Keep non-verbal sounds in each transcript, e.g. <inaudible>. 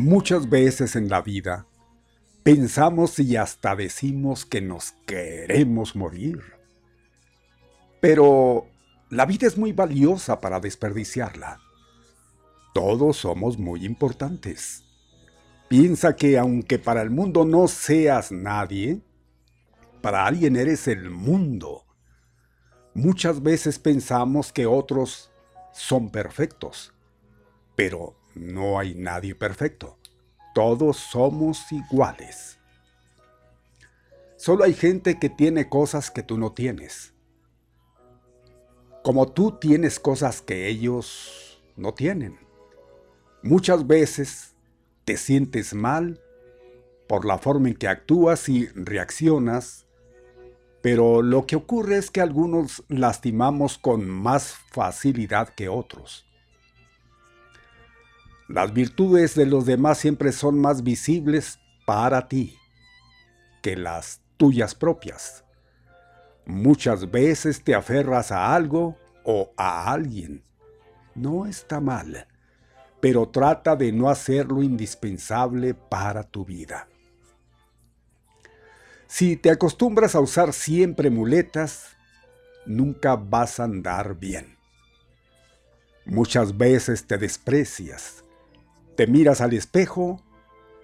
Muchas veces en la vida pensamos y hasta decimos que nos queremos morir. Pero la vida es muy valiosa para desperdiciarla. Todos somos muy importantes. Piensa que aunque para el mundo no seas nadie, para alguien eres el mundo. Muchas veces pensamos que otros son perfectos, pero no hay nadie perfecto. Todos somos iguales. Solo hay gente que tiene cosas que tú no tienes. Como tú tienes cosas que ellos no tienen. Muchas veces te sientes mal por la forma en que actúas y reaccionas, pero lo que ocurre es que algunos lastimamos con más facilidad que otros. Las virtudes de los demás siempre son más visibles para ti que las tuyas propias. Muchas veces te aferras a algo o a alguien. No está mal, pero trata de no hacerlo indispensable para tu vida. Si te acostumbras a usar siempre muletas, nunca vas a andar bien. Muchas veces te desprecias, te miras al espejo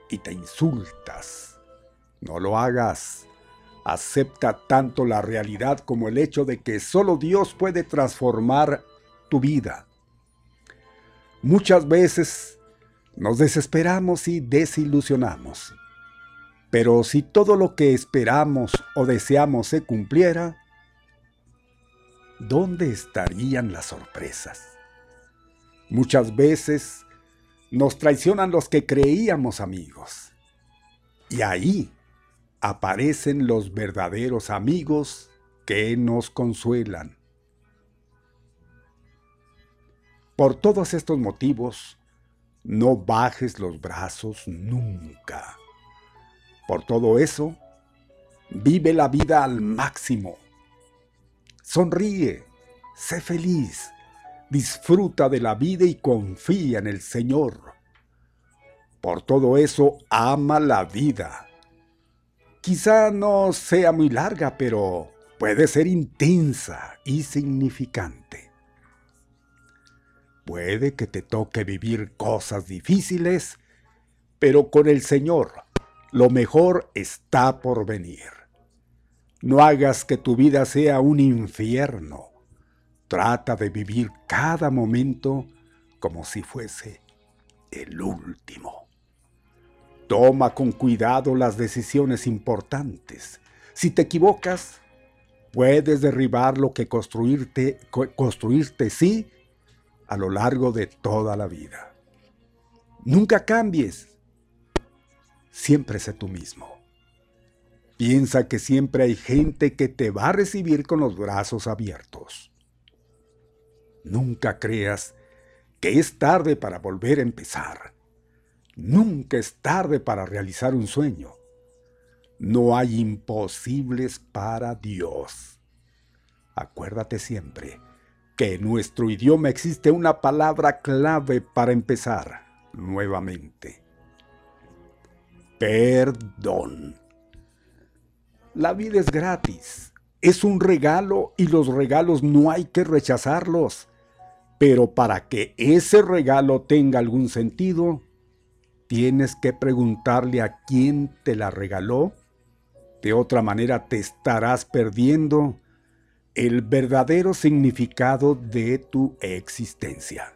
y te insultas. No lo hagas. Acepta tanto la realidad como el hecho de que solo Dios puede transformar tu vida. Muchas veces nos desesperamos y desilusionamos. Pero si todo lo que esperamos o deseamos se cumpliera, ¿dónde estarían las sorpresas? Muchas veces nos traicionan los que creíamos amigos. Y ahí aparecen los verdaderos amigos que nos consuelan. Por todos estos motivos, no bajes los brazos nunca. Por todo eso, vive la vida al máximo. Sonríe, sé feliz disfruta de la vida y confía en el Señor. Por todo eso, ama la vida. Quizá no sea muy larga, pero puede ser intensa y significante. Puede que te toque vivir cosas difíciles, pero con el Señor lo mejor está por venir. No hagas que tu vida sea un infierno Trata de vivir cada momento como si fuese el último. Toma con cuidado las decisiones importantes. Si te equivocas, puedes derribar lo que construirte, construirte sí a lo largo de toda la vida. Nunca cambies. Siempre sé tú mismo. Piensa que siempre hay gente que te va a recibir con los brazos abiertos. Nunca creas que es tarde para volver a empezar. Nunca es tarde para realizar un sueño. No hay imposibles para Dios. Acuérdate siempre que en nuestro idioma existe una palabra clave para empezar nuevamente. Perdón. La vida es gratis. Es un regalo y los regalos no hay que rechazarlos. Pero para que ese regalo tenga algún sentido, tienes que preguntarle a quién te la regaló. De otra manera te estarás perdiendo el verdadero significado de tu existencia.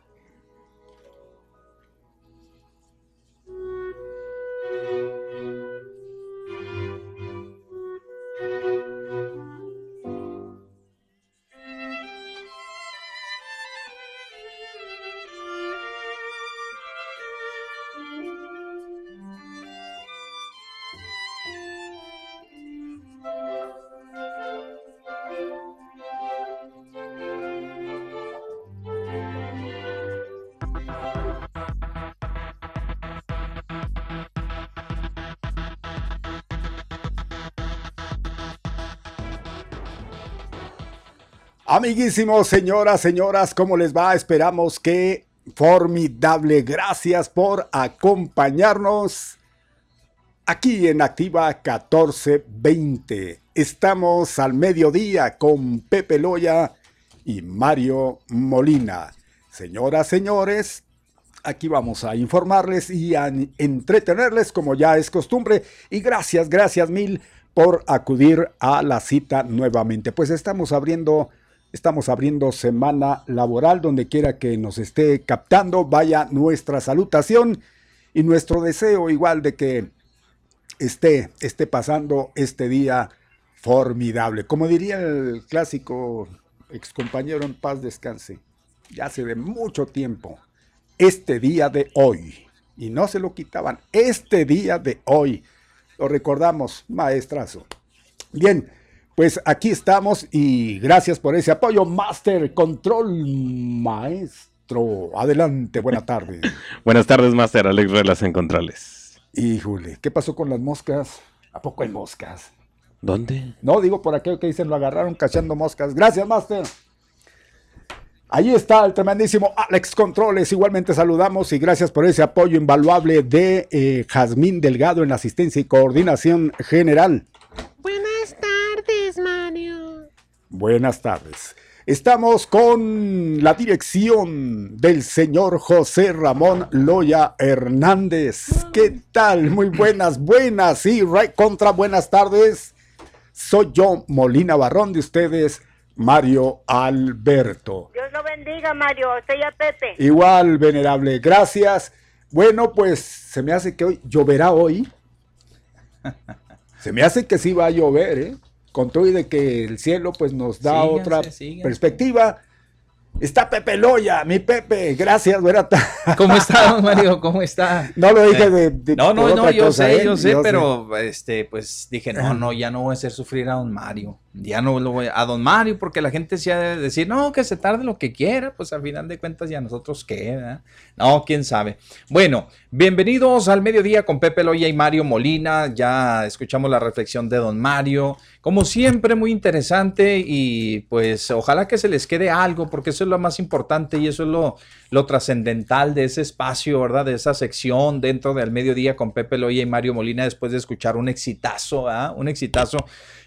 Amiguísimos, señoras, señoras, ¿cómo les va? Esperamos que formidable. Gracias por acompañarnos aquí en Activa 1420. Estamos al mediodía con Pepe Loya y Mario Molina. Señoras, señores, aquí vamos a informarles y a entretenerles como ya es costumbre. Y gracias, gracias mil por acudir a la cita nuevamente. Pues estamos abriendo Estamos abriendo semana laboral donde quiera que nos esté captando. Vaya nuestra salutación y nuestro deseo igual de que esté, esté pasando este día formidable. Como diría el clásico excompañero en paz descanse, ya hace de mucho tiempo, este día de hoy, y no se lo quitaban, este día de hoy, lo recordamos, maestrazo. Bien, pues aquí estamos y gracias por ese apoyo, Master Control Maestro. Adelante, buena tarde. <laughs> Buenas tardes, Master Alex Relas en Controles. Híjole, ¿qué pasó con las moscas? ¿A poco hay moscas? ¿Dónde? No, digo por aquello que dicen, lo agarraron cachando moscas. Gracias, Master. Ahí está el tremendísimo Alex Controles. Igualmente saludamos y gracias por ese apoyo invaluable de eh, Jazmín Delgado en la asistencia y coordinación general. Buenas tardes. Estamos con la dirección del señor José Ramón Loya Hernández. ¿Qué tal? Muy buenas, buenas. Sí, right contra buenas tardes. Soy yo, Molina Barrón de ustedes, Mario Alberto. Dios lo bendiga, Mario. Usted a Pepe. Igual, venerable. Gracias. Bueno, pues se me hace que hoy lloverá hoy. Se me hace que sí va a llover, ¿eh? Con todo y de que el cielo pues nos da otra perspectiva. Está Pepe Loya, mi Pepe, gracias, ¿verdad? <laughs> ¿Cómo está, Mario? ¿Cómo está? No lo dije de, No, no, no, yo sé, yo sé, pero este, pues dije, no, no, ya no voy a hacer sufrir a don Mario. Ya no lo voy a, a don Mario, porque la gente se ha de decir, no, que se tarde lo que quiera, pues al final de cuentas ya nosotros qué, ¿verdad? No, quién sabe. Bueno, bienvenidos al mediodía con Pepe Loya y Mario Molina. Ya escuchamos la reflexión de don Mario. Como siempre, muy interesante y pues ojalá que se les quede algo, porque eso es lo más importante y eso es lo, lo trascendental de ese espacio, ¿verdad? De esa sección dentro del mediodía con Pepe Loya y Mario Molina después de escuchar un exitazo, ¿ah? Un exitazo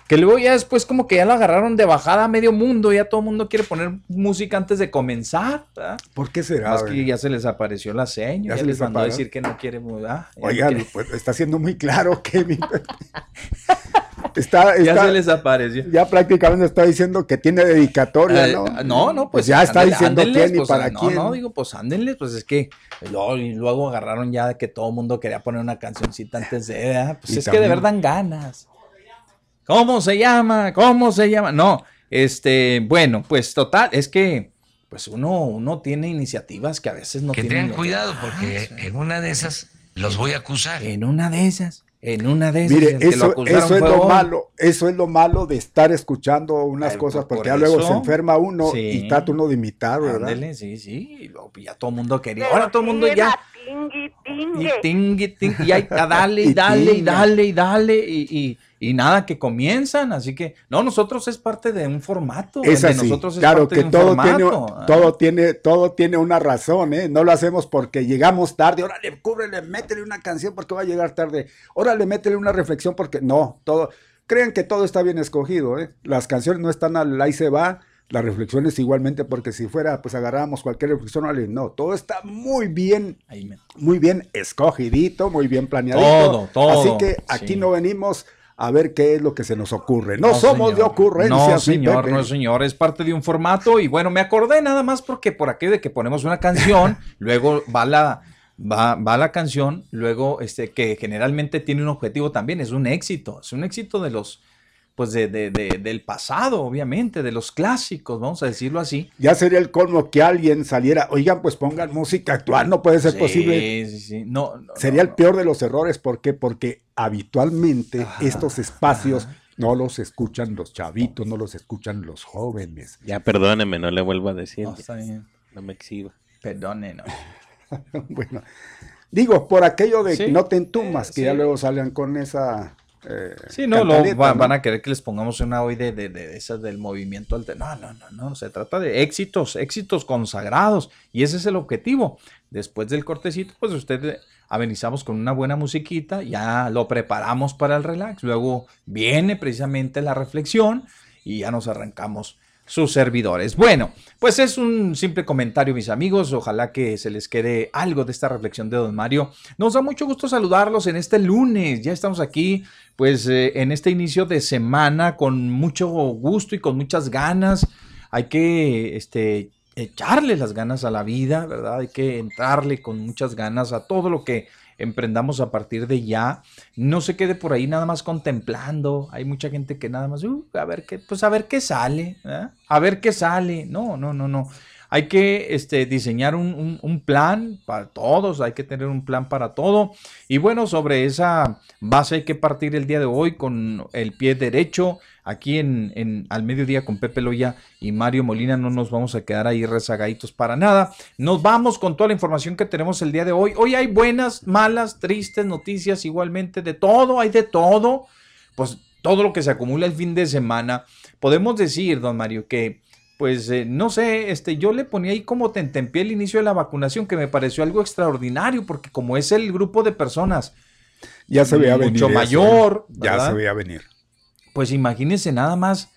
que luego ya después como que ya lo agarraron de bajada a medio mundo, ya todo el mundo quiere poner música antes de comenzar. ¿verdad? ¿Por qué será? Más que ya se les apareció la seña, ya, les mandó a decir que no quiere mudar. Oigan, pues está siendo muy claro <laughs> que <laughs> Está, ya se les apareció. Ya prácticamente está diciendo que tiene dedicatoria, eh, ¿no? no, no, pues, pues ya está diciendo quién y pues, para quién. No, no, digo, pues ándenles, pues es que luego, luego agarraron ya de que todo el mundo quería poner una cancioncita antes de, pues es que de verdad dan ganas. ¿Cómo se llama? ¿Cómo se llama? No, este, bueno, pues total, es que pues uno, uno tiene iniciativas que a veces no que tienen. tengan cuidado, porque en una de esas los voy a acusar. En una de esas, en una de esas. Mire, el que eso, acusaron eso es lo hoy. malo, eso es lo malo de estar escuchando unas cosas, por porque ya luego eso. se enferma uno Sí. y trata uno de imitar, ¿verdad? Ándele, sí, sí. y ya todo el mundo quería. Ahora todo el mundo ya. Y tingue. tingui, tingui, y hay a <laughs> dale y dale y dale y dale y, y- y nada que comienzan. Así que, no, nosotros es parte de un formato. Es así, nosotros es claro parte que de un todo tiene, formato. Ah. todo tiene, todo tiene una razón, ¿eh? No lo hacemos porque llegamos tarde, órale, cúbrele, métele una canción porque va a llegar tarde, órale, métele una reflexión porque no, todo, creen que todo está bien escogido, ¿eh? Las canciones no están al ahí se va, las reflexiones igualmente, porque si fuera, pues agarrábamos cualquier reflexión, no, todo está muy bien, muy bien escogidito, muy bien planeadito. Todo, todo, Así que aquí sí. no venimos a ver qué es lo que se nos ocurre. No, No, somos de ocurrencias, No, señor, no, señor. Es parte de un formato. Y bueno, me acordé nada más porque por aquí de que ponemos una canción, <laughs> luego va la, va, va la canción, luego este, que generalmente tiene un objetivo también, es un éxito. Es un éxito de los, pues de, de- de- del pasado, obviamente, de los clásicos, vamos a decirlo así. Ya sería el colmo que alguien saliera, oigan, pues pongan música actual, no puede ser Sí, posible. sí, sí. No, no, Sería no, el peor de los errores, ¿por qué? Porque habitualmente Ajá, estos espacios no los escuchan los chavitos, no los escuchan los jóvenes. Ya perdóneme, no le vuelvo a decir. no. No, está bien. No me exhiba. Perdone, no. <laughs> bueno, digo, por aquello de Sí, que no te entumas, eh, que ya luego salgan con esa... eh, Sí, no, lo, cantaleta, va- ¿no? van a querer que les pongamos una hoy de, de, de esas del movimiento alter- No, no, no, no, se trata de éxitos, éxitos consagrados. Y ese es el objetivo. Después del cortecito, pues usted amenizamos con una buena musiquita, ya lo preparamos para el relax. Luego viene precisamente la reflexión y ya nos arrancamos sus servidores. Bueno, pues es un simple comentario, mis amigos. Ojalá que se les quede algo de esta reflexión de Don Mario. Nos da mucho gusto saludarlos en este lunes. Ya estamos aquí, pues, eh, en este inicio de semana con mucho gusto y con muchas ganas. Hay que, este, echarle las ganas a la vida, ¿verdad? Hay que entrarle con muchas ganas a todo lo que emprendamos a partir de ya. No se quede por ahí nada más contemplando. Hay mucha gente que nada más, "Uh, a ver qué, pues a ver qué sale, ¿verdad? a ver qué sale. No, no, no, no. Hay que este, diseñar un, plan para todos, hay que tener un plan para todo. Y bueno, sobre esa base hay que partir el día de hoy con el pie derecho. Aquí en al mediodía con Pepe Loya y Mario Molina no nos vamos a quedar ahí rezagaditos para nada. Nos vamos con toda la información que tenemos el día de hoy. Hoy hay buenas, malas, tristes noticias igualmente, de todo, hay de todo. Pues todo lo que se acumula el fin de semana. Podemos decir, don Mario, que pues eh, no sé, este, yo le ponía ahí como tentempié el inicio de la vacunación, que me pareció algo extraordinario, porque como es el grupo de personas Ya se veía venir. mucho eso, mayor. Ya ¿verdad? se veía venir. pues imagínense nada más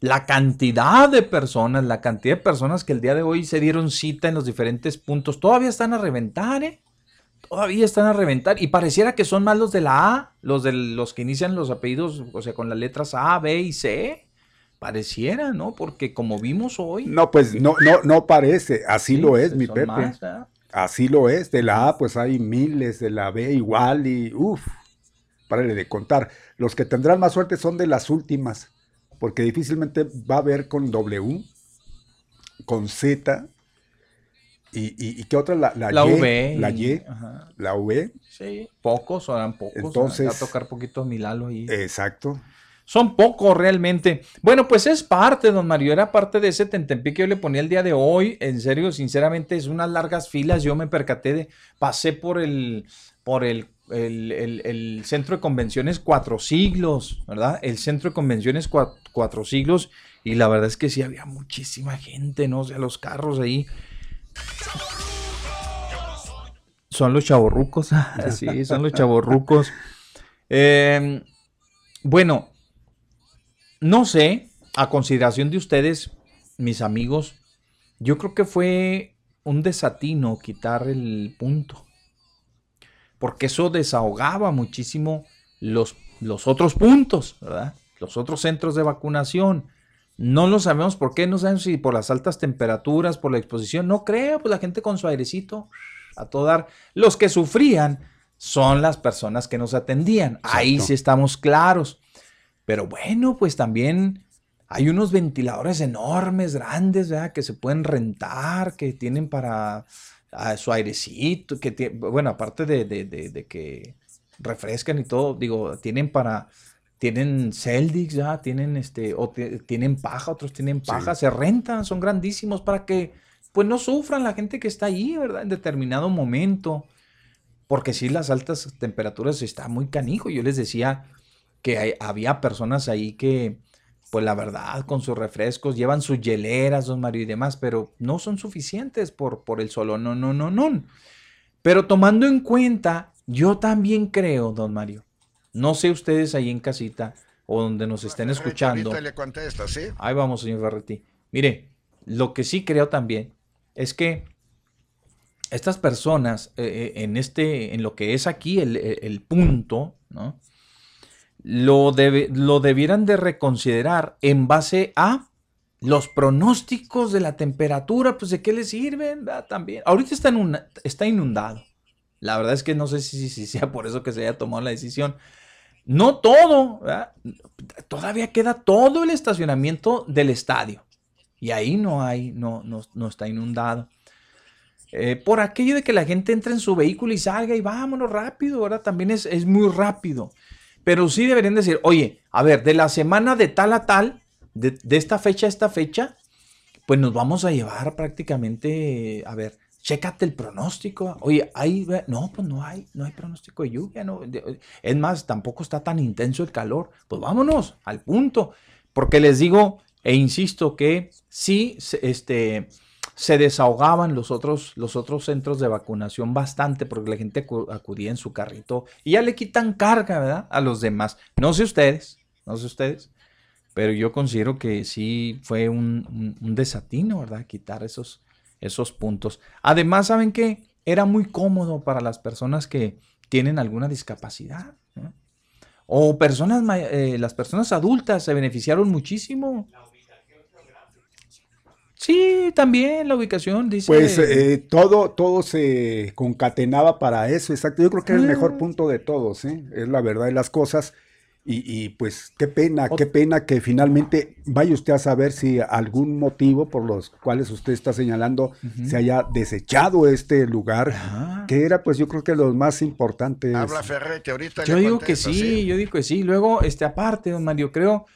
la cantidad de personas, la cantidad de personas que el día de hoy se dieron cita en los diferentes puntos, todavía están a reventar, ¿eh? Todavía están a reventar. Y pareciera que son más los de la A, los de los que inician los apellidos, o sea, con las letras A, B y C. Pareciera, ¿no? Porque como vimos hoy. No, pues no, no, no parece. Así sí, lo es, mi Pepe. Así lo es. De la A, pues hay miles, de la B igual y uff, párale de contar. Los que tendrán más suerte son de las últimas, porque difícilmente va a haber con W, con Z y, y, y ¿qué otra? La, la, La Y, V. La Y, ajá, la V, sí, pocos, eran pocos. Entonces- Va a tocar poquito mi Lalo ahí. exacto. Son pocos realmente. Bueno, pues es parte, don Mario, era parte de ese tentempié que yo le ponía el día de hoy. En serio, sinceramente, es unas largas filas. Yo me percaté de, pasé por el, por el, el- el- centro de convenciones Cuatro Siglos, ¿verdad? El centro de convenciones Cua- Cuatro Siglos. Y la verdad es que sí había muchísima gente, ¿no? O sea, los carros ahí. Son los chavorrucos. <laughs> sí, son los chavorrucos. Eh, bueno, no sé, a consideración de ustedes, mis amigos, yo creo que fue un desatino quitar el punto. Porque eso desahogaba muchísimo los, los otros puntos, ¿verdad? Los otros centros de vacunación. No lo sabemos por qué, no sabemos si por las altas temperaturas, por la exposición, no creo, pues la gente con su airecito a todo dar. Los que sufrían son las personas que nos atendían. Ahí sí estamos claros. Pero bueno, pues también hay unos ventiladores enormes, grandes, ¿verdad? Que se pueden rentar, que tienen para ah, su airecito, que bueno, aparte de, que refrescan y todo, digo, tienen para, tienen Celdix, ya, tienen este, o tienen paja, otros tienen paja, se rentan, son grandísimos para que, pues no sufran la gente que está ahí, ¿verdad? En determinado momento. Porque si las altas temperaturas está muy canijo. Yo les decía que había personas ahí que, pues la verdad, con sus refrescos, llevan sus hieleras, don Mario y demás, pero no son suficientes por, por el solo, no, no, no, no. Pero tomando en cuenta, yo también creo, don Mario, no sé ustedes ahí en casita o donde nos estén escuchando. le contesta, ¿sí? Ahí vamos, señor Ferretti. Mire, lo que sí creo también es que estas personas, eh, eh, en, este, en lo que es aquí el, el punto, ¿no? Lo, lo debieran de reconsiderar en base a los pronósticos de la temperatura, pues de qué les sirven también. Ahorita está, en está inundado. La verdad es que no sé si, si, sea por eso que se haya tomado la decisión. No todo, todavía queda todo el estacionamiento del estadio. Y ahí no hay, no, no, está inundado. Eh, por aquello de que la gente entre en su vehículo y salga y vámonos rápido, ahora también es, es muy rápido. Pero sí deberían decir, oye, a ver, de la semana de tal a tal, de, esta fecha a esta fecha, pues nos vamos a llevar prácticamente, a ver, chécate el pronóstico. Oye, hay, no, pues no hay, no hay pronóstico de lluvia, no. Es más, tampoco está tan intenso el calor. Pues vámonos al punto. Porque les digo e insisto que sí, este, se desahogaban los otros, los otros centros de vacunación bastante porque la gente acudía en su carrito y ya le quitan carga, ¿verdad? A los demás. No sé ustedes, no sé ustedes, pero yo considero que sí fue un, desatino, ¿verdad? Quitar esos, esos puntos. Además, ¿saben qué? Era muy cómodo para las personas que tienen alguna discapacidad. O personas, eh, las personas adultas se beneficiaron muchísimo. Sí, también la ubicación, dice. Pues eh, todo, todo se concatenaba para eso, exacto. Yo creo que es el mejor ah. punto de todos, ¿eh? es la verdad de las cosas. Y, pues qué pena, qué pena que finalmente vaya usted a saber si algún motivo por los cuales usted está señalando se haya desechado este lugar, que era pues yo creo que los más importantes. Habla Ferretti, ahorita. Yo digo que sí, yo digo que sí. Luego, este aparte, don Mario, creo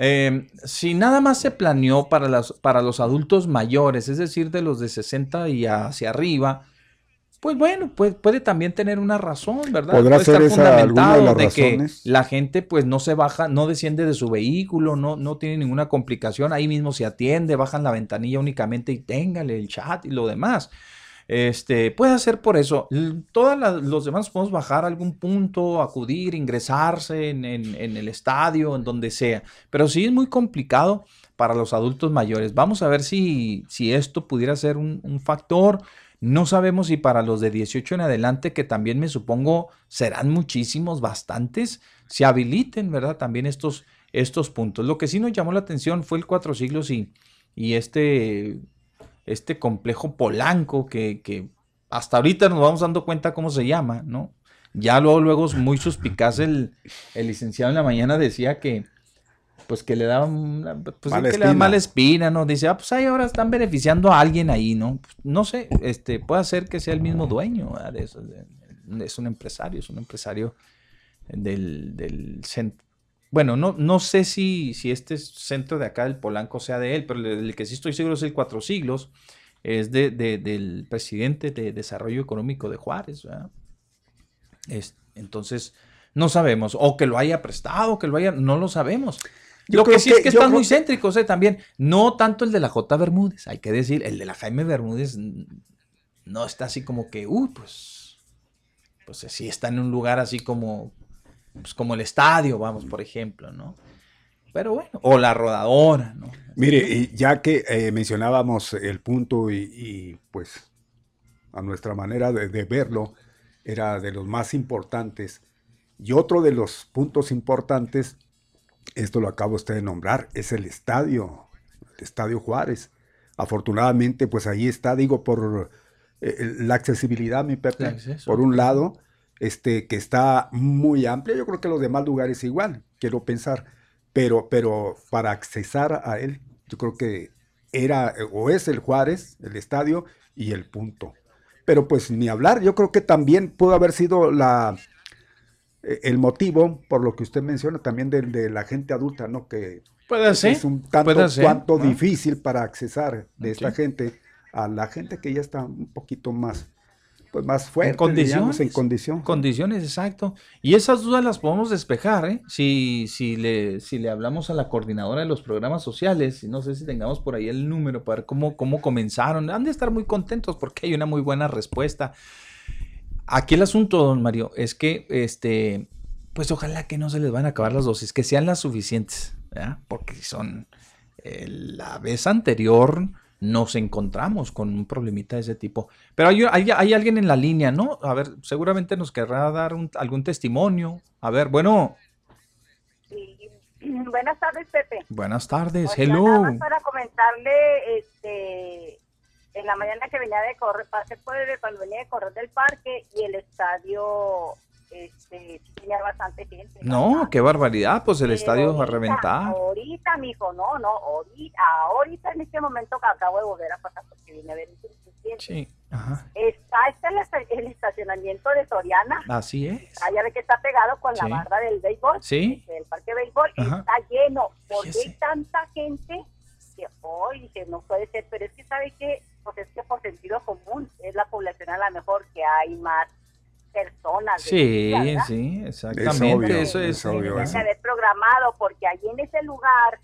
Em, si nada más se planeó para, las, para los adultos mayores, es decir, de los de 60 y hacia arriba, pues bueno, puede, puede también tener una razón, ¿verdad? Podrá ser esa alguna de las de que la gente pues no se baja, no desciende de su vehículo, no, no tiene ninguna complicación, ahí mismo se atiende, bajan la ventanilla únicamente y téngale el chat y lo demás. Este, puede ser por eso. Todos los demás podemos bajar a algún punto, acudir, ingresarse en, el estadio, en donde sea. Pero sí es muy complicado para los adultos mayores. Vamos a ver si, esto pudiera ser un, factor. No sabemos si para los de 18 en adelante, que también me supongo serán muchísimos, bastantes, se habiliten, ¿verdad? También estos, puntos. Lo que sí nos llamó la atención fue el cuatro siglos y este este complejo polanco que, hasta ahorita nos vamos dando cuenta cómo se llama, ¿no? Ya luego, luego es muy suspicaz el, licenciado en la mañana decía que pues que le daban pues mala, que le mala espina, ¿no? Dice, ah, pues ahí ahora están beneficiando a alguien ahí, ¿no? Pues, no sé, este, puede ser que sea el mismo dueño de eso, es un empresario, es un empresario del, del centro. Bueno, no, no sé si, si este centro de acá del Polanco sea de él, pero el, que sí estoy seguro es el Cuatro Siglos, es de, del presidente de Desarrollo Económico de Juárez. Es, entonces, no sabemos, o que lo haya prestado, que lo haya, no lo sabemos. lo que sí es que están muy céntricos ¿eh? también. No tanto el de la J. Bermúdez, hay que decir, el de la Jaime Bermúdez no está así como que, uy, pues, pues sí está en un lugar así como, pues como el estadio, vamos, por ejemplo, ¿no? Pero bueno, o la rodadora, ¿no? Mire, ya que eh, mencionábamos el punto y, pues a nuestra manera de, verlo era de los más importantes. Y otro de los puntos importantes, esto lo acabo usted de nombrar, es el estadio, el Estadio Juárez. Afortunadamente, pues ahí está, digo, por eh, la accesibilidad, mi Pepe, por un lado, este, que está muy amplia. Yo creo que los demás lugares igual, quiero pensar. pero, pero para accesar a él, yo creo que era o es el Juárez, el estadio y el punto. Pero pues ni hablar, yo creo que también pudo haber sido la eh, el motivo, por lo que usted menciona, también de, de la gente adulta, ¿no? Que Puede ser. es un tanto puede ser, cuanto ¿no? difícil para accesar de esta gente a la gente que ya está un poquito más, pues más fuerte, en condiciones. digamos, en condición. Condiciones, exacto. Y esas dudas las podemos despejar, ¿eh? Si, si, le, si le hablamos a la coordinadora de los programas sociales, y no sé si tengamos por ahí el número para ver cómo, cómo comenzaron. Han de estar muy contentos porque hay una muy buena respuesta. Aquí el asunto, don Mario, es que, este, pues ojalá que no se les van a acabar las dosis, que sean las suficientes, ¿verdad? Porque son, eh, la vez anterior nos encontramos con un problemita de ese tipo. Pero hay, hay- hay alguien en la línea, ¿no? A ver, seguramente nos querrá dar un- algún testimonio. A ver, bueno, <clears throat> Buenas tardes, Pepe. buenas tardes, hello. Nada más para comentarle, este, en la mañana que venía de correr, pasé por el- cuando venía de correr del parque y el estadio, este, tenía bastante gente. No, ¿verdad? qué barbaridad, pues el Pero estadio va a ahorita- reventar. Ahorita, mijo, no, no, ahorita, ahorita en este momento que acabo de volver a pasar porque vine a ver un Sí, ajá, Está, está el, el estacionamiento de Soriana. así es. Allá ve que está pegado con Sí. la barra del béisbol. Sí. El parque de béisbol Ajá. está lleno. Porque hay tanta gente que hoy dije, no puede ser, pero es que sabe que, pues es que por sentido común es la población a lo mejor que hay más personas. Sí, sí, exactamente. obvio, eso es. es obvio, eso. haber programado, porque allí en ese lugar,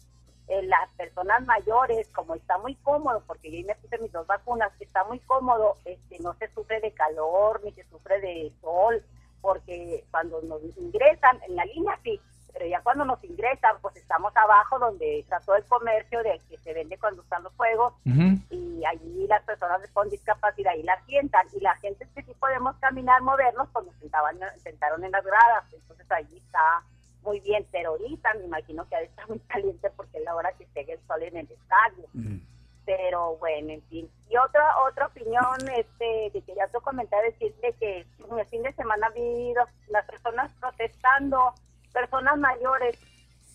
eh, las personas mayores, como está muy cómodo, porque yo me puse mis dos vacunas, está muy cómodo, este, no se sufre de calor, ni se sufre de sol, porque cuando nos ingresan, en la línea sí, pero ya cuando nos ingresan, pues estamos abajo donde está todo el comercio de que se vende cuando están los juegos, y allí las personas con discapacidad ahí la sientan y la gente que sí podemos caminar, movernos, pues nos sentaban, sentaron en las gradas, entonces allí está muy bien, pero ahorita me imagino que ha de estar muy <laughs> caliente porque es la hora que pegue el sol en el estadio. Mm. Pero bueno, en fin. Y otra otra opinión, <laughs> este, que quería otro comentario, decirle que en el fin de semana vi dos- las personas protestando, personas mayores,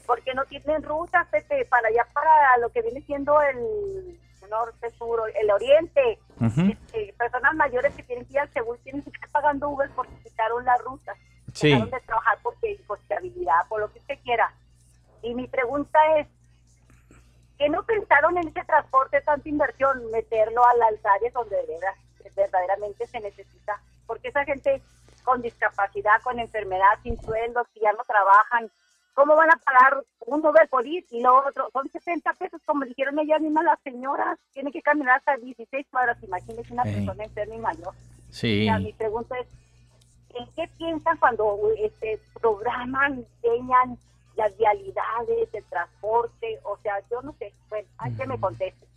porque no tienen rutas, para allá, para lo que viene siendo el norte, sur, el oriente. Este, personas mayores que tienen que ir al seguro tienen que estar pagando Uber porque quitaron las rutas. Sí. Dejaron de trabajar porque imposibilidad, por lo que usted quiera. Y mi pregunta es, ¿qué no pensaron en ese transporte, tanta inversión, meterlo a las áreas donde de verdaderamente se necesita? Porque esa gente con discapacidad, con enfermedad, sin sueldo, que ya no trabajan, ¿cómo van a pagar un Uber por ir y lo otro? Son 70 pesos, como dijeron ellas mismas las señoras, tienen que caminar hasta 16 cuadras, imagínese una persona enferma y mayor. Sí. O sea, mi pregunta es, ¿en qué piensan cuando este, programan, diseñan las vialidades, el transporte? O sea, yo no sé. Bueno, hay que me conteste.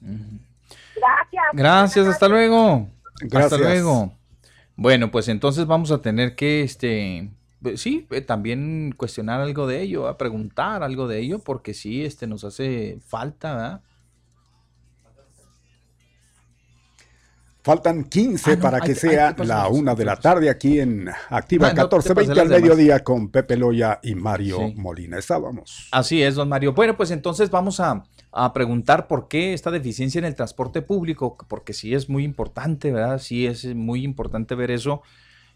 Gracias. Gracias, hasta luego. Gracias. Hasta luego. Bueno, pues entonces vamos a tener que, este, pues, sí, eh, también cuestionar algo de ello, a preguntar algo de ello, porque sí, este, nos hace falta, ¿verdad? Faltan 15 Ah, no, para hay que hay sea la una de la tarde aquí en Activa Ah, no, te 1420 pasé al demás. mediodía con Pepe Loya y Mario Sí. Molina. Estábamos. Así es, don Mario. Bueno, pues entonces vamos a, a preguntar por qué esta deficiencia en el transporte público, porque sí es muy importante, ¿verdad? Sí es muy importante ver eso,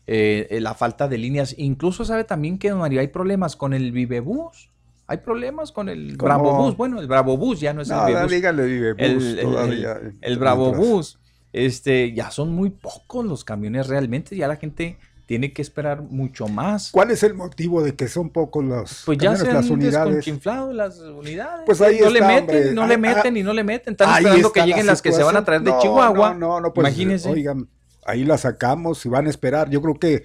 eh, eh, la falta de líneas. Incluso sabe también que, don Mario, hay problemas con el Vivebús. Hay problemas con el ¿Cómo? Bravo Bus. Bueno, el Bravo Bus ya no es el No, Vivebús. dígale vive bus el, el- todavía. el- el Bravo mientras- Bus. Este, ya son muy pocos los camiones realmente. Ya la gente tiene que esperar mucho más. ¿Cuál es el motivo de que son pocos los Pues ya se las han unidades? desconchinflado las unidades. Pues ahí no le meten, hombre. no le Ah, meten ah, y no le meten. Están esperando que la lleguen las que se van a traer de. No, Chihuahua. No, no, no, pues Imagínense. oigan, ahí la sacamos y van a esperar. Yo creo que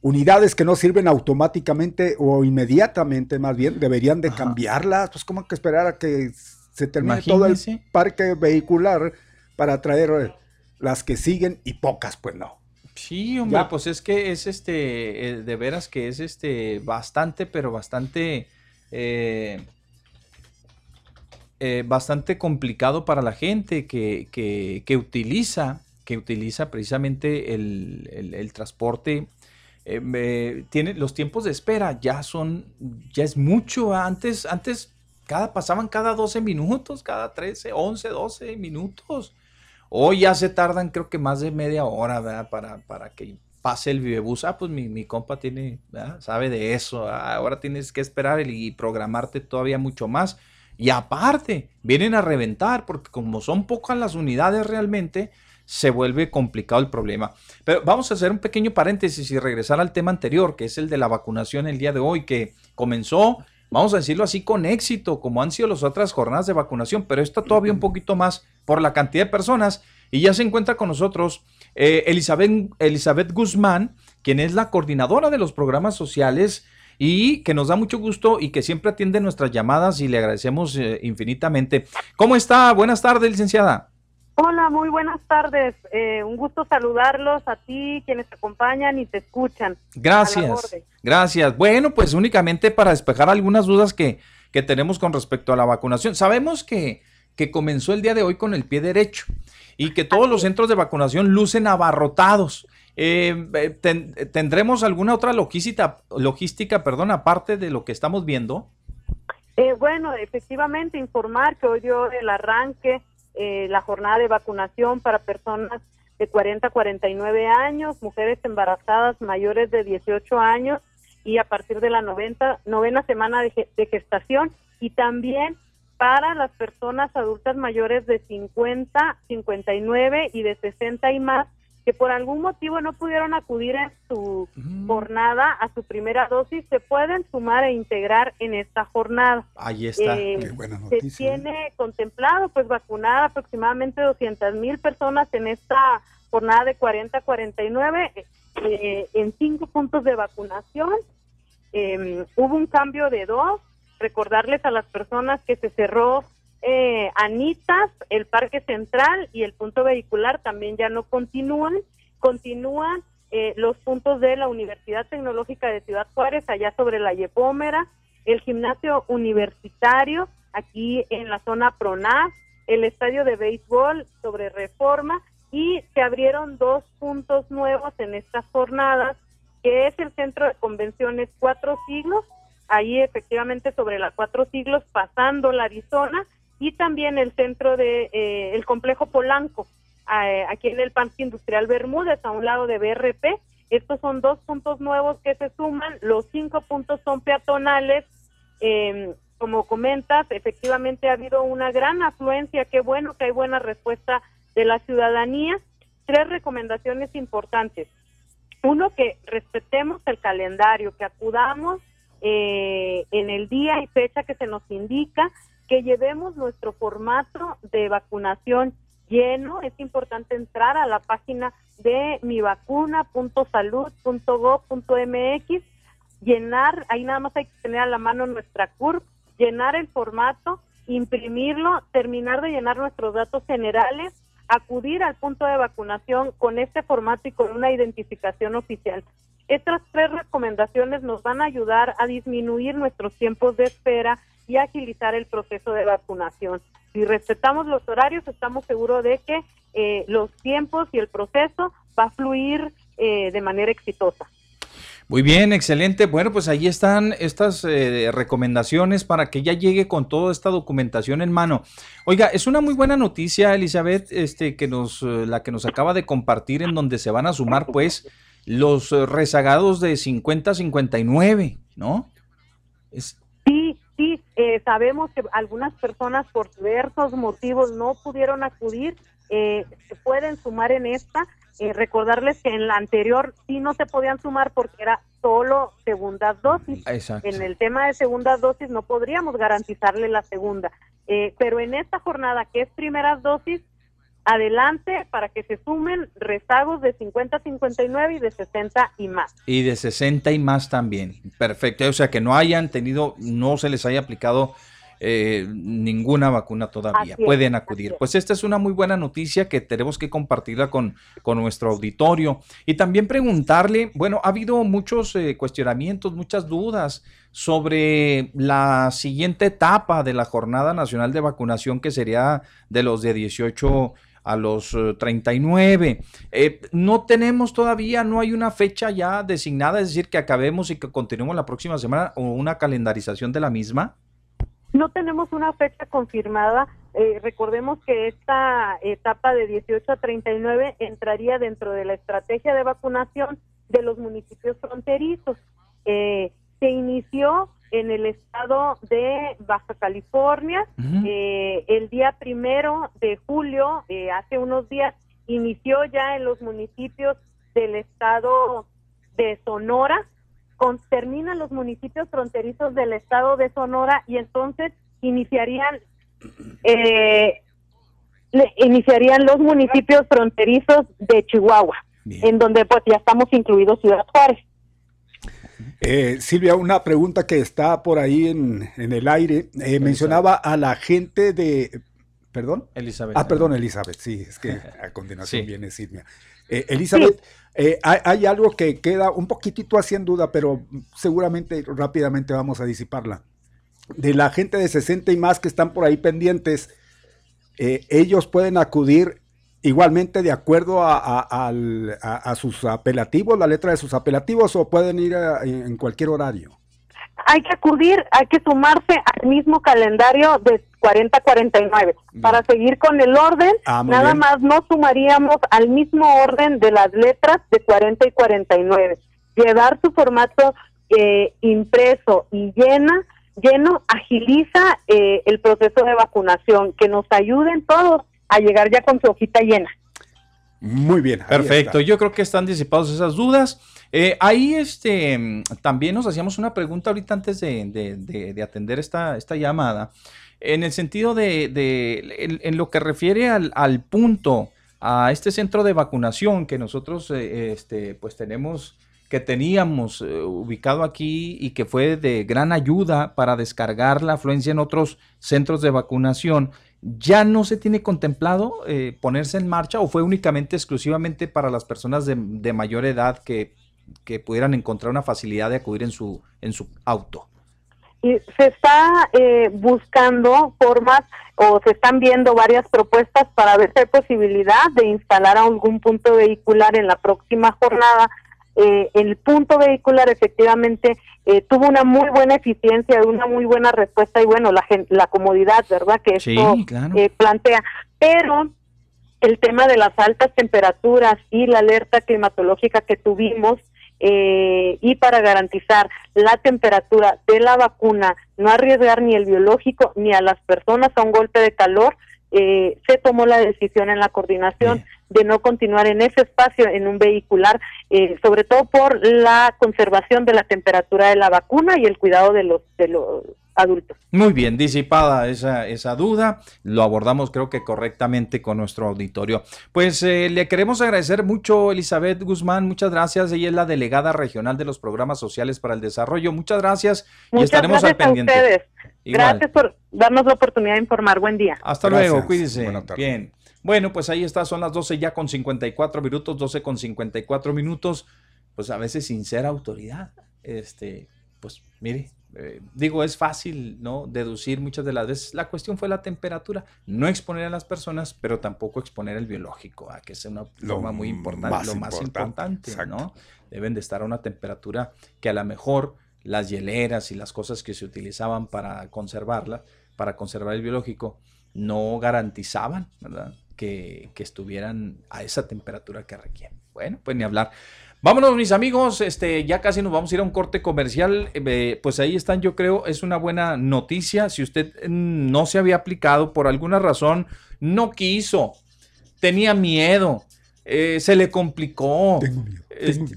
unidades que no sirven automáticamente o inmediatamente, más bien, deberían de Ajá. cambiarlas. Pues como que esperar a que se termine todo el parque vehicular para traer eh, las que siguen y pocas, pues no. Sí, hombre, Ya. pues es que es este, eh, de veras que es este, bastante, pero bastante, eh, eh, bastante complicado para la gente que, que, que utiliza, que utiliza precisamente el, el- el transporte eh, tiene, los tiempos de espera ya son, ya es mucho. Antes, antes cada, pasaban cada 12 minutos, cada 13, 11, 12 minutos. Hoy ya se tardan creo que más de media hora ¿verdad? Para, para que pase el vivebus. Ah, pues mi, mi compa tiene, sabe de eso. Ah, ahora tienes que esperar y programarte todavía mucho más. Y aparte, vienen a reventar, porque como son pocas las unidades realmente, se vuelve complicado el problema. Pero vamos a hacer un pequeño paréntesis y regresar al tema anterior, que es el de la vacunación el día de hoy, que comenzó, vamos a decirlo así, con éxito, como han sido las otras jornadas de vacunación, pero esta todavía un poquito más por la cantidad de personas. Y ya se encuentra con nosotros eh, Elizabeth, Elizabeth Guzmán, quien es la coordinadora de los programas sociales y que nos da mucho gusto y que siempre atiende nuestras llamadas y le agradecemos eh, infinitamente. ¿Cómo está? Buenas tardes, licenciada. Hola, muy buenas tardes. Eh, un gusto saludarlos a ti, quienes te acompañan y te escuchan. Gracias. Gracias. Bueno, pues únicamente para despejar algunas dudas que, que tenemos con respecto a la vacunación. Sabemos que, que comenzó el día de hoy con el pie derecho y que todos los centros de vacunación lucen abarrotados. Eh, eh, ¿Tendremos alguna otra logística, logística, perdón, aparte de lo que estamos viendo? bueno, efectivamente, informar que hoy dio el arranque eh, la jornada de vacunación para personas de 40 a 49 años, mujeres embarazadas mayores de 18 años y a partir de la 90, novena semana de, de gestación. Y también para las personas adultas mayores de 50, 59 y de 60 y más que por algún motivo no pudieron acudir en su jornada a su primera dosis, se pueden sumar e integrar en esta jornada. Ahí está. Eh, Qué buena noticia. Se tiene contemplado pues vacunar aproximadamente 200 mil personas en esta jornada de 40-49 eh, en cinco puntos de vacunación. Em, hubo un cambio de dos. Recordarles a las personas que se cerró eh, Anitas, el Parque Central y el punto vehicular también ya no continúan. Continúan eh, los puntos de la Universidad Tecnológica de Ciudad Juárez, allá sobre la Yepómera, el gimnasio universitario, aquí en la zona PRONAF, el estadio de béisbol sobre reforma y se abrieron dos puntos nuevos en estas jornadas, que es el centro de convenciones Cuatro Siglos, ahí efectivamente sobre la Cuatro Siglos, pasando la Arizona, y también el centro de eh, el complejo Polanco, aquí en el Parque Industrial Bermúdez, a un lado de BRP. Estos son dos puntos nuevos que se suman, los cinco puntos son peatonales. Em, como comentas, efectivamente ha habido una gran afluencia, qué bueno que hay buena respuesta de la ciudadanía. Tres recomendaciones importantes. Uno, que respetemos el calendario, que acudamos eh, en el día y fecha que se nos indica, que llevemos nuestro formato de vacunación lleno. Es importante entrar a la página de mivacuna.salud.gov.mx, llenar, ahí nada más hay que tener a la mano nuestra CURP, llenar el formato, imprimirlo, terminar de llenar nuestros datos generales, acudir al punto de vacunación con este formato y con una identificación oficial. Estas tres recomendaciones nos van a ayudar a disminuir nuestros tiempos de espera y agilizar el proceso de vacunación. Si respetamos los horarios, estamos seguros de que eh, los tiempos y el proceso va a fluir eh, de manera exitosa. Muy bien, excelente. Bueno, pues ahí están estas eh, recomendaciones para que ya llegue con toda esta documentación en mano. Oiga, es una muy buena noticia, Elizabeth, este, que nos, la que nos acaba de compartir, en donde se van a sumar, pues, los rezagados de 50 a 59, ¿no? Es, sí, Sí, eh, sabemos que algunas personas por diversos motivos no pudieron acudir, eh, se pueden sumar en esta. Eh, recordarles que en la anterior sí no se podían sumar porque era solo segundas dosis. En el tema de segundas dosis no podríamos garantizarle la segunda. pero en esta jornada que es primeras dosis, adelante para que se sumen rezagos de 50 59 y de 60 y más. Y de 60 y más también. Perfecto. O sea, que no hayan tenido, no se les haya aplicado eh, ninguna vacuna todavía. Pueden acudir. Pues esta es una muy buena noticia que tenemos que compartirla con, con nuestro auditorio. Y también preguntarle, bueno, ha habido muchos eh, cuestionamientos, muchas dudas sobre la siguiente etapa de la Jornada Nacional de Vacunación que sería de los de 18 a los 39. Eh, no tenemos todavía, no hay una fecha ya designada, es decir, que acabemos y que continuemos la próxima semana o una calendarización de la misma. No tenemos una fecha confirmada. Eh, recordemos que esta etapa de 18 a 39 entraría dentro de la estrategia de vacunación de los municipios fronterizos. se inició en el estado de Baja California. Eh, el día primero de julio, eh, hace unos días, inició ya en los municipios del estado de Sonora, con, terminan los municipios fronterizos del estado de Sonora y entonces iniciarían eh, iniciarían los municipios fronterizos de Chihuahua, en donde pues ya estamos incluidos Ciudad Juárez. Eh, Silvia, una pregunta que está por ahí en, el aire. Eh, mencionaba a la gente de... ¿Perdón? Elizabeth. Ah, perdón, Elizabeth, sí, es que <laughs> a continuación viene Silvia. Eh, Elizabeth, hay, algo que queda un poquitito así en duda, pero seguramente rápidamente vamos a disiparla. De la gente de 60 y más que están por ahí pendientes, ellos pueden acudir igualmente de acuerdo a, sus apelativos, la letra de sus apelativos, o pueden ir en cualquier horario? Hay que acudir, hay que sumarse al mismo calendario de 40-49 para seguir con el orden. Ah, nada más no sumaríamos al mismo orden de las letras de 40 y 49. Llevar su formato eh, impreso y llena lleno agiliza eh, el proceso de vacunación, que nos ayuden todos a llegar ya con su hojita llena. Muy bien. Perfecto, yo creo que están disipados esas dudas. Eh, ahí este, también nos hacíamos una pregunta ahorita antes de, atender esta, esta llamada, en el sentido de, en, lo que refiere al, punto, a este centro de vacunación que nosotros eh, este, pues tenemos que teníamos eh, ubicado aquí y que fue de gran ayuda para descargar la afluencia en otros centros de vacunación ya no se tiene contemplado eh, ponerse en marcha o fue únicamente exclusivamente para las personas de, mayor edad que, pudieran encontrar una facilidad de acudir en su, en su auto? Y se está eh, buscando formas o se están viendo varias propuestas para ver si hay posibilidad de instalar algún punto vehicular en la próxima jornada. Eh, el punto vehicular efectivamente eh, tuvo una muy buena eficiencia, una muy buena respuesta y bueno, la, la comodidad, ¿verdad? Que esto eh, plantea. Pero el tema de las altas temperaturas y la alerta climatológica que tuvimos eh, y para garantizar la temperatura de la vacuna, no arriesgar ni el biológico ni a las personas a un golpe de calor, se tomó la decisión en la coordinación de no continuar en ese espacio en un vehicular, eh, sobre todo por la conservación de la temperatura de la vacuna y el cuidado de los, de los adultos. Muy bien, disipada esa, esa duda, lo abordamos creo que correctamente con nuestro auditorio. Pues eh, le queremos agradecer mucho Elizabeth Guzmán, muchas gracias, ella es la delegada regional de los programas sociales para el desarrollo, muchas gracias y estaremos al pendiente. A ustedes. Gracias por darnos la oportunidad de informar, buen día. Hasta luego, cuídese. Bien. Bueno, pues ahí está, son las 12 ya con 54 minutos, 12 con 54 minutos, pues a veces sin ser autoridad. Este, pues mire, eh, digo, es fácil, ¿no? Deducir muchas de las veces. La cuestión fue la temperatura, no exponer a las personas, pero tampoco exponer el biológico, a que es una forma muy importante, lo más importante, ¿no? Deben de estar a una temperatura que a lo mejor las hieleras y las cosas que se utilizaban para conservarla, para conservar el biológico, no garantizaban, ¿verdad? Que, estuvieran a esa temperatura que requieren. Bueno, pues ni hablar. Vámonos, mis amigos, este, ya casi nos vamos a ir a un corte comercial. Eh, pues ahí están, yo creo, es una buena noticia. Si usted mm, no se había aplicado por alguna razón, no quiso, tenía miedo, eh, se le complicó. Tengo miedo,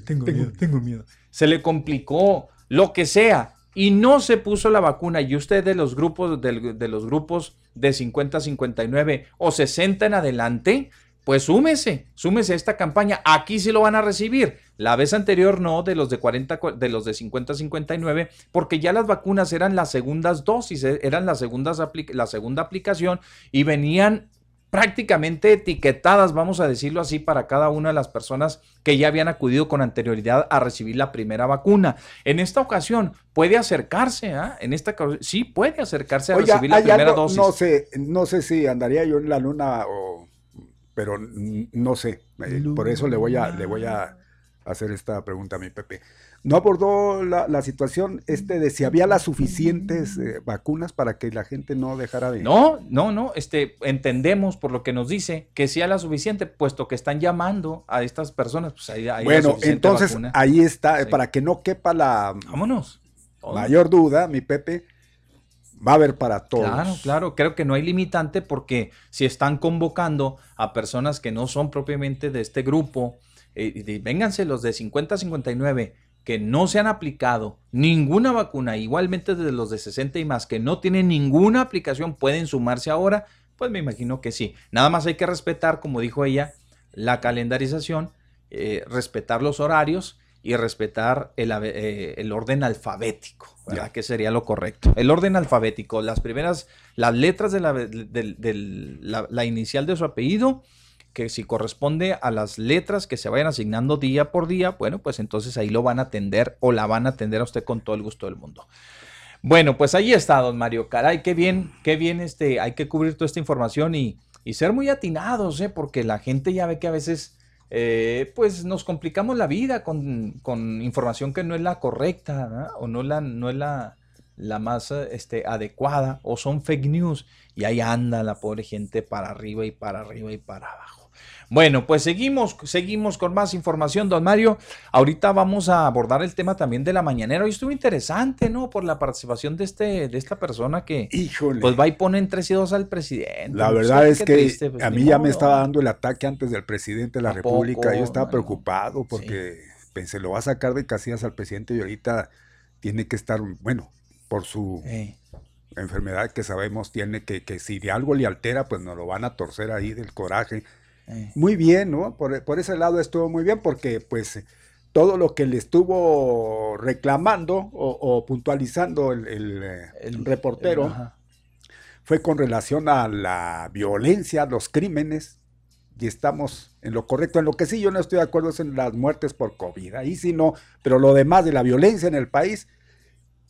tengo, miedo, tengo miedo. Se le complicó, lo que sea y no se puso la vacuna y usted de los grupos de, los grupos de 50 a 59 o 60 en adelante, pues súmese, súmese a esta campaña. Aquí sí lo van a recibir. La vez anterior no, de los de 40, de los de 50 a 59, porque ya las vacunas eran las segundas dosis, eh, eran las segundas la segunda aplicación y venían prácticamente etiquetadas, vamos a decirlo así, para cada una de las personas que ya habían acudido con anterioridad a recibir la primera vacuna. En esta ocasión puede acercarse, ¿ah? En esta sí puede acercarse a recibir la primera dosis. No sé, no sé si andaría yo en la luna o pero no sé. Eh, por eso le voy a, le voy a hacer esta pregunta a mi Pepe. No abordó la, situación este de si había las suficientes eh, vacunas para que la gente no dejara de... No, no, no, este, entendemos por lo que nos dice que sí hay la suficiente, puesto que están llamando a estas personas, pues ahí hay Bueno, entonces ahí está, para que no quepa la Vámonos. mayor duda, mi Pepe, va a haber para todos. Claro, claro, creo que no hay limitante porque si están convocando a personas que no son propiamente de este grupo, eh, vénganse los de 50 a 59 que no se han aplicado ninguna vacuna, igualmente desde los de 60 y más, que no tienen ninguna aplicación, pueden sumarse ahora, pues me imagino que sí. Nada más hay que respetar, como dijo ella, la calendarización, eh, respetar los horarios y respetar el, eh, orden alfabético, ¿verdad? Que sería lo correcto. El orden alfabético, las primeras, las letras de la, la inicial de su apellido, que si corresponde a las letras que se vayan asignando día por día, bueno, pues entonces ahí lo van a atender o la van a atender a usted con todo el gusto del mundo. Bueno, pues ahí está, don Mario. Caray, qué bien, qué bien, este, hay que cubrir toda esta información y, ser muy atinados, ¿eh? porque la gente ya ve que a veces, eh, pues nos complicamos la vida con, información que no es la correcta, o no, la, no es la, la más este, adecuada, o son fake news, y ahí anda la pobre gente para arriba y para arriba y para abajo. Bueno, pues seguimos, seguimos con más información, don Mario. Ahorita vamos a abordar el tema también de la mañanera. Hoy estuvo interesante, ¿no? Por la participación de este, de esta persona que pues va y pone en tres y dos al presidente. La verdad es que pues, a mí ya me estaba dando el ataque antes del presidente de la República. Yo estaba preocupado porque pensé, lo va a sacar de casillas al presidente y ahorita tiene que estar, bueno, por su enfermedad que sabemos tiene que, que si de algo le altera, pues nos lo van a torcer ahí del coraje eh. Muy bien, ¿no? Por, ese lado estuvo muy bien porque pues todo lo que le estuvo reclamando o, puntualizando el, eh, reportero fue con relación a la violencia, los crímenes, y estamos en lo correcto. En lo que sí yo no estoy de acuerdo es en las muertes por COVID, ahí sí no, pero lo demás de la violencia en el país,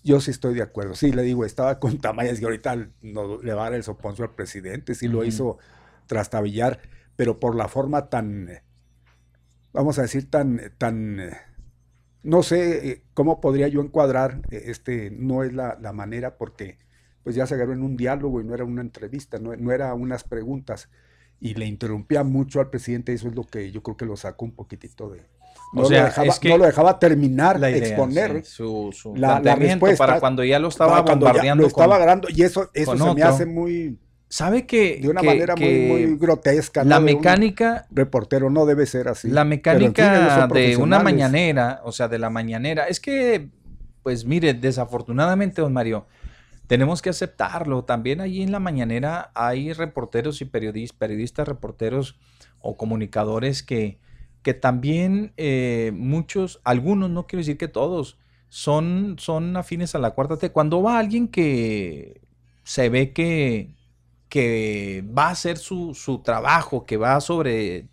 yo sí estoy de acuerdo. Sí, le digo, estaba con Tamayas y ahorita no, le va a dar el soponcio al presidente, sí lo hizo trastabillar pero por la forma tan, vamos a decir, tan, tan, no sé eh, cómo podría yo encuadrar, eh, este, no es la, manera porque pues ya se agarró en un diálogo y no era una entrevista, no, no era unas preguntas y le interrumpía mucho al presidente, eso es lo que yo creo que lo sacó un poquitito de... No, lo, dejaba, no lo dejaba terminar de exponer su, la, respuesta para cuando ya lo estaba bombardeando. lo estaba agarrando y eso, eso se me hace muy ¿Sabe que... De una manera muy, grotesca. La mecánica... reportero no debe ser así. La mecánica de una mañanera, o sea, de la mañanera, es que, pues mire, desafortunadamente, don Mario, tenemos que aceptarlo. También allí en la mañanera hay reporteros y periodistas, periodistas, reporteros o comunicadores que, que también eh, muchos, algunos, no quiero decir que todos, son, son afines a la cuarta T. Cuando va alguien que se ve que que va a hacer su, trabajo, que va sobre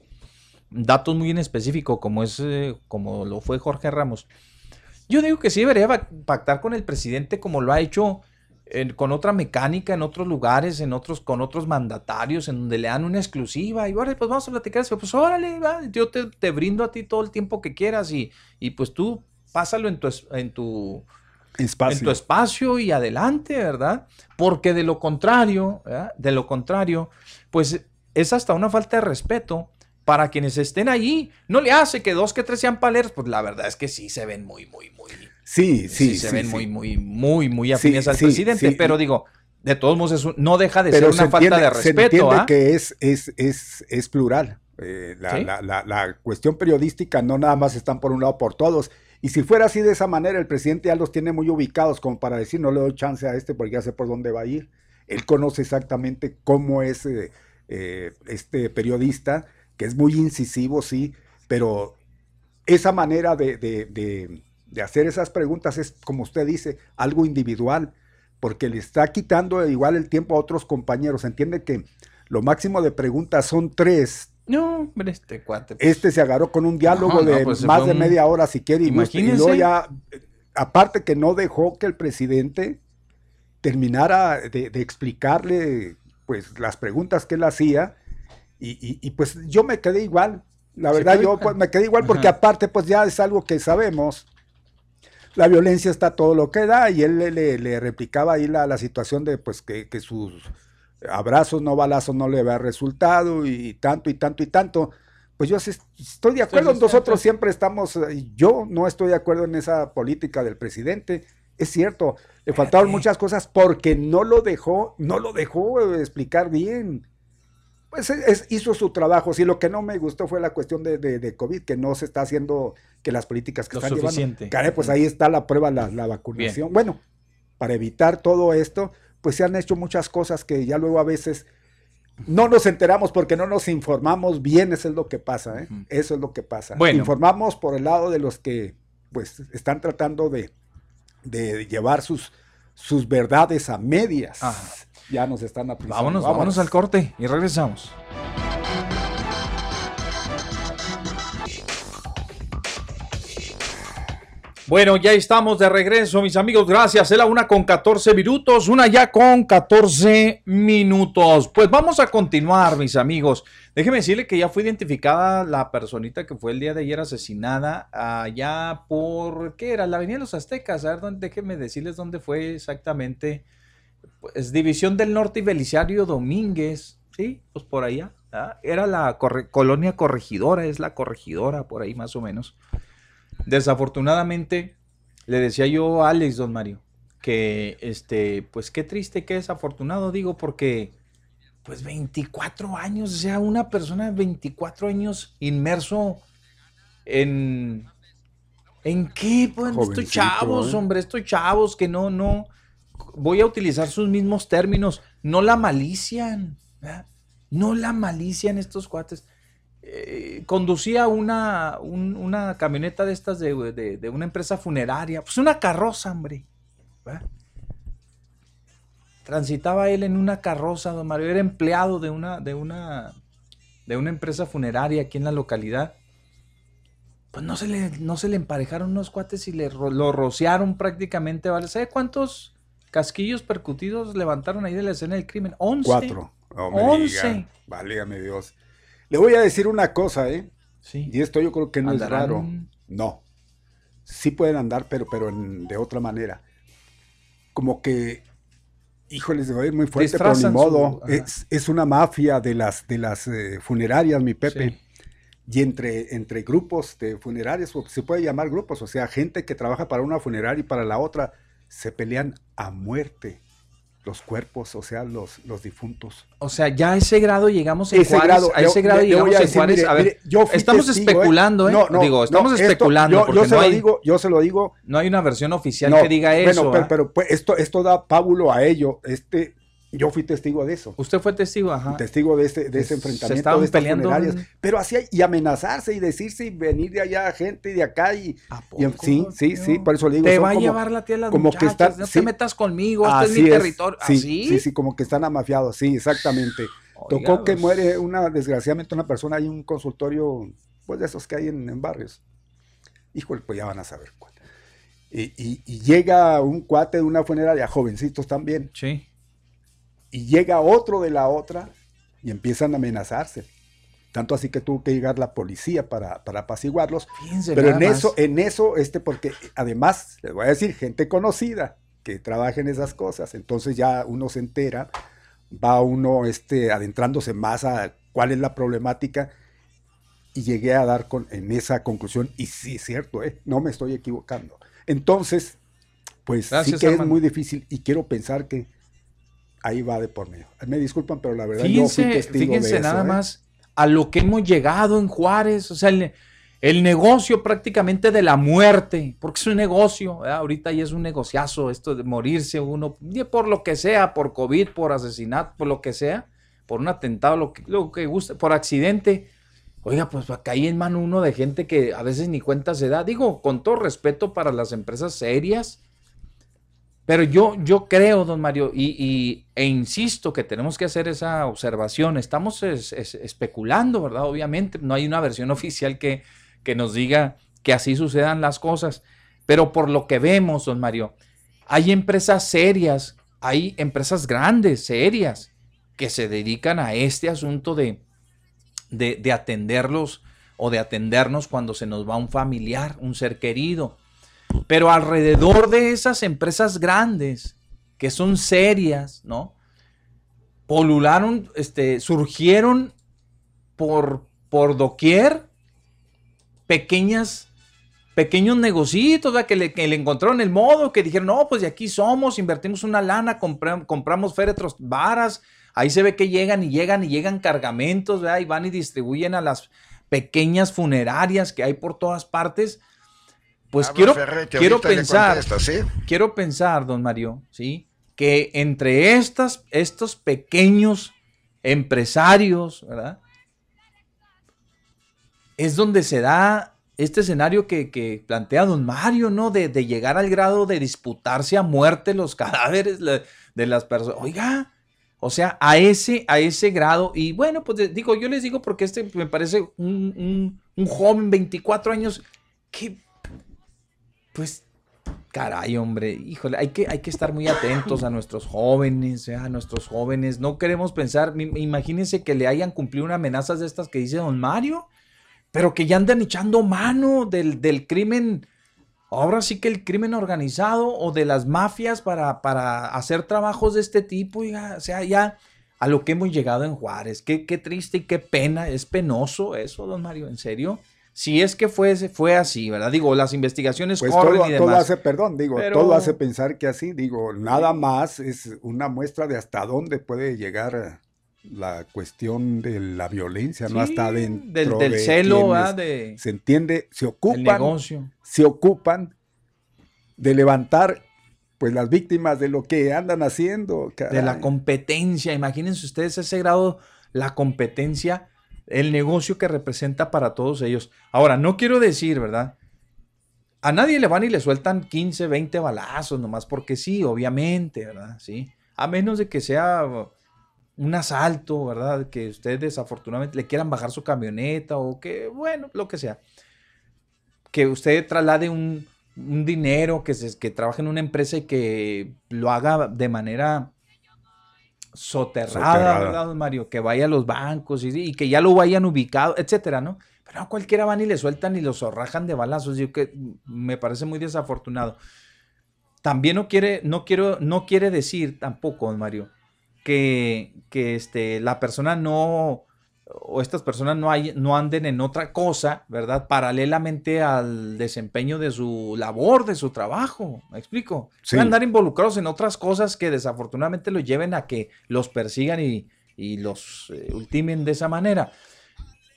datos muy en específico, como, es, eh, como lo fue Jorge Ramos. Yo digo que sí debería pactar con el presidente como lo ha hecho con otra mecánica en otros lugares, en otros, con otros mandatarios, en donde le dan una exclusiva y ahora pues vamos a platicar. Pues órale, yo te, brindo a ti todo el tiempo que quieras y, y pues tú pásalo en tu, en tu en tu espacio y adelante, ¿verdad? Porque de lo contrario, de lo contrario, pues es hasta una falta de respeto para quienes estén allí. No le hace que dos que tres sean paleros, pues la verdad es que sí se ven muy, muy, muy. Sí, sí, sí. Se ven muy, muy, muy, muy afines al presidente, pero digo, de todos modos, no deja de ser una falta de respeto. Se entiende ¿ah? que es, es, es, es plural. Eh, la, la, la, la, cuestión periodística no nada más están por un lado por todos. Y si fuera así de esa manera, el presidente ya los tiene muy ubicados como para decir, no le doy chance a este porque ya sé por dónde va a ir. Él conoce exactamente cómo es eh, eh, este periodista, que es muy incisivo, sí, pero esa manera de, de, hacer esas preguntas es, como usted dice, algo individual, porque le está quitando igual el tiempo a otros compañeros. Entiende que lo máximo de preguntas son tres, no, hombre, este cuate. Pues. Este se agarró con un diálogo de pues, más de media hora, si quiere. Y, luego ya, aparte que no dejó que el presidente terminara de, explicarle pues las preguntas que él hacía Y, pues yo me quedé igual. La verdad, yo pues, me quedé igual porque aparte, pues ya es algo que sabemos. La violencia está todo lo que da y él le, replicaba ahí la, la, situación de pues que, que, sus abrazos, no balazos, no le había resultado y tanto y tanto y tanto. Pues yo estoy de acuerdo, nosotros siempre estamos, yo no estoy de acuerdo en esa política del presidente. Es cierto, le faltaron muchas cosas porque no lo dejó, no lo dejó explicar bien pues hizo su trabajo. Sí, lo que no me gustó fue la cuestión de, de, COVID, que no se está haciendo, que las políticas que están llevando. pues ahí está la prueba, la, la vacunación. Bueno, para evitar todo esto, pues se han hecho muchas cosas que ya luego a veces no nos enteramos porque no nos informamos bien, eso es lo que pasa, ¿eh? Eso es lo que pasa. Bueno. Informamos por el lado de los que pues están tratando de, de llevar sus, sus verdades a medias ya nos están aplicando. Vámonos, vámonos, al corte y regresamos. Bueno, ya estamos de regreso, mis amigos. Gracias. Es la una con 14 minutos, una ya con 14 minutos. Pues vamos a continuar, mis amigos. Déjeme decirle que ya fue identificada la personita que fue el día de ayer asesinada allá por, ¿qué era? La Avenida de los Aztecas. A ver, déjenme decirles dónde fue exactamente pues, División del Norte y Belisario Domínguez, ¿sí? Pues por allá. Era la colonia corregidora, es la corregidora, por ahí más o menos. Desafortunadamente, le decía yo a Alex, don Mario, que este, pues qué triste, qué desafortunado, digo, porque pues 24 años, o sea, una persona de 24 años inmerso en... ¿En qué? Pues estoy chavos, ¿eh? hombre, estoy chavos que no, no, voy a utilizar sus mismos términos, no la malician, no la malician estos cuates. Eh, conducía una, una camioneta de estas de, una empresa funeraria, pues una carroza, hombre. Transitaba él en una carroza, don Mario, era empleado de una, de una, de una empresa funeraria aquí en la localidad. Pues no se le, no se le emparejaron unos cuates y le, lo rociaron prácticamente, ¿vale? ¿Sabe cuántos casquillos percutidos levantaron ahí de la escena del crimen. 11. Cuatro. Once. Válgame Dios. Le voy a decir una cosa, ¿eh? Sí. Y esto yo creo que no es raro. No. Sí pueden andar, pero, pero de otra manera. Como que, híjoles, va a ir muy fuerte, pero ni modo. es, una mafia de las, de las eh, funerarias, mi Pepe. Y entre, entre grupos de funerarias, se puede llamar grupos, o sea, gente que trabaja para una funeraria y para la otra, se pelean a muerte los cuerpos, o sea, los, los difuntos. O sea, ya a ese grado llegamos en Juárez, a ese grado llegamos en Juárez. a ver, estamos ¿eh? especulando, ¿eh? No, no, digo, estamos especulando. yo, se lo digo, yo se lo digo. No hay una versión oficial que diga eso. Bueno, pero, ¿ah? pues, esto, esto da pábulo a ello. Este, yo fui testigo de eso. Usted fue testigo, ajá. Testigo de ese, de ese enfrentamiento de estas peleando Pero así, y amenazarse y decirse y venir de allá gente de acá y, sí, sí, sí, por eso le digo. Te va a llevar la a las como que están, no te metas conmigo, este es mi territorio. Sí, sí, sí, como que están amafiados, sí, exactamente. Tocó que pues. muere una, desgraciadamente, una persona, hay un consultorio, pues de esos que hay en, barrios. Híjole, pues ya van a saber cuál. Y, y, y llega un cuate de una funeraria, jovencitos también. Sí y llega otro de la otra y empiezan a amenazarse. Tanto así que tuvo que llegar la policía para, para apaciguarlos. Pero en eso, en eso, este, porque además, les voy a decir, gente conocida que trabaja en esas cosas, entonces ya uno se entera, va uno este, adentrándose más a cuál es la problemática y llegué a dar con, en esa conclusión, y sí es cierto, ¿eh? no me estoy equivocando. Entonces, pues sí que es muy difícil y quiero pensar que ahí va de por medio. Me disculpan, pero la verdad fíjense, yo fui testigo fíjense nada ¿eh? más a lo que hemos llegado en Juárez, o sea, el, negocio prácticamente de la muerte, porque es un negocio, ahorita ya es un negociazo esto de morirse uno, por lo que sea, por COVID, por asesinato, por lo que sea, por un atentado, lo que, lo que guste, por accidente. Oiga, pues caí en mano uno de gente que a veces ni cuenta se da. Digo, con todo respeto para las empresas serias, pero yo, yo creo, don Mario, y, e insisto que tenemos que hacer esa observación. Estamos especulando, ¿verdad? Obviamente, no hay una versión <laughs> oficial que, que nos diga que así sucedan las cosas. Pero por lo que vemos, don Mario, hay empresas serias, hay empresas grandes, serias, que se dedican a este asunto de, de, de atenderlos o de atendernos cuando se nos va un familiar, un ser querido. Pero alrededor de esas empresas grandes, que son serias, ¿no? Polularon, este, surgieron por, por doquier pequeñas, pequeños negocios, que le, que le encontraron el modo, que dijeron, no, pues de aquí somos, invertimos una lana, compramos féretros varas, ahí se ve que llegan y llegan y llegan cargamentos, ¿verdad? y van y distribuyen a las pequeñas funerarias que hay por todas partes. Pues quiero, quiero pensar, quiero pensar, don Mario, ¿sí? Que entre estas, estos pequeños empresarios, ¿verdad? Es donde se da este escenario que, plantea don Mario, ¿no? De, llegar al grado de disputarse a muerte los <laughs> cadáveres de las personas. Oiga, o sea, a ese, a ese grado. Y bueno, pues digo, yo les digo porque este me parece un, un, un joven, 24 años, que pues, caray, hombre, híjole, hay que, hay que estar muy atentos a nuestros jóvenes, a nuestros jóvenes. No queremos pensar, imagínense que le hayan cumplido una amenazas de estas que dice don Mario, pero que ya andan echando mano del, del crimen ahora sí que el crimen organizado o de las mafias para, para hacer trabajos de este tipo, o sea, ya a lo que hemos llegado en Juárez. Qué, qué triste y qué pena, es penoso eso, don Mario, en serio. Si es que fue, fue así, ¿verdad? Digo, las investigaciones pues corren todo, y demás. Todo hace, perdón, digo, todo hace pensar que así, digo, nada más es una muestra de hasta dónde puede llegar la cuestión de la violencia, ¿no? Hasta dentro del, del celo, de, se entiende, se ocupan, se ocupan de levantar pues las víctimas de lo que andan haciendo. De la competencia, imagínense ustedes ese grado, la competencia, el negocio que representa para todos ellos. Ahora, no quiero decir, ¿verdad? A nadie le van y le sueltan 15, 20 balazos, nomás porque sí, obviamente, ¿verdad? Sí. A menos de que sea un asalto, ¿verdad? Que ustedes desafortunadamente le quieran bajar su camioneta o que, bueno, lo que sea. Que usted traslade un, dinero, que, se, que trabaje en una empresa y que lo haga de manera soterrada, ¿verdad, Mario? Que vaya a los bancos y, que ya lo vayan ubicado, etcétera, ¿no? Pero a cualquiera van y le sueltan y los zorrajan de balazos. Yo que me parece muy desafortunado. También no quiere, no quiero, no quiere decir tampoco, Mario, que, que este, la persona no, o estas personas no, hay, no anden en otra cosa, ¿verdad? Paralelamente al desempeño de su labor, de su trabajo, ¿me explico? Sí. andar involucrados en otras cosas que desafortunadamente los lleven a que los persigan y, los eh, ultimen de esa manera.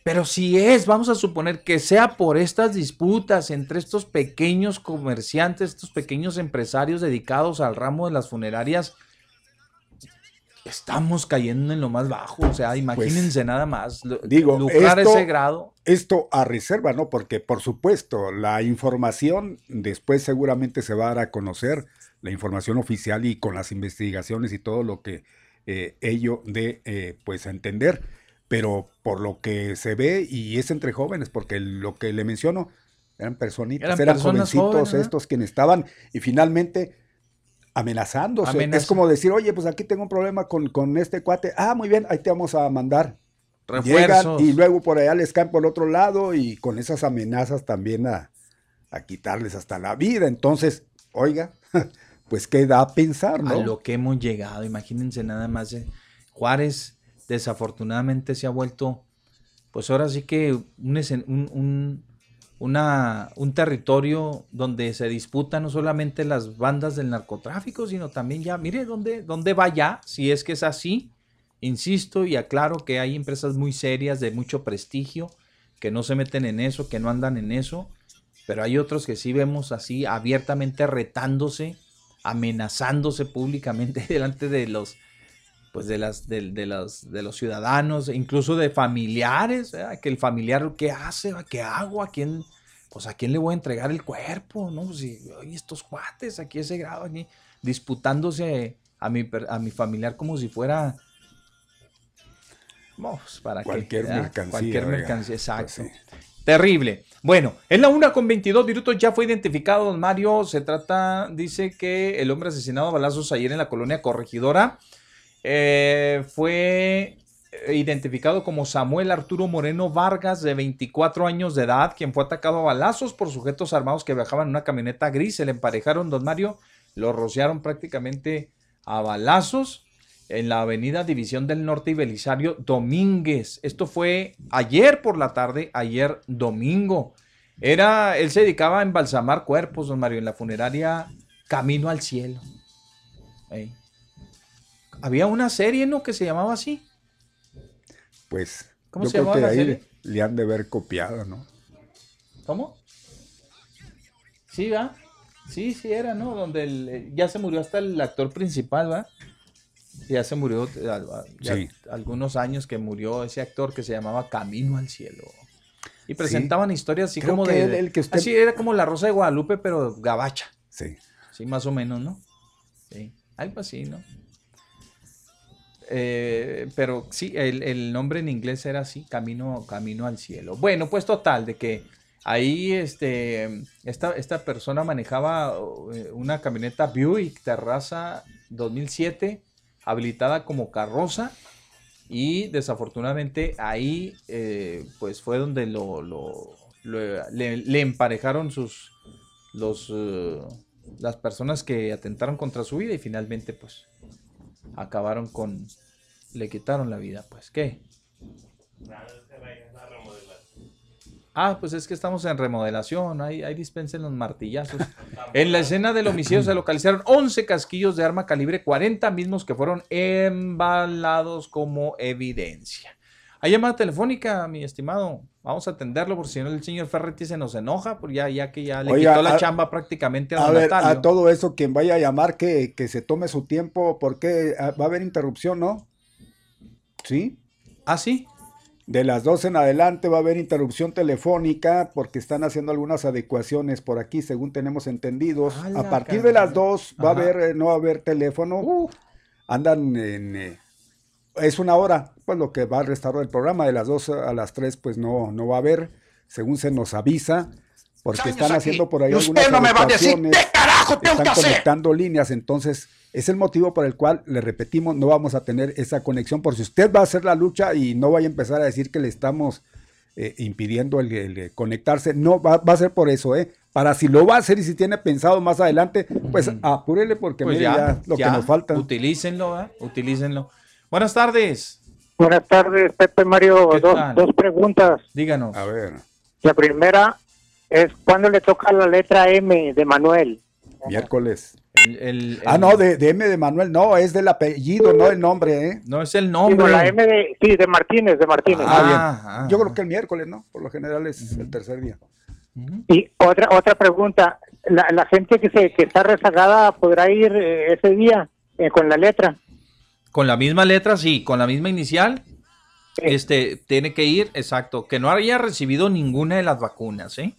Pero si es, vamos a suponer que sea por estas disputas entre estos pequeños comerciantes, estos pequeños empresarios dedicados al ramo de las funerarias, estamos cayendo en lo más bajo. O sea, pues, imagínense nada más. Digo, lucrar ese grado. Esto a reserva, ¿no? Porque, por supuesto, la información después seguramente se va a dar a conocer, la información oficial y con las investigaciones y todo lo que eh, ello de, eh, pues, entender. Pero por lo que se ve, y es entre jóvenes, porque lo que le menciono, eran personitas, eran, jovencitos estos quienes estaban, y finalmente amenazándose. Es como decir, oye, pues aquí tengo un problema con, con este cuate. Ah, muy bien, ahí te vamos a mandar. Refuerzos. y luego por allá les caen por otro lado y con esas amenazas también a, a quitarles hasta la vida. Entonces, oiga, <laughs> pues qué da a pensar, ¿no? A lo que hemos llegado, imagínense nada más. Eh, Juárez desafortunadamente se ha vuelto, pues ahora sí que un, un, una, un territorio donde se disputan no solamente las bandas del narcotráfico, sino también ya, mire, ¿dónde, dónde va ya? Si es que es así, insisto y aclaro que hay empresas muy serias, de mucho prestigio, que no se meten en eso, que no andan en eso, pero hay otros que sí vemos así abiertamente retándose, amenazándose públicamente <laughs> delante de los pues de las de, los de los ciudadanos, incluso de familiares, que el familiar qué hace, qué hago, a quién pues a quién le voy a entregar el cuerpo, ¿no? Pues si oye, estos cuates aquí ese grado aquí disputándose a mi a mi familiar como si fuera vamos, para cualquier mercancía, cualquier mercancía, pues exacto. Terrible. Bueno, en la una con 22 minutos ya fue identificado don Mario. Se trata, dice que el hombre asesinado a balazos ayer en la colonia Corregidora eh, fue identificado como Samuel Arturo Moreno Vargas, de 24 años de edad, quien fue atacado a balazos por sujetos armados que viajaban en una camioneta gris. Se le emparejaron, don Mario, lo rociaron prácticamente a balazos en la avenida División del Norte y Belisario Domínguez. Esto fue ayer por la tarde, ayer domingo. Era, él se dedicaba a embalsamar cuerpos, don Mario, en la funeraria Camino al Cielo. Había una serie, ¿no? Que se llamaba así. Pues ¿Cómo yo se creo que ahí serie? le, han de haber copiado, ¿no? ¿Cómo? Sí, va. Sí, sí era, ¿no? Donde el- eh, ya se murió hasta el actor principal, ¿va? Ya se murió eh, ya Sí. algunos años que murió ese actor que se llamaba Camino al Cielo. Y presentaban historias así Creo como de... el- el que usted- Así era como la Rosa de Guadalupe, pero gabacha. Sí. Sí, más o menos, ¿no? Sí, algo así, ¿no? Eh, pero sí, el, el nombre en inglés era así, Camino, Camino al Cielo. Bueno, pues total, de que ahí este, esta, esta persona manejaba eh, una camioneta Buick Terraza 2007, habilitada como carroza, y desafortunadamente ahí eh, pues fue donde lo, lo- le, emparejaron sus los las personas que atentaron contra su vida y finalmente pues acabaron con le quitaron la vida pues qué Ah, pues es que estamos en remodelación, ahí, ahí dispensen los martillazos. <laughs> En la escena del homicidio se localizaron 11 casquillos de arma calibre 40 mismos que fueron embalados como evidencia. Hay llamada telefónica, mi estimado. Vamos a atenderlo, porque si no el señor Ferretti se nos enoja, porque ya, ya que ya le Oiga, quitó la a- chamba prácticamente a A don ver, Natalio. a todo eso, quien vaya a llamar, que, que se tome su tiempo, porque ah, va a haber interrupción, ¿no? ¿Sí? ¿Ah, sí? De las 12 en adelante va a haber interrupción telefónica porque están haciendo algunas adecuaciones por aquí, según tenemos entendidos. ¡A partir de las caray! 2 va a haber, eh, no va a haber teléfono. Andan en... eh, es una hora, pues lo que va a restar del programa. De las 2 a las 3 pues no, no va a haber, según se nos avisa, porque están aquí, haciendo por ahí y usted algunas no me va a decir qué carajo tengo están que hacer. conectando líneas, entonces es el motivo por el cual, le repetimos, no vamos a tener esa conexión, por si usted va a hacer la lucha y no vaya a empezar a decir que le estamos eh, impidiendo el, el conectarse, no, va, va a ser por eso, ¿eh? Para si lo va a hacer y si tiene pensado más adelante, pues apúrele porque Pues mire ya, ya lo ya, que nos falta. Utilícenlo, ¿verdad? Utilícenlo. Buenas tardes. Buenas tardes, Pepe Mario. ¿Qué Dos, dos preguntas. Díganos. A ver, La primera es cuándo le toca la letra M de Manuel. miércoles. El- el- Ah, el- no, de, de M de Manuel, no, es del apellido, no del nombre, ¿eh? No es el nombre. la M de, sí, de Martínez, de Martínez. Ah, bien. ah, Yo creo que el miércoles, ¿no? Por lo general es el tercer día. Y otra otra pregunta, la, la gente que se que está rezagada podrá ir eh, ese día eh, con la letra. Con la misma letra, sí, con la misma inicial. Sí. Este, tiene que ir, exacto, que no haya recibido ninguna de las vacunas, ¿eh?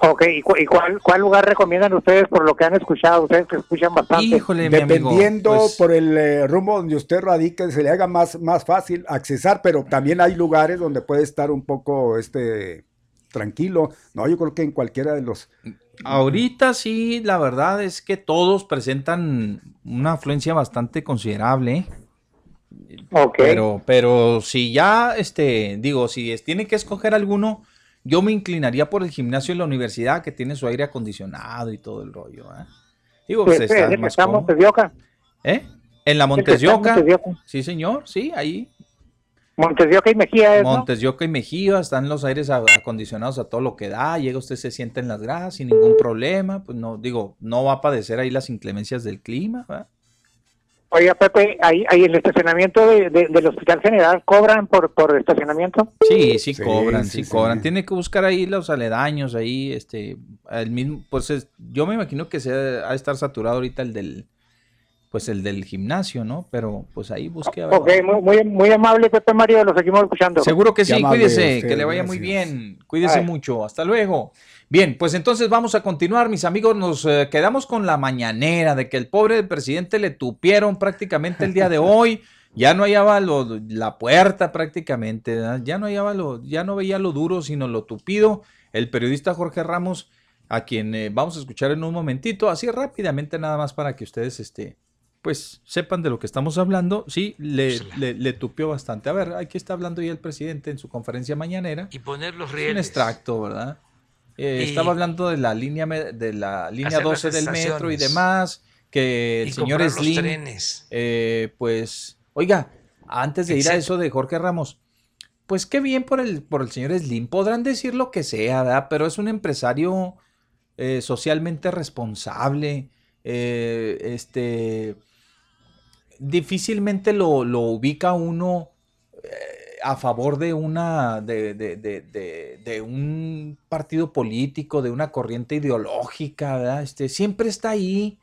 Ok, ¿y, cu- y cuál, cuál lugar recomiendan ustedes por lo que han escuchado? Ustedes que escuchan bastante. Híjole, mi amigo. Dependiendo pues, por el eh, rumbo donde usted radique, se le haga más, más fácil accesar, pero también hay lugares donde puede estar un poco este tranquilo. No, yo creo que en cualquiera de los Ahorita sí, la verdad es que todos presentan una afluencia bastante considerable, ¿eh? Ok. Pero, pero si ya, este, digo, si es- tiene que escoger alguno, yo me inclinaría por el gimnasio de la universidad que tiene su aire acondicionado y todo el rollo, ¿eh? Digo, Pues, pues, está más en Montedioca. ¿Eh? En la Montesioca. Sí, señor, sí, ahí. Montedioca y Mejía es. Montes de Oca y Mejía, están los aires acondicionados a todo lo que da, llega usted se sienta en las gradas sin ningún problema, pues no, digo, no va a padecer ahí las inclemencias del clima, ¿verdad? Oiga, Pepe, ahí, ahí el estacionamiento de- de- del Hospital General cobran por, por estacionamiento. Sí, sí, Sí, cobran, sí, sí, sí. cobran. Tiene que buscar ahí los aledaños, ahí, este, el mismo, pues es- yo me imagino que se ha de estar saturado ahorita el del, pues el del gimnasio, ¿no? Pero pues ahí a ver. Ok, muy, muy, muy amable, Pepe Mario, lo seguimos escuchando. Seguro que sí, amable cuídese, usted, que le vaya muy bien, cuídese mucho, hasta luego. Bien, pues entonces vamos a continuar, mis amigos, nos eh, quedamos con la mañanera de que el pobre presidente le tupieron prácticamente el día de <laughs> hoy, ya no hallaba lo- la puerta prácticamente, ¿verdad? ya no hallaba lo, ya no veía lo duro, sino lo tupido. El periodista Jorge Ramos, a quien eh, vamos a escuchar en un momentito, así rápidamente nada más para que ustedes este, pues sepan de lo que estamos hablando. Sí, le, le, tupió bastante. A ver, aquí está hablando ya el presidente en su conferencia mañanera. Y poner los rieles. un extracto, ¿verdad? Eh, estaba hablando de la línea de la línea 12 del metro y demás, que el señor Slim, eh, pues, oiga, antes de ir a eso de Jorge Ramos, pues qué bien por el, por el señor Slim, podrán decir lo que sea, ¿verdad? Pero es un empresario eh, socialmente responsable, este, difícilmente lo, lo ubica uno a favor de una de, de, de, de, un partido político, de una corriente ideológica, ¿verdad? Este, siempre está ahí,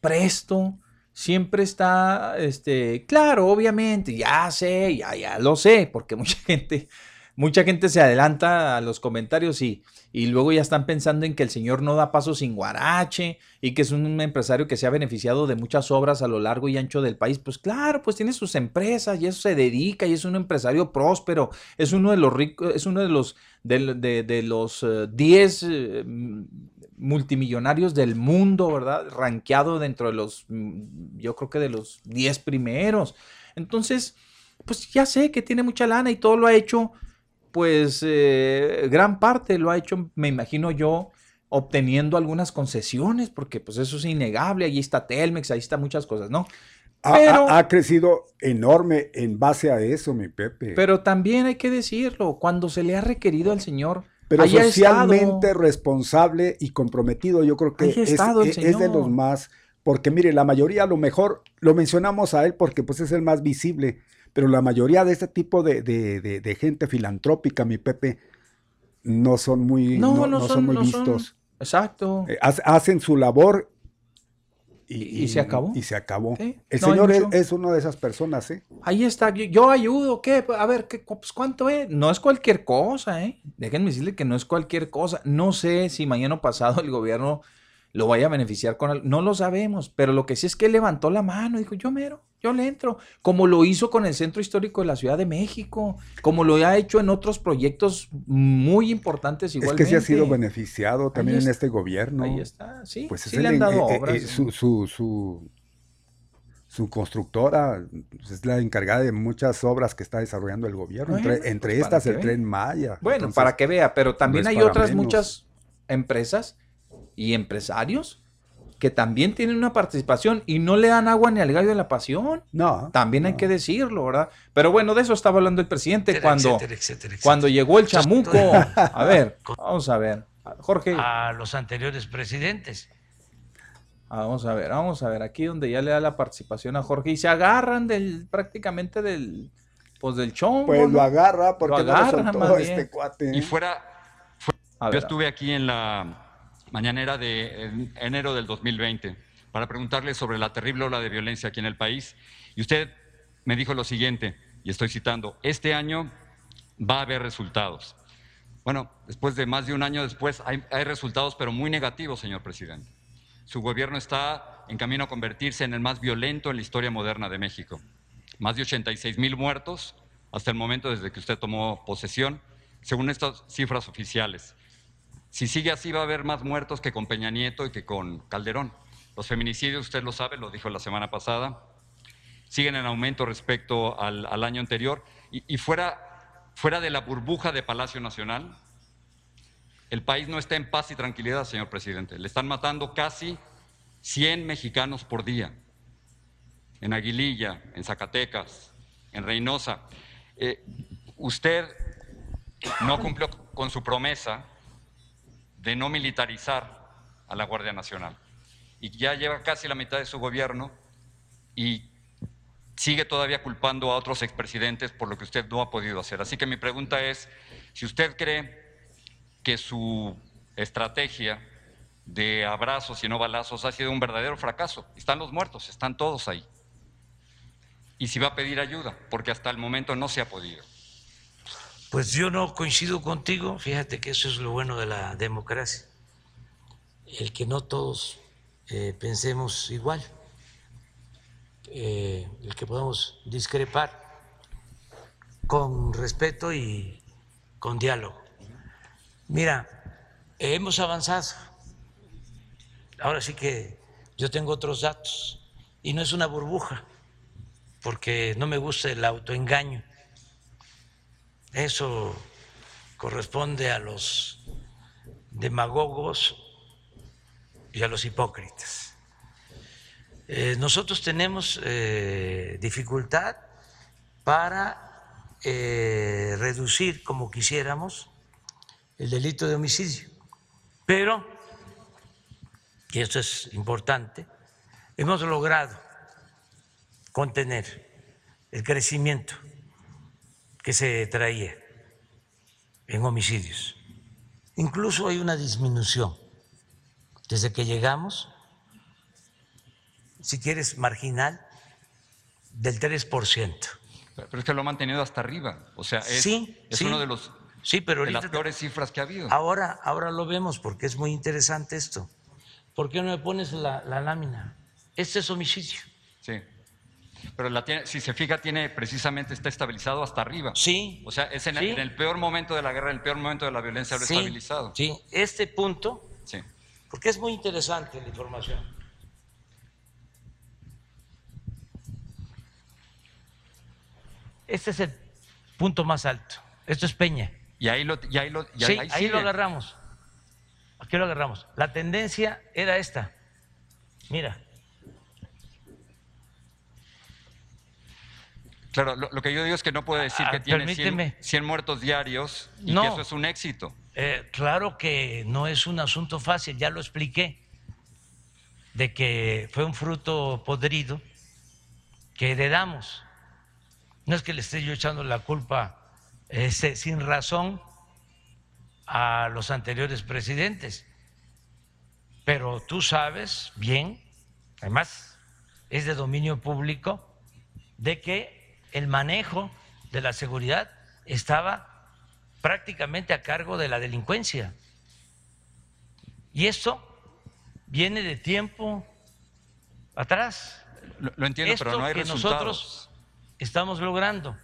presto, siempre está, este, claro, obviamente, ya sé, ya, ya lo sé, porque <laughs> mucha gente mucha gente se adelanta a los comentarios y, y, luego ya están pensando en que el señor no da paso sin guarache y que es un empresario que se ha beneficiado de muchas obras a lo largo y ancho del país. Pues claro, pues tiene sus empresas y eso se dedica y es un empresario próspero, es uno de los ricos, es uno de los de, los 10 eh, eh, multimillonarios del mundo, ¿verdad? Ranqueado dentro de los, mm, yo creo que de los 10 primeros. Entonces, pues ya sé que tiene mucha lana y todo lo ha hecho pues eh, gran parte lo ha hecho, me imagino yo, obteniendo algunas concesiones, porque pues eso es innegable, allí está Telmex, ahí está muchas cosas, ¿no? ha, crecido enorme en base a eso, mi Pepe. Pero también hay que decirlo, cuando se le ha requerido al señor... Pero socialmente responsable y comprometido, yo creo que es, es, de los más, porque mire, la mayoría a lo mejor lo mencionamos a él porque pues es el más visible, pero la mayoría de este tipo de, gente filantrópica, mi Pepe, no son muy, no, son, muy vistos. Exacto. Eh, hacen su labor y, se acabó. Y se acabó. El Señor es, una de esas personas, ¿eh? Ahí está, yo, ayudo, ¿qué? A ver, ¿qué, pues, ¿cuánto es? No es cualquier cosa, ¿eh? Déjenme decirle que no es cualquier cosa. No sé si mañana pasado el gobierno lo vaya a beneficiar con algo. No lo sabemos, pero lo que sí es que levantó la mano y dijo, yo mero, yo le entro. Como lo hizo con el Centro Histórico de la Ciudad de México, como lo ha hecho en otros proyectos muy importantes igualmente. Es que sí ha sido beneficiado también en este gobierno. Ahí está, sí, pues sí le han dado eh, eh, obras. Eh, su, su, su, constructora pues, es la encargada de muchas obras que está desarrollando el gobierno, entre, pues, estas el Tren Maya. Bueno, para que vea, pero también hay otras muchas empresas y empresarios que también tienen una participación y no le dan agua ni al gallo de la pasión. No. También hay que decirlo, ¿verdad? Pero bueno, de eso estaba hablando el presidente cuando, cuando llegó el chamuco. <laughs> A ver, vamos a ver. Jorge. A los anteriores presidentes. Vamos a ver, vamos a ver. Aquí donde ya le da la participación a Jorge y se agarran del prácticamente del pues del chongo. Pues lo agarra porque lo agarra, no este cuate. Y fuera, yo estuve aquí en la mañanera de enero del 2020 para preguntarle sobre la terrible ola de violencia aquí en el país. Y usted me dijo lo siguiente, y estoy citando, este año va a haber resultados. Bueno, después de más de un año después hay, hay resultados, pero muy negativos, señor presidente. Su gobierno está en camino a convertirse en el más violento en la historia moderna de México. Más de 86 mil muertos hasta el momento desde que usted tomó posesión, según estas cifras oficiales. Si sigue así va a haber más muertos que con Peña Nieto y que con Calderón. Los feminicidios, usted lo sabe, lo dijo la semana pasada, siguen en aumento respecto al, año anterior. Y, fuera, de la burbuja de Palacio Nacional, el país no está en paz y tranquilidad, señor presidente. Le están matando casi 100 mexicanos por día. En Aguililla, en Zacatecas, en Reynosa. Eh, usted no cumplió con su promesa de no militarizar a la Guardia Nacional. Y ya lleva casi la mitad de su gobierno y sigue todavía culpando a otros expresidentes por lo que usted no ha podido hacer. Así que mi pregunta es, si usted cree que su estrategia de abrazos y no balazos ha sido un verdadero fracaso, están los muertos, están todos ahí. Y si va a pedir ayuda, porque hasta el momento no se ha podido. Pues yo no coincido contigo, fíjate que eso es lo bueno de la democracia, el que no todos eh, pensemos igual, eh, el que podamos discrepar con respeto y con diálogo. Mira, hemos avanzado, ahora sí que yo tengo otros datos, y no es una burbuja, porque no me gusta el autoengaño. Eso corresponde a los demagogos y a los hipócritas. Eh, nosotros tenemos eh, dificultad para eh, reducir como quisiéramos el delito de homicidio, pero, y esto es importante, hemos logrado contener el crecimiento que se traía en homicidios. Incluso hay una disminución desde que llegamos, si quieres, marginal, del 3%. Pero es que lo ha mantenido hasta arriba. O sea, es, sí, es sí. uno de los Sí, pero de las peores cifras que ha habido. Ahora, ahora lo vemos porque es muy interesante esto. ¿Por qué no me pones la, la lámina? Este es homicidio. Pero la tiene, si se fija, tiene precisamente está estabilizado hasta arriba. Sí. O sea, es en, Sí. en el peor momento de la guerra, en el peor momento de la violencia, lo ha Sí, estabilizado. Sí, este punto, Sí. porque es muy interesante la información. Este es el punto más alto. Esto es Peña. Y ahí lo, y ahí lo, y sí, ahí lo agarramos. Aquí lo agarramos. La tendencia era esta. Mira, Claro, lo, lo que yo digo es que no puede decir Ah, que tiene 100, permíteme. 100 muertos diarios y No. que eso es un éxito. Eh, claro que no es un asunto fácil, ya lo expliqué, de que fue un fruto podrido que heredamos. No es que le esté yo echando la culpa este, sin razón a los anteriores presidentes, pero tú sabes bien, además es de dominio público, de que el manejo de la seguridad estaba prácticamente a cargo de la delincuencia. Y esto viene de tiempo atrás. Lo, lo entiendo, Esto pero no hay que resultados. nosotros estamos logrando.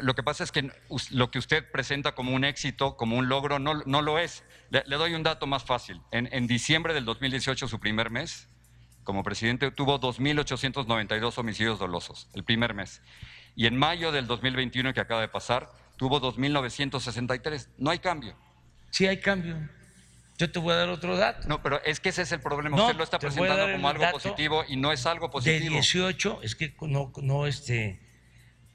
Lo que pasa es que lo que usted presenta como un éxito, como un logro, no, no lo es. Le, le doy un dato más fácil. En, en diciembre del 2018, su primer mes, como presidente, tuvo 2.892 homicidios dolosos, el primer mes. Y en mayo del 2021, que acaba de pasar, tuvo 2.963. No hay cambio. Sí hay cambio. Yo te voy a dar otro dato. No, pero es que ese es el problema. No, usted lo está presentando como algo positivo y no es algo De positivo. 18, es que no, no, este,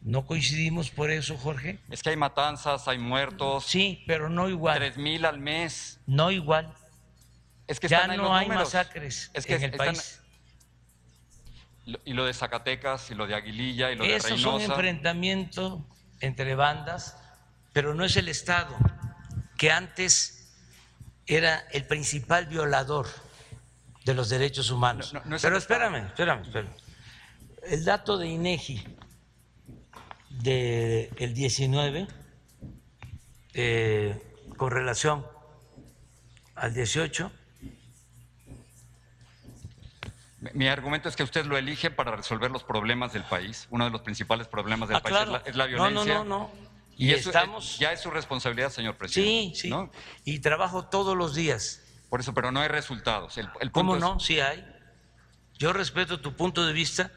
no coincidimos por eso, Jorge. Es que hay matanzas, hay muertos. Sí, pero no igual. 3.000 al mes. No igual. Es que ya están no los hay números. masacres Es que en el están- país. Y lo de Zacatecas, y lo de Aguililla, y lo Esos de son Reynosa. enfrentamientos entre bandas, pero no es el Estado, que antes era el principal violador de los derechos humanos. No, no, no es pero espérame, espérame, espérame. El dato de INEGI del 19 eh, con relación al 18 Mi- argumento es que usted lo elige para resolver los problemas del país. Uno de los principales problemas del Ah, país claro. es, la, es la No, no, violencia. no, no. Y, Y eso estamos- es- ya es su responsabilidad, señor Sí, presidente. sí. ¿no? Y trabajo todos los días. Por eso, pero no hay resultados. El, el ¿Cómo es- no? Sí hay. Yo respeto tu punto de vista,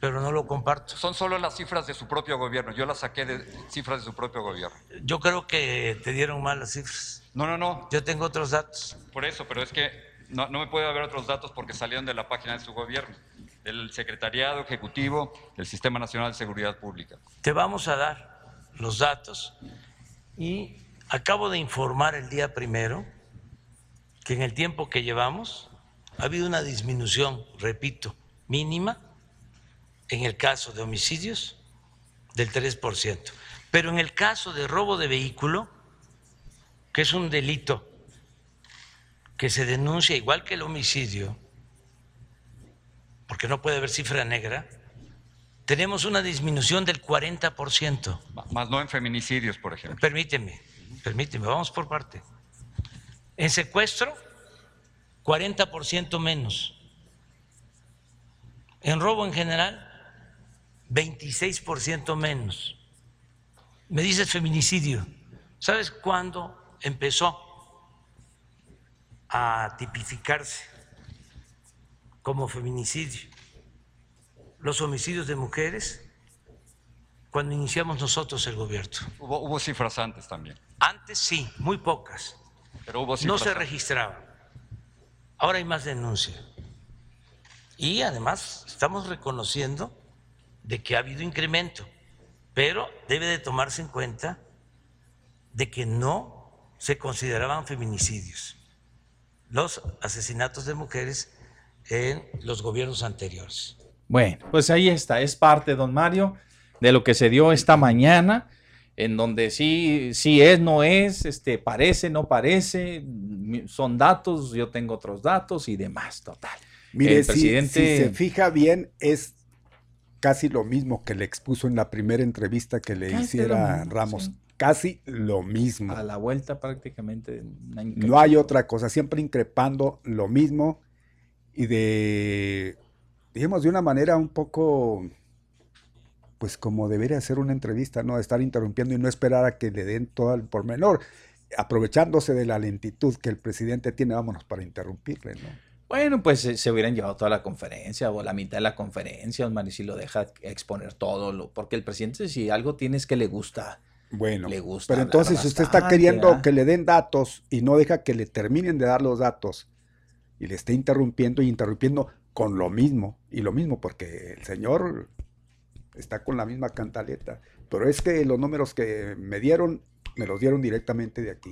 pero no lo comparto. Son solo las cifras de su propio gobierno. Yo las saqué de cifras de su propio gobierno. Yo creo que te dieron mal las cifras. No, no, no. Yo tengo otros datos. Por eso, pero es que no, me puede haber otros datos porque salieron de la página de su gobierno, del Secretariado Ejecutivo del Sistema Nacional de Seguridad Pública. Te vamos a dar los datos y acabo de informar el día primero que en el tiempo que llevamos ha habido una disminución, repito, mínima en el caso de homicidios del 3%. Pero en el caso de robo de vehículo, que es un delito que se denuncia igual que el homicidio, porque no puede haber cifra negra, tenemos una disminución del 40%. Ma- Más no en feminicidios, por ejemplo. Permíteme, permíteme, vamos por parte. En secuestro, 40% menos. En robo en general, 26% menos. Me dices feminicidio. ¿Sabes cuándo empezó a tipificarse como feminicidio? los homicidios de mujeres cuando iniciamos nosotros el gobierno. Hubo, hubo cifras antes también. Antes sí, muy pocas. Pero hubo No cifras se antes. registraban. Ahora hay más denuncia. Y además estamos reconociendo de que ha habido incremento, pero debe de tomarse en cuenta de que no se consideraban feminicidios los asesinatos de mujeres en los gobiernos anteriores. Bueno, pues ahí está, es parte, don Mario, de lo que se dio esta mañana, en donde sí, sí es, no es, este, parece, no parece, son datos, yo tengo otros datos y demás, total. Mire, El presidente- si, se fija bien, es casi lo mismo que le expuso en la primera entrevista que le Casi hiciera Ramos. sí. Casi lo mismo. A la vuelta prácticamente. No hay otra cosa, siempre increpando lo mismo y de, digamos, de una manera un poco, pues como debería ser una entrevista, ¿no? Estar interrumpiendo y no esperar a que le den todo el pormenor, aprovechándose de la lentitud que el presidente tiene, vámonos para interrumpirle, ¿no? Bueno, pues eh, se hubieran llevado toda la conferencia o la mitad de la conferencia, Osmar, y si lo deja exponer todo, lo, porque el presidente si algo tiene es que le gusta. Bueno, Le gusta pero entonces si usted está queriendo ¿verdad? que le den datos y no deja que le terminen de dar los datos y le esté interrumpiendo y interrumpiendo con lo mismo y lo mismo porque el señor está con la misma cantaleta, pero es que los números que me dieron me los dieron directamente de aquí.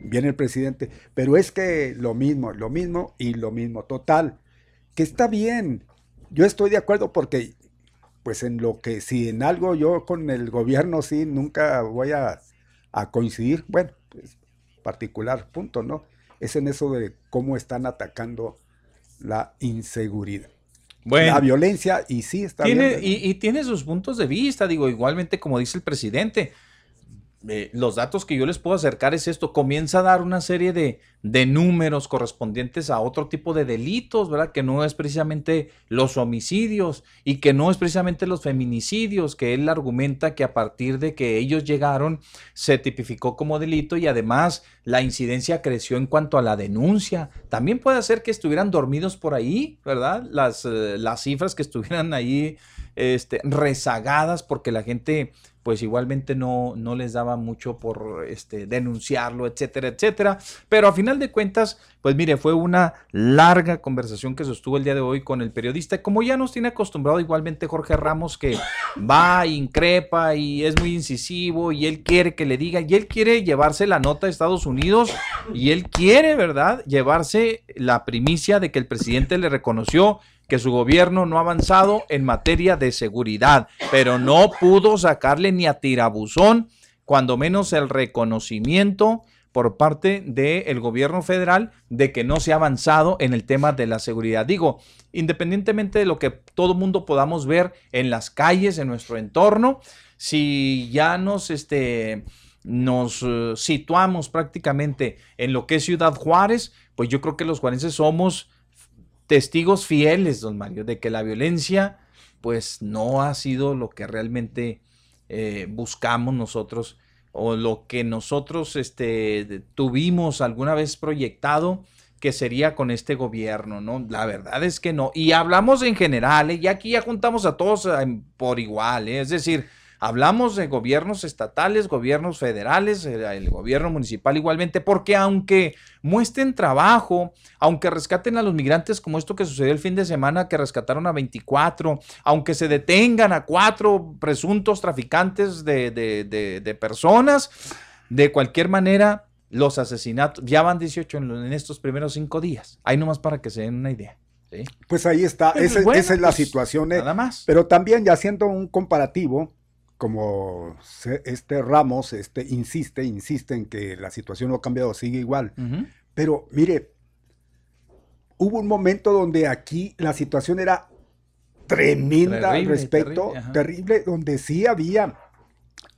Viene el presidente, pero es que lo mismo, lo mismo y lo mismo, total, que está bien. Yo estoy de acuerdo porque pues en lo que si en algo yo con el gobierno sí nunca voy a, a coincidir, bueno, pues particular punto, ¿no? Es en eso de cómo están atacando la inseguridad. Bueno. La violencia y sí está Tiene, bien. y, y tiene sus puntos de vista, digo, igualmente como dice el presidente, eh, los datos que yo les puedo acercar es esto, comienza a dar una serie de, de números correspondientes a otro tipo de delitos, ¿verdad? Que no es precisamente los homicidios y que no es precisamente los feminicidios, que él argumenta que a partir de que ellos llegaron se tipificó como delito y además la incidencia creció en cuanto a la denuncia. También puede ser que estuvieran dormidos por ahí, ¿verdad? Las, eh, las cifras que estuvieran ahí este, rezagadas porque la gente pues igualmente no, no les daba mucho por este, denunciarlo, etcétera, etcétera. Pero a final de cuentas, pues mire, fue una larga conversación que sostuvo el día de hoy con el periodista, como ya nos tiene acostumbrado igualmente Jorge Ramos, que va, increpa y es muy incisivo y él quiere que le diga, y él quiere llevarse la nota de Estados Unidos y él quiere, ¿verdad?, llevarse la primicia de que el presidente le reconoció que su gobierno no ha avanzado en materia de seguridad, pero no pudo sacarle ni a tirabuzón, cuando menos el reconocimiento por parte del gobierno federal de que no se ha avanzado en el tema de la seguridad. Digo, independientemente de lo que todo mundo podamos ver en las calles, en nuestro entorno, si ya nos, este, nos eh, situamos prácticamente en lo que es Ciudad Juárez, pues yo creo que los juarenses somos testigos fieles, don Mario, de que la violencia pues no ha sido lo que realmente eh, buscamos nosotros o lo que nosotros este, tuvimos alguna vez proyectado que sería con este gobierno, ¿no? La verdad es que no. Y hablamos en general, ¿eh? y aquí ya juntamos a todos eh, por igual, ¿eh? es decir, hablamos de gobiernos estatales, gobiernos federales, eh, el gobierno municipal igualmente, porque aunque muestren trabajo, aunque rescaten a los migrantes como esto que sucedió el fin de semana, que rescataron a 24, aunque se detengan a cuatro presuntos traficantes de, de- de- de personas, de cualquier manera, los asesinatos, ya van 18 en, en estos primeros cinco días. Ahí nomás para que se den una idea. ¿sí? Pues ahí está, Pues, bueno, esa es la pues, situación. ¿eh? Nada más. Pero también ya haciendo un comparativo, como se- este Ramos este, insiste, insiste en que la situación no ha cambiado, sigue igual. Pero mire, hubo un momento donde aquí la situación era tremenda al Terrible, respecto, terrible, terrible, donde sí había.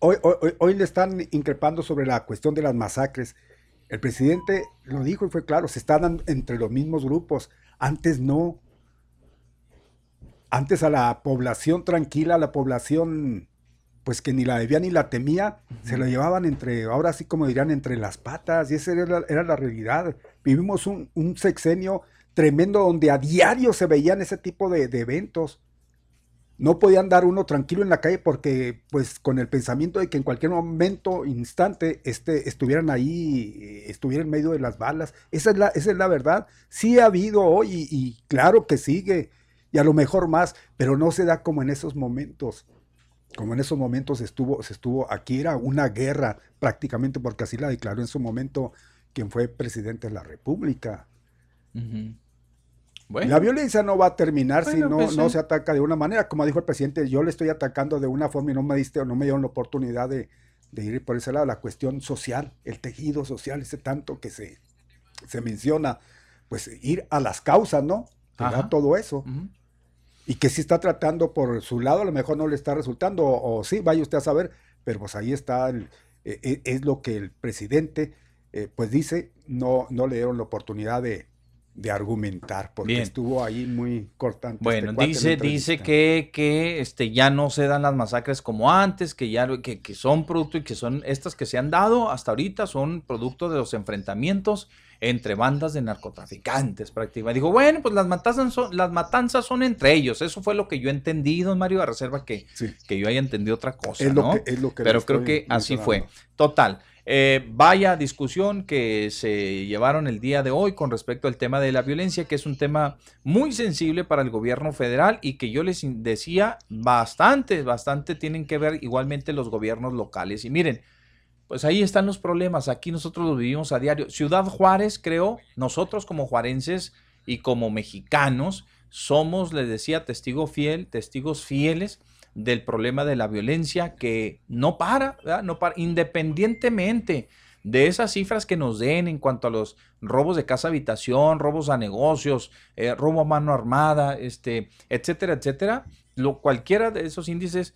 Hoy, hoy- hoy- hoy le están increpando sobre la cuestión de las masacres. El presidente lo dijo y fue claro, se están entre los mismos grupos. Antes no. Antes a la población tranquila, a la población pues que ni la debía ni la temía, se lo llevaban entre, ahora sí como dirían, entre las patas, y esa era, la- era la realidad. Vivimos un, un sexenio tremendo donde a diario se veían ese tipo de, de eventos. no podía andar uno tranquilo en la calle porque, pues, con el pensamiento de que en cualquier momento, instante, este, estuvieran ahí, eh, estuvieran en medio de las balas. Esa es la, esa es la verdad. Sí ha habido hoy y, claro que sigue, y a lo mejor más, pero no se da como en esos momentos. Como en esos momentos estuvo, se estuvo, aquí era una guerra prácticamente, porque así la declaró en su momento quien fue presidente de la República. La violencia no va a terminar si no, pues no se ataca de una manera. Como dijo el presidente, yo le estoy atacando de una forma y no me diste o no me dieron la oportunidad de, ir por ese lado. La cuestión social, el tejido social, ese tanto que se, se menciona, pues ir a las causas, ¿no? todo eso. Y que si está tratando por su lado, a lo mejor no le está resultando, o, sí, vaya usted a saber, pero pues ahí está, e, e, es lo que el presidente, eh, pues dice, no, no le dieron la oportunidad de, de argumentar, porque estuvo ahí muy cortante. Este bueno, dice, dice que, que este, ya no se dan las masacres como antes, que ya que, que, son producto y que son estas que se han dado hasta ahorita son producto de los enfrentamientos entre bandas de narcotraficantes prácticamente. Dijo, bueno, pues las matanzas son, las matanzas son entre ellos. Eso fue lo que yo he entendido, Mario, a reserva que, que yo haya entendido otra cosa, ¿no? Pero creo que así fue. Total. Eh, vaya discusión que se llevaron el día de hoy con respecto al tema de la violencia, que es un tema muy sensible para el gobierno federal y que yo les decía bastante, bastante tienen que ver igualmente los gobiernos locales. Y miren, pues ahí están los problemas. Aquí nosotros lo vivimos a diario. Ciudad Juárez, creo, nosotros como juarenses y como mexicanos somos, les decía, testigo fiel, testigos fieles del problema de la violencia que no para, no para, independientemente de esas cifras que nos den en cuanto a los robos de casa habitación, robos a negocios, eh, robo a mano armada, este, etcétera, etcétera, lo, cualquiera de esos índices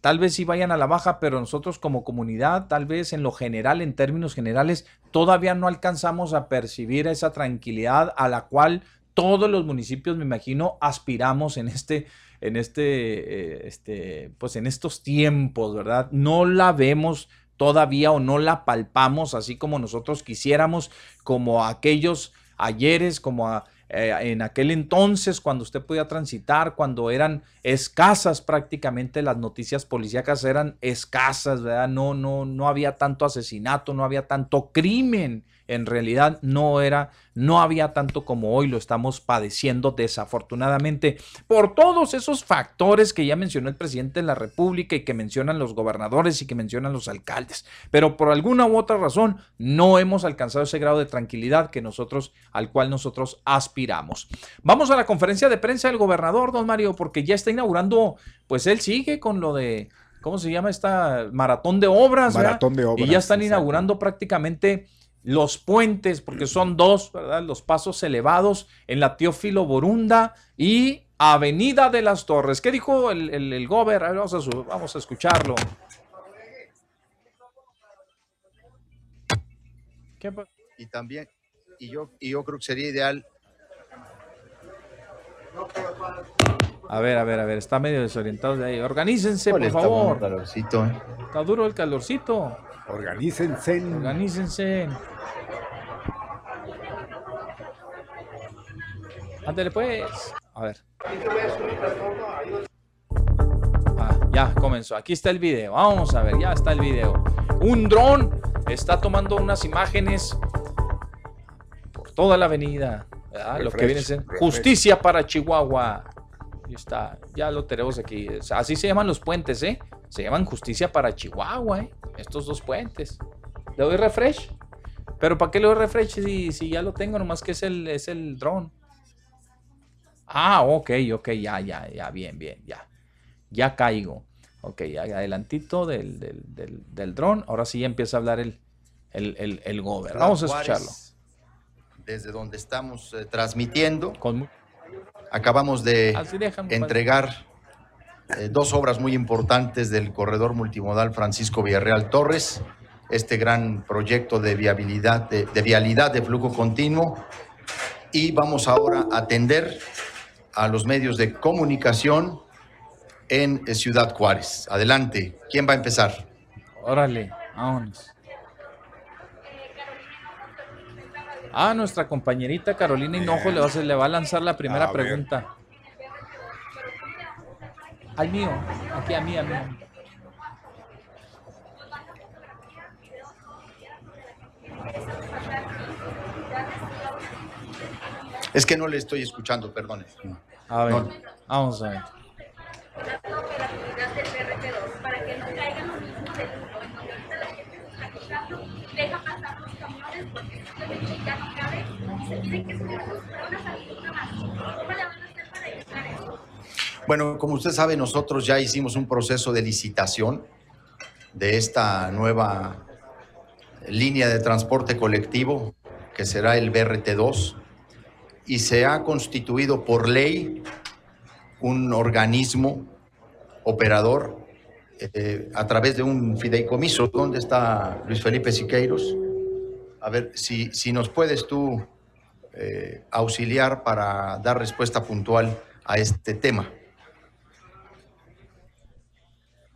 tal vez sí vayan a la baja, pero nosotros como comunidad, tal vez en lo general, en términos generales, todavía no alcanzamos a percibir esa tranquilidad a la cual todos los municipios, me imagino, aspiramos en este en este, eh, este, pues en estos tiempos, ¿verdad? No la vemos todavía o no la palpamos así como nosotros quisiéramos, como aquellos ayeres, como eh, en aquel entonces cuando usted podía transitar, cuando eran escasas prácticamente las noticias policíacas eran escasas, ¿verdad? No, no, no había tanto asesinato, no había tanto crimen en realidad no era, no había tanto como hoy lo estamos padeciendo desafortunadamente por todos esos factores que ya mencionó el presidente de la República y que mencionan los gobernadores y que mencionan los alcaldes. Pero por alguna u otra razón no hemos alcanzado ese grado de tranquilidad que nosotros, al cual nosotros aspiramos. Vamos a la conferencia de prensa del gobernador, don Mario, porque ya está inaugurando, pues él sigue con lo de ¿cómo se llama esta maratón de obras? Maratón de obras. Y ya están inaugurando prácticamente los puentes, porque son dos, ¿verdad? Los pasos elevados en la Teófilo Borunda y Avenida de las Torres. ¿Qué dijo el, el, gober? vamos, a vamos a escucharlo. y también, y yo, y yo creo que sería ideal. A ver, a ver, a ver, está medio desorientado de ahí. Organícense, por favor. Calorcito, ¿eh? Está duro el calorcito. Organícense. Organícense. Ándale pues. A ver. Ah, ya comenzó. Aquí está el video. Vamos a ver, ya está el video. Un dron está tomando unas imágenes por toda la avenida. Lo que viene a ser justicia para Chihuahua. Ahí está, ya lo tenemos aquí. Así se llaman los puentes, ¿eh? Se llaman justicia para Chihuahua, ¿eh? Estos dos puentes. ¿Le doy refresh? Pero ¿para qué le doy refresh si, si ya lo tengo? Nomás que es el, es el drone. Ah, ok, ok, ya, ya, ya, bien, bien, ya. Ya caigo. Ok, adelantito del, del, del, del dron. Ahora sí ya empieza a hablar el, el, el, gober. Vamos a escucharlo. Desde donde estamos eh, transmitiendo. Acabamos de entregar eh, dos obras muy importantes del corredor multimodal Francisco Villarreal Torres. Este gran proyecto de viabilidad, de, de vialidad de flujo continuo. Y vamos ahora a atender a los medios de comunicación en Ciudad Juárez. Adelante, ¿quién va a empezar? Órale, vámonos. Ah, nuestra compañerita Carolina Hinojo le va, a, le va a lanzar la primera pregunta. Al mío, aquí a mí, a mí. Es que no le estoy escuchando, perdone. A ver, vamos a ver. Bueno, como usted sabe, nosotros ya hicimos un proceso de licitación de esta nueva línea de transporte colectivo que será el BRT2 y se ha constituido por ley un organismo operador eh, a través de un fideicomiso. ¿Dónde está Luis Felipe Siqueiros? A ver, si, si nos puedes tú eh, auxiliar para dar respuesta puntual a este tema.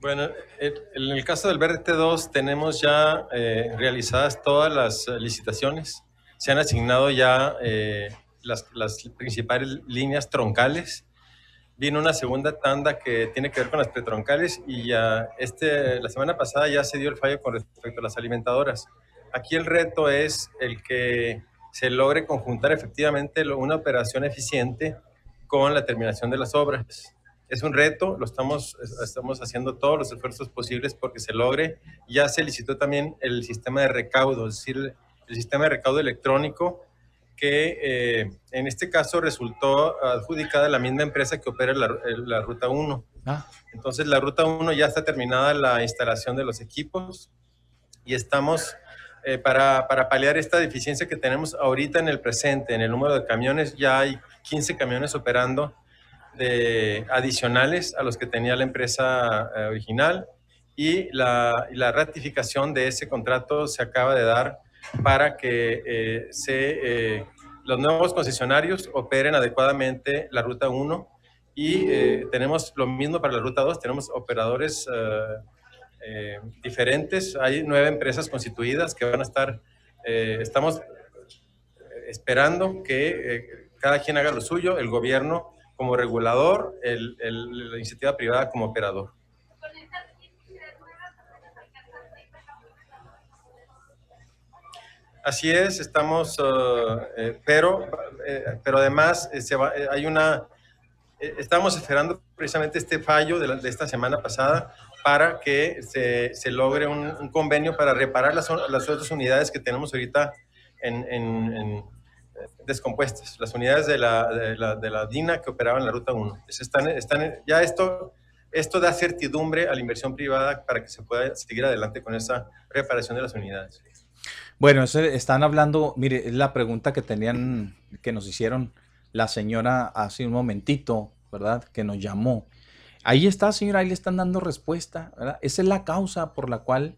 Bueno, en el caso del BRT2 tenemos ya eh, realizadas todas las licitaciones. Se han asignado ya las, las principales líneas troncales Vino una segunda tanda que tiene que ver con las pretroncales y ya este, la semana pasada ya se dio el fallo con respecto a las alimentadoras. Aquí el reto es el que se logre conjuntar efectivamente una operación eficiente con la terminación de las obras. Es un reto, lo estamos, estamos haciendo todos los esfuerzos posibles porque se logre. Ya se licitó también el sistema de recaudo, es decir, el sistema de recaudo electrónico que eh, en este caso resultó adjudicada la misma empresa que opera la, Ruta 1. Ah. Entonces la Ruta 1 ya está terminada la instalación de los equipos y estamos eh, para, para, paliar esta deficiencia que tenemos ahorita en el presente, en el número de camiones, ya hay 15 camiones operando de, adicionales a los que tenía la empresa eh, original y la, la ratificación de ese contrato se acaba de dar para que eh, se, eh, los nuevos concesionarios operen adecuadamente la ruta 1 y eh, tenemos lo mismo para la ruta 2, tenemos operadores diferentes, hay nueve empresas constituidas que van a estar, estamos esperando que cada quien haga lo suyo, el gobierno como regulador, el, la iniciativa privada como operador. Así es, estamos, uh, eh, pero, eh, pero además eh, se va, hay una, estamos esperando precisamente este fallo de, de, esta semana pasada para que se, logre un, convenio para reparar las, otras unidades que tenemos ahorita en, en, descompuestas, las unidades de, la, DINA que operaban en la Ruta 1. Están, están, ya esto, esto da certidumbre a la inversión privada para que se pueda seguir adelante con esa reparación de las unidades. Bueno, están hablando, mire, es la pregunta que tenían, que nos hicieron la señora hace un momentito, ¿verdad? Que nos llamó. Ahí está, señora, ahí le están dando respuesta, ¿verdad? Esa es la causa por la cual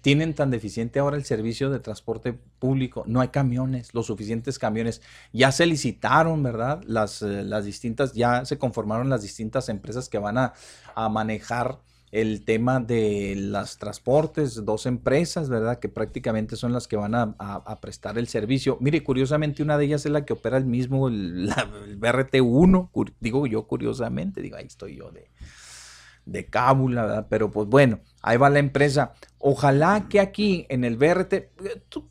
tienen tan deficiente ahora el servicio de transporte público. No hay camiones, los suficientes camiones. Ya se licitaron, ¿verdad? Las, eh, las distintas, ya se conformaron las distintas empresas que van a, a manejar el tema de los transportes, dos empresas, ¿verdad? Que prácticamente son las que van a, prestar el servicio. Mire, curiosamente una de ellas es la que opera el mismo, el, <laughs> el BRT1, digo yo curiosamente, digo, ahí estoy yo de, de cábula, ¿verdad? Pero pues bueno, ahí va la empresa. Ojalá que aquí en el BRT,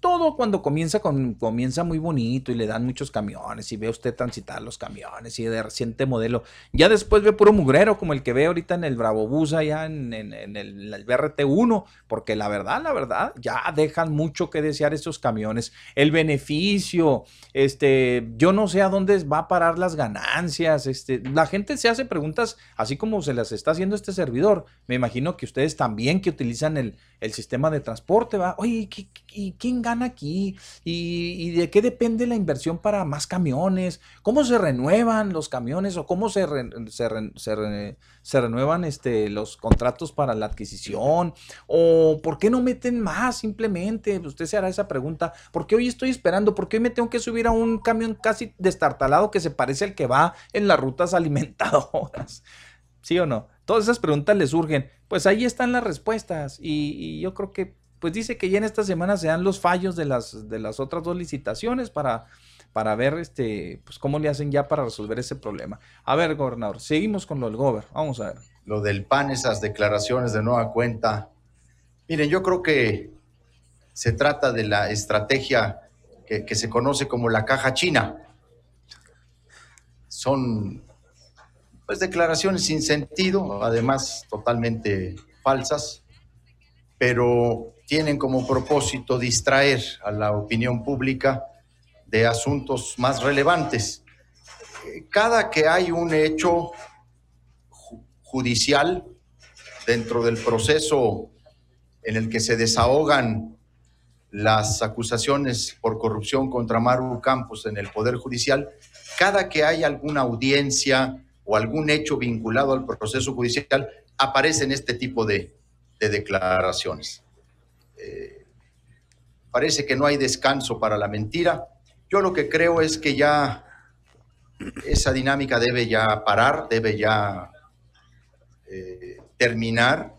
todo cuando comienza, comienza muy bonito y le dan muchos camiones y ve usted transitar los camiones y de reciente modelo. Ya después ve puro mugrero como el que ve ahorita en el Bravo Bus allá en, el, el, BRT 1, porque la verdad, la verdad, ya dejan mucho que desear esos camiones. El beneficio, este, yo no sé a dónde va a parar las ganancias. Este, la gente se hace preguntas así como se las está haciendo este servidor. Me imagino que ustedes también que utilizan el el sistema de transporte, va, oye, ¿y quién gana aquí? ¿Y, de qué depende la inversión para más camiones? ¿Cómo se renuevan los camiones o cómo se, se, renuevan este, los contratos para la adquisición? ¿O por qué no meten más simplemente? Usted se hará esa pregunta. ¿Por qué hoy estoy esperando? ¿Por qué hoy me tengo que subir a un camión casi destartalado que se parece al que va en las rutas <laughs> alimentadoras? ¿Sí o no? Todas esas preguntas le surgen. Pues ahí están las respuestas y, yo creo que pues dice que ya en esta semana se dan los fallos de las, de las otras dos licitaciones para, para ver este, pues cómo le hacen ya para resolver ese problema. A ver, gobernador, seguimos con lo del gober. Vamos a ver. lo del PAN, esas declaraciones de nueva cuenta. Miren, yo creo que se trata de la estrategia que, que se conoce como la caja china. Son pues declaraciones sin sentido, además totalmente falsas, pero tienen como propósito distraer a la opinión pública de asuntos más relevantes. Cada que hay un hecho judicial dentro del proceso en el que se desahogan las acusaciones por corrupción contra Maru Campos en el Poder Judicial, cada que hay alguna audiencia o algún hecho vinculado al proceso judicial, aparecen este tipo de, declaraciones. Eh, parece que no hay descanso para la mentira. Yo lo que creo es que ya esa dinámica debe ya parar, debe ya eh, terminar.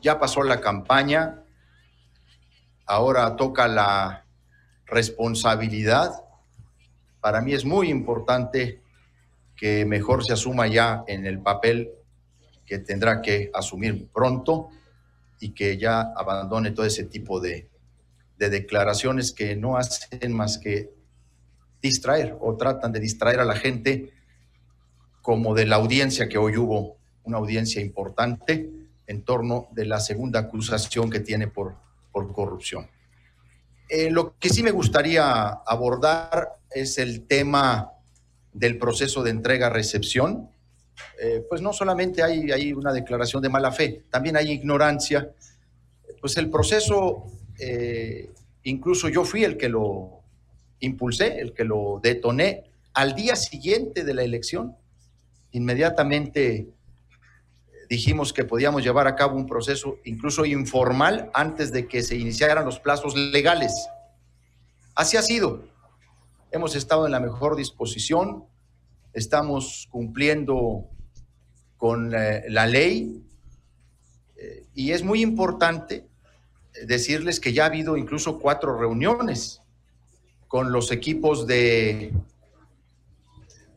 Ya pasó la campaña, ahora toca la responsabilidad. Para mí es muy importante que mejor se asuma ya en el papel que tendrá que asumir pronto y que ya abandone todo ese tipo de, de declaraciones que no hacen más que distraer o tratan de distraer a la gente como de la audiencia que hoy hubo, una audiencia importante en torno de la segunda acusación que tiene por, por corrupción. Eh, lo que sí me gustaría abordar es el tema del proceso de entrega-recepción. Eh, pues no solamente hay, hay, una declaración de mala fe, también hay ignorancia. Pues el proceso, eh, incluso yo fui el que lo impulsé, el que lo detoné al día siguiente de la elección inmediatamente dijimos que podíamos llevar a cabo un proceso incluso informal antes de que se iniciaran los plazos legales. Así ha sido. Hemos estado en la mejor disposición, estamos cumpliendo con eh, la ley eh, y es muy importante decirles que ya ha habido incluso cuatro reuniones con los equipos de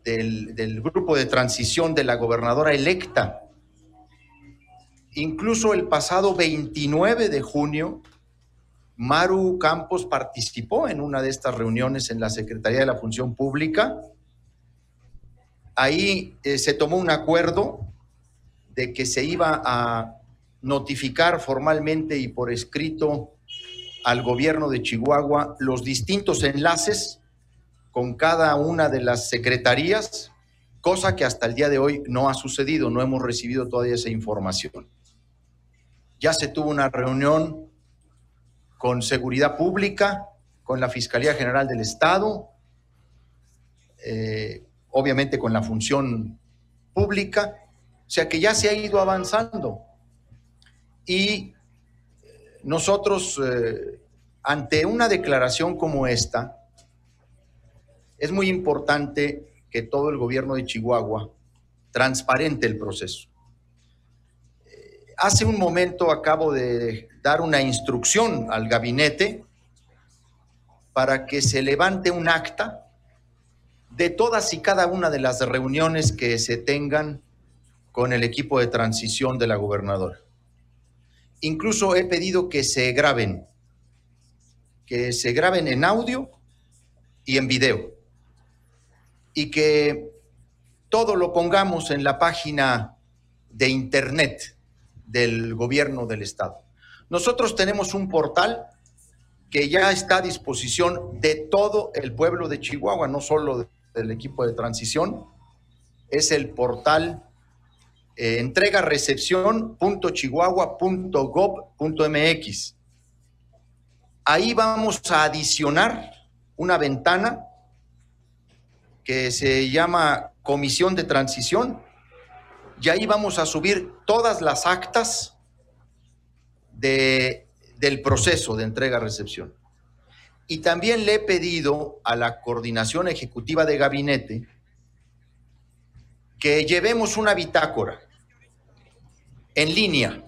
del, grupo de transición de la gobernadora electa. Incluso el pasado 29 de junio, Maru Campos participó en una de estas reuniones en la Secretaría de la Función Pública. Ahí eh, se tomó un acuerdo de que se iba a notificar formalmente y por escrito al gobierno de Chihuahua los distintos enlaces con cada una de las secretarías, cosa que hasta el día de hoy no ha sucedido, no hemos recibido todavía esa información. Ya se tuvo una reunión con Seguridad Pública, con la Fiscalía General del Estado, eh, obviamente con la función pública, o sea que ya se ha ido avanzando. Y nosotros, eh, ante una declaración como esta, es muy importante que todo el gobierno de Chihuahua transparente el proceso. Hace un momento acabo de dar una instrucción al gabinete para que se levante un acta de todas y cada una de las reuniones que se tengan con el equipo de transición de la gobernadora. Incluso he pedido que se graben, que se graben en audio y en video y que todo lo pongamos en la página de internet del gobierno del estado. Nosotros tenemos un portal que ya está a disposición de todo el pueblo de Chihuahua, no solo del equipo de transición, es el portal eh, entrega-recepción.chihuahua.gov.mx. Ahí vamos a adicionar una ventana que se llama Comisión de Transición, y ahí vamos a subir todas las actas de, del proceso de entrega-recepción. Y también le he pedido a la coordinación ejecutiva de gabinete que llevemos una bitácora en línea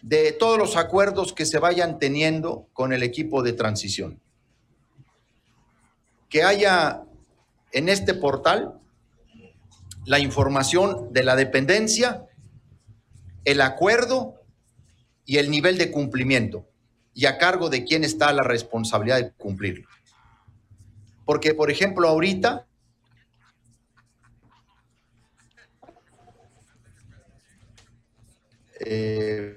de todos los acuerdos que se vayan teniendo con el equipo de transición que haya en este portal la información de la dependencia, el acuerdo y el nivel de cumplimiento y a cargo de quién está la responsabilidad de cumplirlo. Porque, por ejemplo, ahorita eh,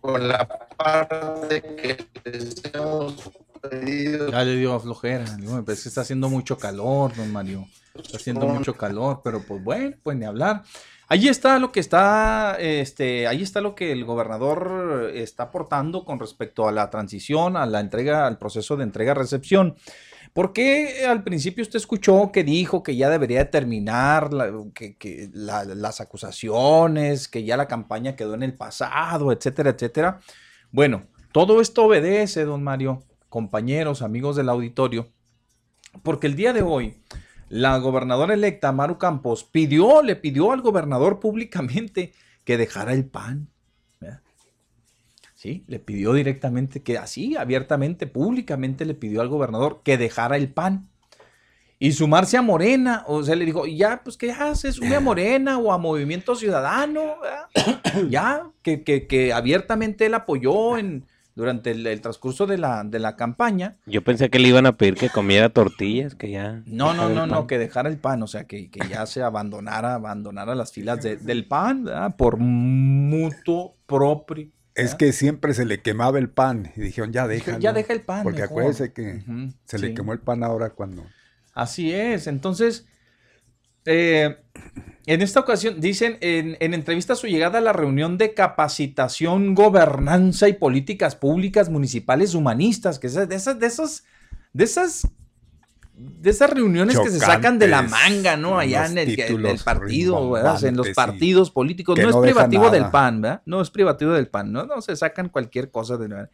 con la parte que les hemos pedido. Ya le dio flojera, me parece que está haciendo mucho calor, don Mario. Está haciendo mucho calor, pero pues bueno, pues ni hablar. Ahí está lo que está, este, ahí está lo que el gobernador está aportando con respecto a la transición, a la entrega, al proceso de entrega-recepción. ¿Por qué al principio usted escuchó que dijo que ya debería terminar que, las acusaciones, que ya la campaña quedó en el pasado, etcétera, etcétera? Bueno, todo esto obedece, don Mario, compañeros, amigos del auditorio, porque el día de hoy la gobernadora electa, Maru Campos, pidió, le pidió al gobernador públicamente que dejara el PAN. Sí, le pidió directamente que así, abiertamente, públicamente le pidió al gobernador que dejara el PAN y sumarse a Morena. O sea, le dijo, ya, pues que ya se sume a <laughs> Morena o a Movimiento Ciudadano, ya, que, que, que, abiertamente él apoyó en, durante el, transcurso de la, de la campaña. Yo pensé que le iban a pedir que comiera tortillas, que ya... No, no, no, no, que dejara el pan, o sea, que, ya se abandonara, abandonara las filas del pan, por mutuo propio. Es que siempre se le quemaba el pan y dijeron, ya deja. Ya deja el pan. Porque acuérdese que se le quemó el pan ahora cuando... Así es, entonces... Eh, en esta ocasión, dicen en, entrevista a su llegada a la reunión de capacitación, gobernanza y políticas públicas municipales humanistas, que es de esas, de esas, de esas, de esas reuniones que se sacan de la manga, ¿no? Allá en el, partido, ¿verdad? En los partidos políticos. No, es privativo del PAN, ¿verdad? No es privativo del PAN, ¿no? No se sacan cualquier cosa de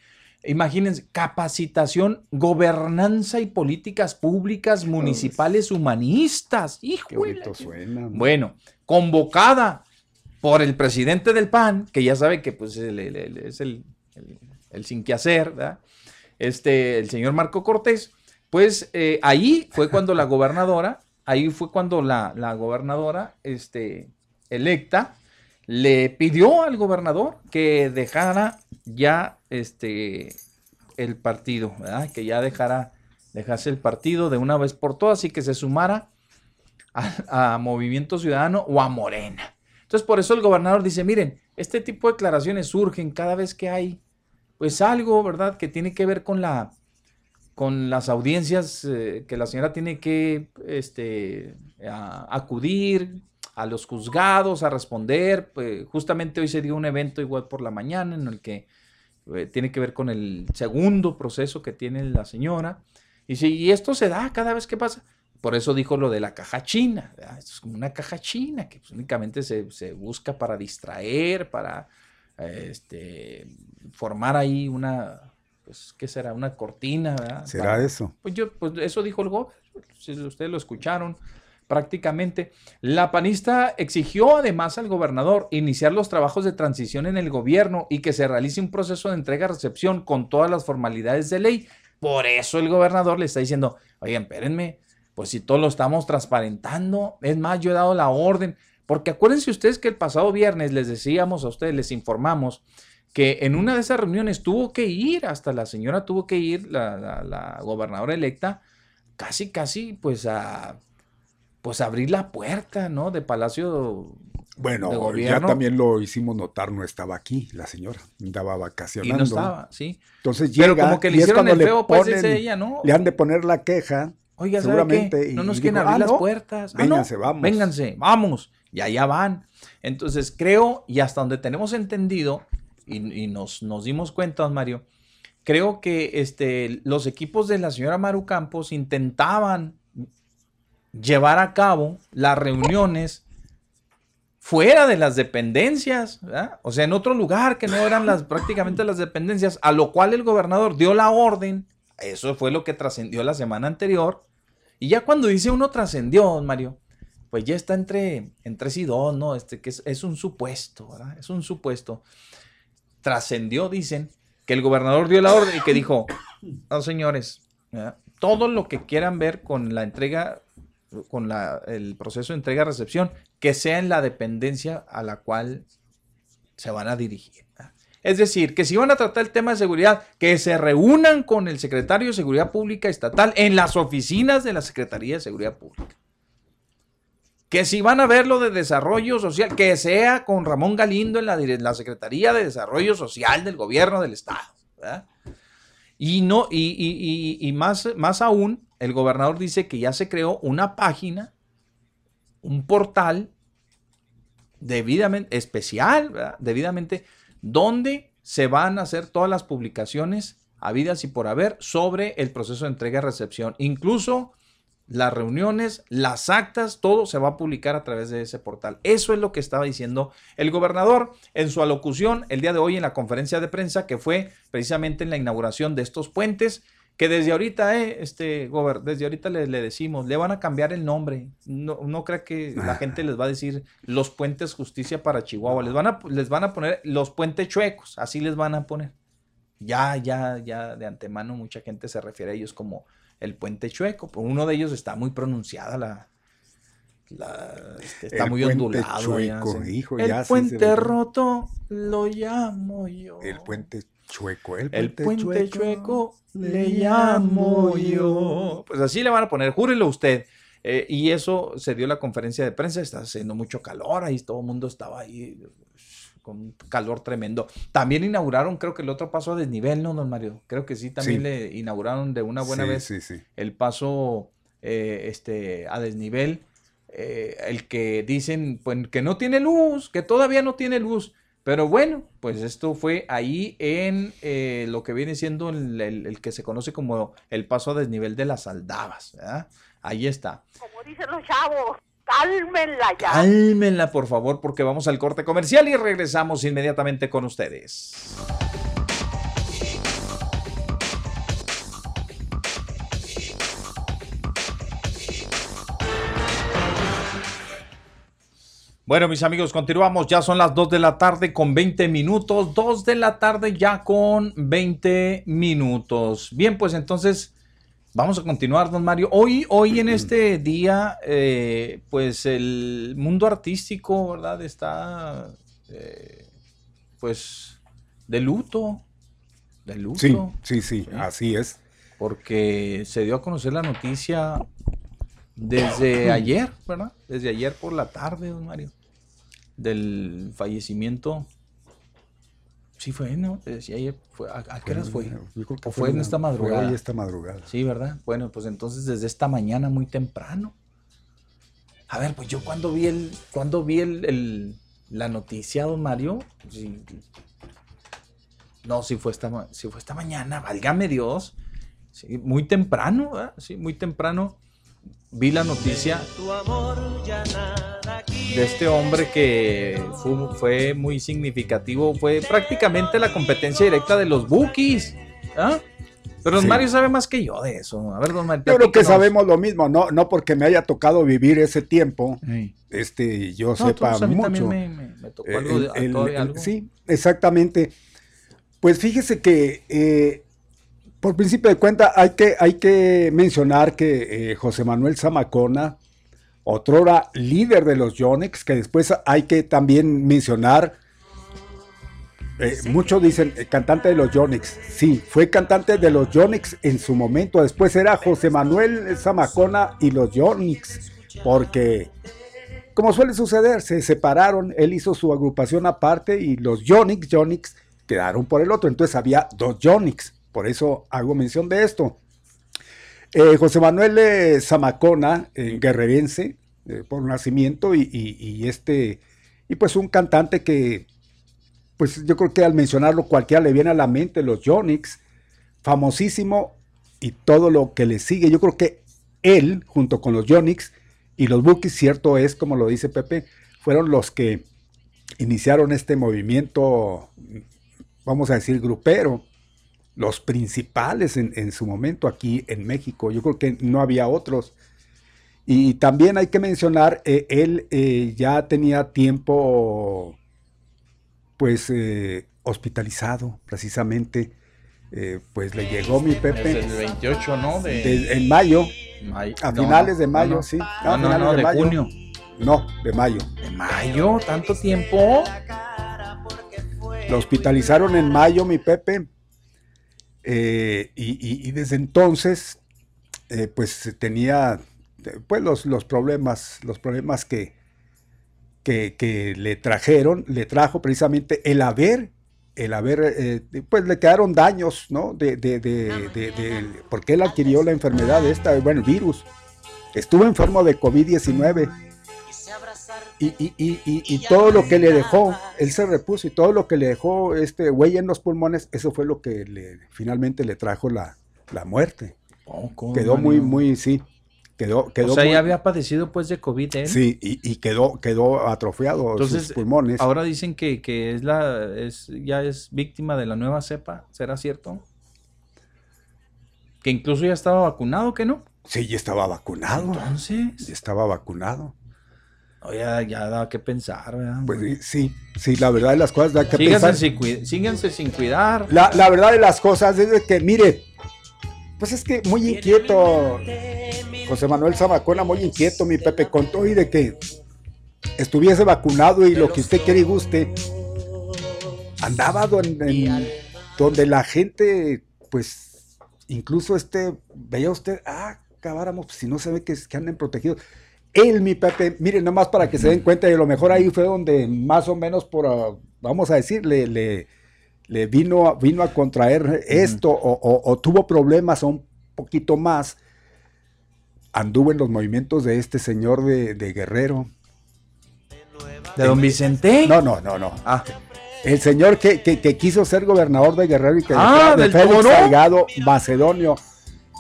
Imagínense, capacitación, gobernanza y políticas públicas municipales humanistas. Hijo suena. Bueno, convocada por el presidente del PAN, que ya sabe que pues, es el, sin que hacer, ¿verdad? Este, el señor Marco Cortés, pues eh, ahí fue cuando la gobernadora, ahí fue cuando la, la gobernadora este, electa le pidió al gobernador que dejara ya este, el partido, que ya dejara, dejase el partido de una vez por todas y que se sumara a, Movimiento Ciudadano o a Morena. Entonces, por eso el gobernador dice, miren, este tipo de declaraciones surgen cada vez que hay, pues algo, ¿verdad?, que tiene que ver con la, con las audiencias eh, que la señora tiene que este, acudir a los juzgados a responder. Pues, justamente hoy se dio un evento igual por la mañana en el que eh, tiene que ver con el segundo proceso que tiene la señora. Y si esto se da cada vez que pasa, por eso dijo lo de la caja china. Esto es como una caja china que pues, únicamente se, busca para distraer, para este, formar ahí una, pues, ¿qué será? Una cortina. ¿Será eso? Pues yo, pues eso dijo el gobierno. Si ustedes lo escucharon, prácticamente. La panista exigió además al gobernador iniciar los trabajos de transición en el gobierno y que se realice un proceso de entrega-recepción con todas las formalidades de ley. Por eso el gobernador le está diciendo, oigan, espérenme, pues si todo lo estamos transparentando, es más, yo he dado la orden, porque acuérdense ustedes que el pasado viernes les decíamos a ustedes, les informamos que en una de esas reuniones tuvo que ir, hasta la señora tuvo que ir, la, la gobernadora electa, casi, casi, pues a pues abrir la puerta, ¿no? De Palacio. Bueno, ya también lo hicimos notar, no estaba aquí la señora, andaba vacacionando. Y no estaba, sí. Entonces llega, Pero como que le hicieron el feo, pues ella, ¿no? Le han de poner la queja. Oiga, seguramente. No nos quieren abrir ah, las puertas. Ah, vénganse, vamos. Vénganse, vamos. Y allá van. Entonces creo, y hasta donde tenemos entendido, y, nos, nos dimos cuenta, Mario, creo que este, los equipos de la señora Maru Campos intentaban llevar a cabo las reuniones fuera de las dependencias, o sea, en otro lugar que no eran las prácticamente las dependencias, a lo cual el gobernador dio la orden, eso fue lo que trascendió la semana anterior, y ya cuando dice uno trascendió, Mario, pues ya está entre, entre sí dos, ¿no? Este, que es, un supuesto, ¿verdad? Es un supuesto. Trascendió, dicen, que el gobernador dio la orden y que dijo, no señores, todo lo que quieran ver con la entrega con la, el proceso de entrega-recepción, que sea en la dependencia a la cual se van a dirigir. Es decir, que si van a tratar el tema de seguridad, que se reúnan con el secretario de Seguridad Pública Estatal en las oficinas de la Secretaría de Seguridad Pública. Que si van a ver lo de desarrollo social, que sea con Ramón Galindo en la, Secretaría de Desarrollo Social del Gobierno del Estado. Y, no, y, más, más aún, el gobernador dice que ya se creó una página, un portal debidamente especial, debidamente donde se van a hacer todas las publicaciones habidas y por haber sobre el proceso de entrega y recepción. Incluso las reuniones, las actas, todo se va a publicar a través de ese portal. Eso es lo que estaba diciendo el gobernador en su alocución el día de hoy en la conferencia de prensa que fue precisamente en la inauguración de estos puentes que desde ahorita, eh, este, Gober, desde ahorita le, decimos, le van a cambiar el nombre. No, no crea que la gente les va a decir los puentes justicia para Chihuahua. Les van a, les van a poner los puentes chuecos, así les van a poner. Ya, ya, ya de antemano mucha gente se refiere a ellos como el puente chueco. Pero uno de ellos está muy pronunciada la, este, está muy ondulado. Chueco, hijo, el puente roto lo llamo yo. El puente chueco, el puente, chueco, le llamo yo. Pues así le van a poner, júrelo usted. Eh, y eso se dio la conferencia de prensa, está haciendo mucho calor, ahí todo el mundo estaba ahí con calor tremendo. También inauguraron, creo que el otro paso a desnivel, ¿no, don Mario? Creo que sí, también le inauguraron de una buena vez el paso eh, este, a desnivel. Eh, el que dicen pues, que no tiene luz, que todavía no tiene luz. Pero bueno, pues esto fue ahí en eh, lo que viene siendo el, que se conoce como el paso a desnivel de las aldabas. Ahí está. Como dicen los chavos, cálmenla ya. Cálmenla, por favor, porque vamos al corte comercial y regresamos inmediatamente con ustedes. Bueno, mis amigos, continuamos. Ya son las 2 de la tarde con 20 minutos. 2 de la tarde ya con 20 minutos. Bien, pues entonces vamos a continuar, don Mario. Hoy, hoy en este <clears throat> día, eh, pues el mundo artístico, ¿verdad? Está, eh, pues, de luto. De luto. Sí, sí, sí, así es. Porque se dio a conocer la noticia desde <clears throat> ayer, ¿verdad? Desde ayer por la tarde, don Mario del fallecimiento. Sí fue, ¿no? decía ayer, fue, ¿a, qué horas fue? ¿O fue, en esta madrugada? Fue esta madrugada. Sí, ¿verdad? Bueno, pues entonces desde esta mañana muy temprano. A ver, pues yo cuando vi el, cuando vi el, la noticia, don Mario, no, si fue esta, si fue esta mañana, válgame Dios. Sí, muy temprano, ¿verdad? Sí, muy temprano vi la noticia de este hombre que fue, muy significativo. Fue prácticamente la competencia directa de los Bookies. ¿ah? Pero don Mario sabe más que yo de eso. A ver, don Mario. Yo creo que sabemos lo mismo, no, no porque me haya tocado vivir ese tiempo, este, yo sepa mucho. Me, tocó algo, Sí, exactamente. Pues fíjese que eh, por principio de cuenta, hay que, hay que mencionar que eh, José Manuel Zamacona, otrora líder de los Yonex, que después hay que también mencionar, eh, muchos dicen eh, cantante de los Yonex. Sí, fue cantante de los Yonex en su momento. Después era José Manuel Zamacona y los Yonex, porque como suele suceder, se separaron. Él hizo su agrupación aparte y los Yonex, Yonex quedaron por el otro. Entonces había dos Yonex. Por eso hago mención de esto. Eh, José Manuel eh, Zamacona, eh, guerrerense por nacimiento y, este, y pues un cantante que, pues yo creo que al mencionarlo cualquiera le viene a la mente, los Yonix, famosísimo y todo lo que le sigue. Yo creo que él, junto con los Yonix y los Bookies, cierto es, como lo dice Pepe, fueron los que iniciaron este movimiento, vamos a decir, grupero, los principales en, su momento aquí en México. Yo creo que no había otros. Y también hay que mencionar, eh, él eh, ya tenía tiempo, pues, eh, hospitalizado, precisamente. pues le llegó mi Pepe. el 28, ¿no? en mayo. a finales de mayo, sí. No, no, no, de, junio. No, de mayo. ¿De mayo? ¿Tanto tiempo? Lo hospitalizaron en mayo, mi Pepe. Eh, y, desde entonces, eh, pues tenía pues los, los problemas, los problemas que, que, le trajeron, le trajo precisamente el haber, el haber, eh, pues le quedaron daños, ¿no? De, de, de, porque él adquirió la enfermedad esta, bueno, el virus. Estuvo enfermo de COVID-19. Y, y, y, y, todo lo que le dejó, él se repuso y todo lo que le dejó este güey en los pulmones, eso fue lo que le, finalmente le trajo la, la muerte. Oh, Quedó muy, muy, sí. Quedó, quedó o sea, ya había padecido pues de COVID ¿eh? Sí, y, quedó, quedó atrofiado Entonces, sus pulmones. Ahora dicen que, que, es la, es, ya es víctima de la nueva cepa, ¿será cierto? Que incluso ya estaba vacunado, ¿que no? Sí, ya estaba vacunado. Entonces. Ya estaba vacunado. Oye, ya da que pensar, ¿verdad? Pues sí, sí, la verdad de las cosas da que pensar. síganse sin cuidar. La, la verdad de las cosas es que, mire, pues es que muy inquieto, José Manuel Zamacona, muy inquieto, mi Pepe, contó y de que estuviese vacunado y lo que usted quiere y guste, andaba donde la gente, pues, incluso este, veía usted, ah, acabáramos, pues, si no se ve que, que anden protegidos. Él, mi Pepe, miren, nomás para que se den cuenta, y a lo mejor ahí fue donde más o menos por, ah, vamos a decir, le, le le vino, vino a contraer esto o, tuvo problemas o un poquito más, anduvo en los movimientos de este señor de, Guerrero. ¿De don Vicente? No, no, no, no. Ah. El señor que, quiso ser gobernador de Guerrero y que ah, de Félix Salgado Macedonio.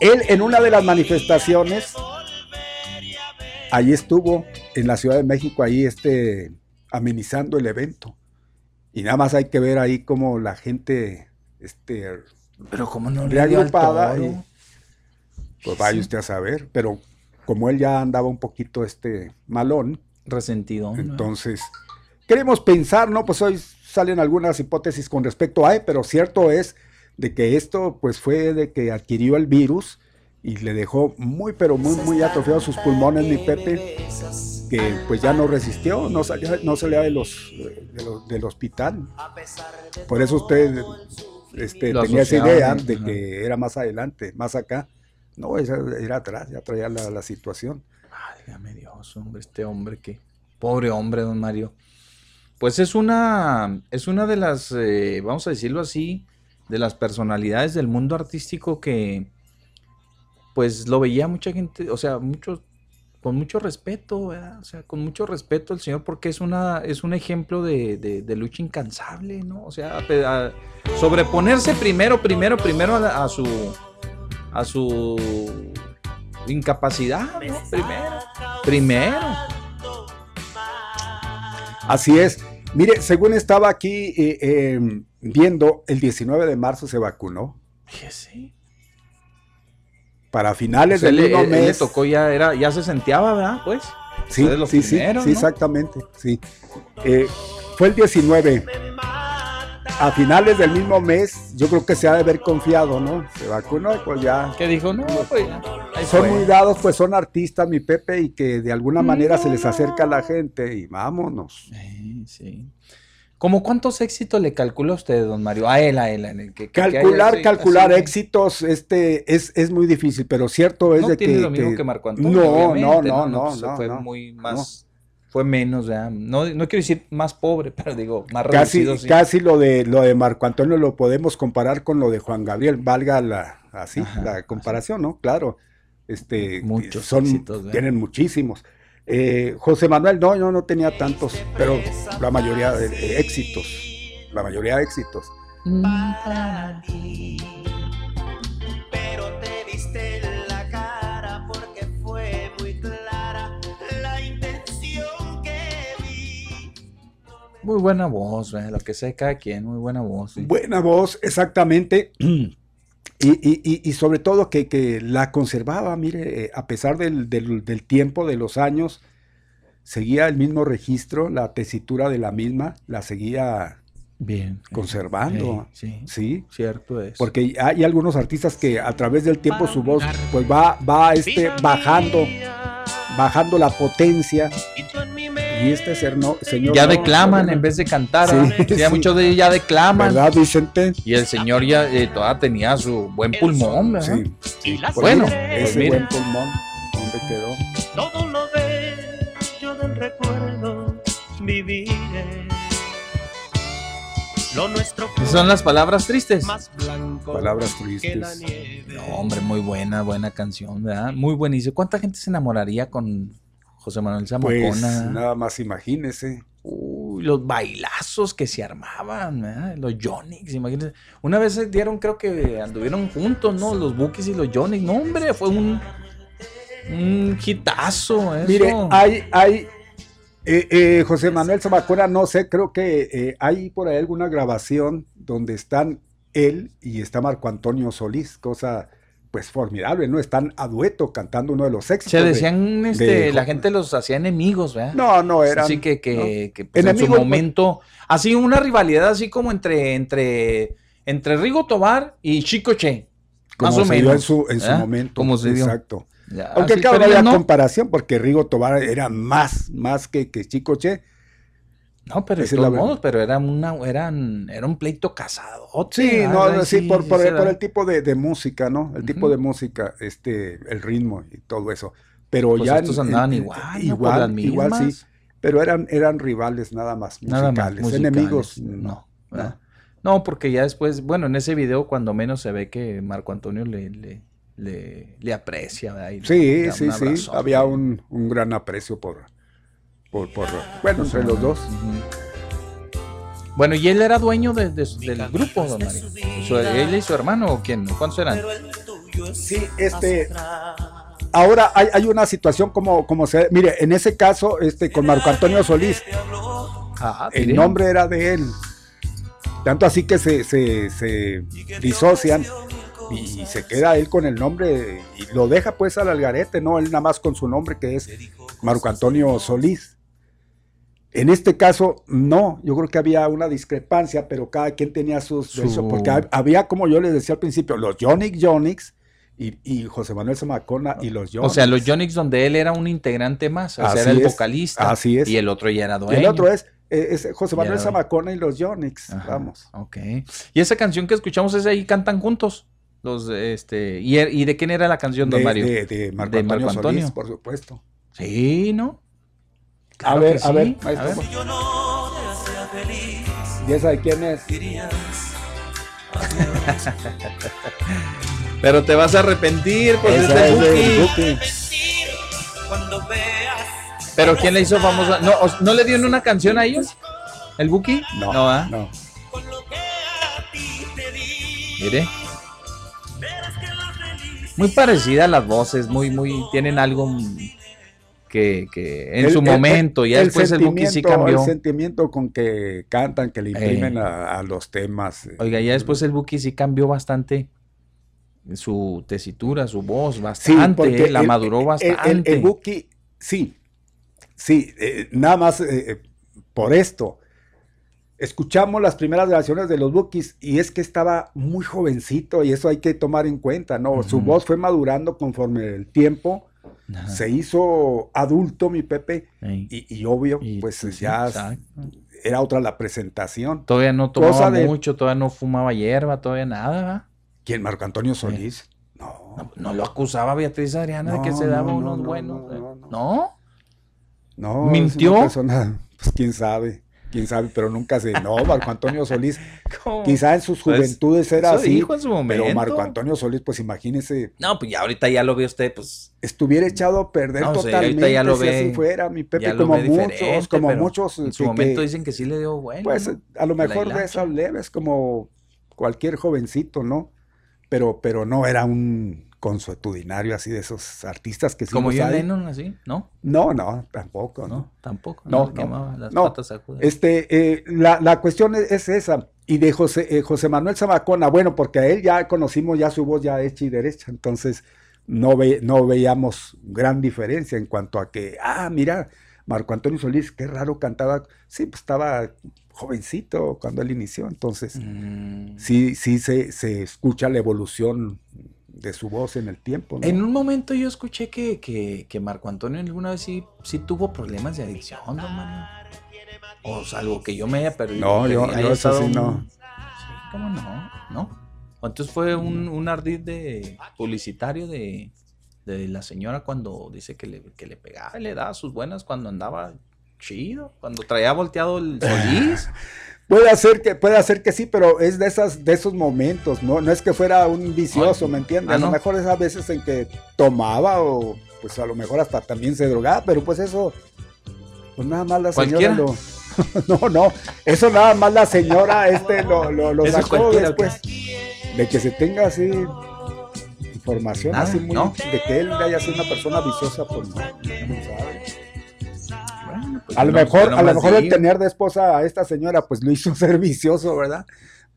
Él en una de las manifestaciones, ahí estuvo, en la Ciudad de México, ahí este, amenizando el evento. Y nada más hay que ver ahí como la gente, este, pero como no reagrupada, y, pues vaya usted a saber, pero como él ya andaba un poquito este malón, resentido, entonces queremos pensar, ¿no? Pues hoy salen algunas hipótesis con respecto a él, pero cierto es de que esto pues fue de que adquirió el virus y le dejó muy pero muy muy atrofiados sus pulmones mi Pepe que pues ya no resistió no salía no salía de los, del hospital. Por eso usted este, tenía esa idea de que era más adelante más acá. No era atrás ya traía la, situación. Ay, Dios hombre este hombre que pobre hombre don Mario. Pues es una es una de las eh, vamos a decirlo así de las personalidades del mundo artístico que pues lo veía mucha gente, o sea, muchos con mucho respeto, o sea, con mucho respeto el señor porque es una es un ejemplo de, lucha incansable, ¿no? O sea, sobreponerse primero, primero, primero a, su a su incapacidad, ¿no? Primero, primero. Así es. Mire, según estaba aquí eh, em, viendo, el 19 de marzo se vacunó. Sí para finales del mismo mes. le tocó ya, era, ya se sentía, ¿verdad? Pues. Sí, sí, sí, sí, exactamente, sí. Eh, fue el 19. A finales del mismo mes, yo creo que se ha de haber confiado, ¿no? Se vacunó y pues ya. ¿Qué dijo? No, pues ya. Son muy dados, pues son artistas, mi Pepe, y que de alguna manera se les acerca a la gente y vámonos. Sí, sí. ¿Cómo cuántos éxitos le calcula usted, don Mario? A él, a él, en el que, calcular, calcular éxitos, este, es, es muy difícil, pero cierto es no de tiene que, lo mismo que, Marco Antonio. No, no, no, no, no, Fue muy más, fue menos, ¿verdad? No, no quiero decir más pobre, <laughs> pero digo más casi, reducido. Casi lo de lo de Marco Antonio lo podemos comparar con lo de Juan Gabriel, valga la así la comparación, ¿no? Claro, este, muchos son, tienen muchísimos. Eh, José Manuel, no, yo no tenía tantos, pero la mayoría de, éxitos, la mayoría de éxitos. Muy buena voz, lo que sé cada quien, muy buena voz. Buena voz, exactamente. <clears throat> Y, sobre todo que, la conservaba, mire, eh, a pesar del, tiempo, de los años, seguía el mismo registro, la tesitura de la misma, la seguía Bien. Conservando. Sí, sí. Cierto es. Porque hay algunos artistas que a través del tiempo su voz pues va, va este, bajando, bajando la potencia. Y este señor. Ya declaman en vez de cantar. Sí, ya muchos de ellos ya declaman. ¿Verdad, Vicente? Y el señor ya eh, todavía tenía su buen pulmón. ¿verdad? Sí. bueno, ese pues buen pulmón, ¿dónde quedó? Todo lo bello del recuerdo viviré. Lo nuestro Son las palabras tristes. Palabras tristes. No, hombre, muy buena, buena canción, ¿verdad? Muy buenísimo. ¿Cuánta gente se enamoraría con José Manuel Zamacona? Pues nada más imagínese. Uy, los bailazos que se armaban, ¿verdad? Los Jonix, imagínense. Una vez dieron, creo que anduvieron juntos, ¿no? Los Bookies y los Jonix. No, hombre, fue un, un hitazo. Eso. Mire, hay, hay eh, eh, José Manuel Zamacona, no sé, creo que eh, hay por ahí alguna grabación donde están él y está Marco Antonio Solís, cosa pues formidable, ¿no? Están a dueto cantando uno de los éxitos. Se decían, de, este, de, la gente los hacía enemigos, ¿verdad? No, no, eran. Así que, que, no. que pues, en su momento, así una rivalidad así como entre, entre, entre Rigo Tobar y Chico Che. Como más o se menos. dio en su, en su momento. Como se dio. Exacto. Ya, Aunque claro, no había comparación porque Rigo Tobar era más, más que, que Chico Che. No, pero es todos modos, pero era una, eran, era un pleito casado. Sí, no, sí, por, por, por el tipo de, de música, ¿no? El tipo de música, este, el ritmo y todo eso. Pero Pues ya estos andaban igual, igual, igual sí. Pero eran, eran rivales nada más Nada más musicales. musicales, Enemigos, no, no. porque ya después, bueno, en ese video cuando menos se ve que Marco Antonio le, le, le, le aprecia, ¿verdad? Y le Sí, sí, sí. Había un, un gran aprecio por, por, por bueno, entre los dos. Bueno, y él era dueño de- de- del grupo, don Mario. Su- ¿Él y su hermano o quién? ¿Cuántos eran? Sí, este. Ahora hay, hay una situación como, como se. Mire, en ese caso, este, con Marco Antonio Solís, Ah, el nombre era de él. Tanto así que se, se, se disocian y se queda él con el nombre y lo deja pues al algarete, ¿no? Él nada más con su nombre que es Marco Antonio Solís. En este caso, no, yo creo que había una discrepancia, pero cada quien tenía sus Su- porque hab- había, como yo les decía al principio, los Yonix Yonix y, y José Manuel Zamacona y los Yonix. O sea, los Yonix donde él era un integrante más, o sea, era el es, vocalista. así es. Y el otro ya era Y dueño. el otro es, eh, es José Manuel Ya. Zamacona y los Yonix, vamos. Ok. Y esa canción que escuchamos es ahí cantan juntos. Los este y, er- y de quién era la canción, don De, Mario? de- de Marco Antonio Solís, por supuesto. Sí, ¿no? A ver, a ver, A ver. ¿Y esa de quién es? <laughs> Pero te vas a arrepentir, pues es Esa de es de Buki. Pero ¿quién le hizo famosa? ¿No, os- ¿No le dio en una canción a ellos? ¿El Buki? No, no, ¿ah? no. Mire. Muy parecida a las voces, muy, muy, tienen algo que, que en El- su el- momento, ya el después el Buki sí cambió. El sentimiento con que cantan, que le imprimen Eh. a, a los temas. eh. Oiga, ya después el Buki sí cambió bastante su tesitura, su voz, bastante, eh, la maduró bastante. El, Buki, sí, sí, eh, nada más eh, eh, por esto. Escuchamos las primeras grabaciones de los Bookies y es que estaba muy jovencito y eso hay que tomar en cuenta, ¿no? Su voz fue madurando conforme el tiempo, Ajá. se hizo adulto mi Pepe y, y obvio, Y, pues sí, ya exacto. era otra la presentación. Todavía no tomaba de- mucho, todavía no fumaba hierba, todavía nada, ¿verdad? ¿Quién? Marco Antonio Solís. No. No, no lo acusaba Beatriz Adriana de que se daba no, unos no, no, buenos. no, eh. no, no. ¿No? No, es ¿Mintió? persona, pues quién sabe, quién sabe, pero nunca se. No, Marco Antonio Solís, <laughs> ¿Cómo? quizá en sus Pues, juventudes era así. dijo en su Pero momento. Marco Antonio Solís, pues imagínese, No, pues ya ahorita ya lo ve usted, pues. estuviera echado a perder No, totalmente ahorita ya lo si ve- así fuera, mi Pepe, como muchos, como pero muchos. En su que- momento dicen que sí le dio bueno. Pues ¿no? a lo mejor de esas leves, como cualquier jovencito, ¿no? Pero, pero no era un consuetudinario así de esos artistas que sí Como John. Lennon, así, ¿no? No, no, tampoco, ¿no? No, tampoco. No, quemaba las no. patas. Este, eh, la, la cuestión es, es esa. Y de José, eh, José Manuel Zamacona, bueno, porque a él ya conocimos ya su voz ya hecha y derecha, entonces no, ve, no veíamos gran diferencia en cuanto a que, ah, mira, Marco Antonio Solís, qué raro cantaba. Sí, pues estaba jovencito cuando él inició, entonces Mm. sí, sí se, se escucha la evolución de su voz en el tiempo. ¿no? En un momento yo escuché que, que, que Marco Antonio alguna vez sí, sí tuvo problemas de adicción, don Mario. O salvo que yo me haya perdido. No, yo- yo eso estado sí un- no. Sí, ¿Cómo no? ¿No? Entonces fue un, un ardid de publicitario de, de la señora cuando dice que le, que le pegaba y le daba sus buenas cuando andaba chido, cuando traía volteado el <laughs> Solís. Puede ser que, puede ser que sí, pero es de esas, de esos momentos, ¿no? No es que fuera un vicioso, ¿me entiendes? Ah, a lo mejor es a veces en que tomaba o pues a lo mejor hasta también se drogaba, pero pues eso, pues nada más la señora lo. <laughs> no, no, eso nada más la señora este lo, lo, sacó después. De que se tenga así información Nada, así muy ¿no? de que él haya sido una persona viciosa, pues no, no sabe. Pues A no- mejor, a lo mejor el tener de esposa a esta señora, pues lo hizo <laughs> ser vicioso, ¿verdad?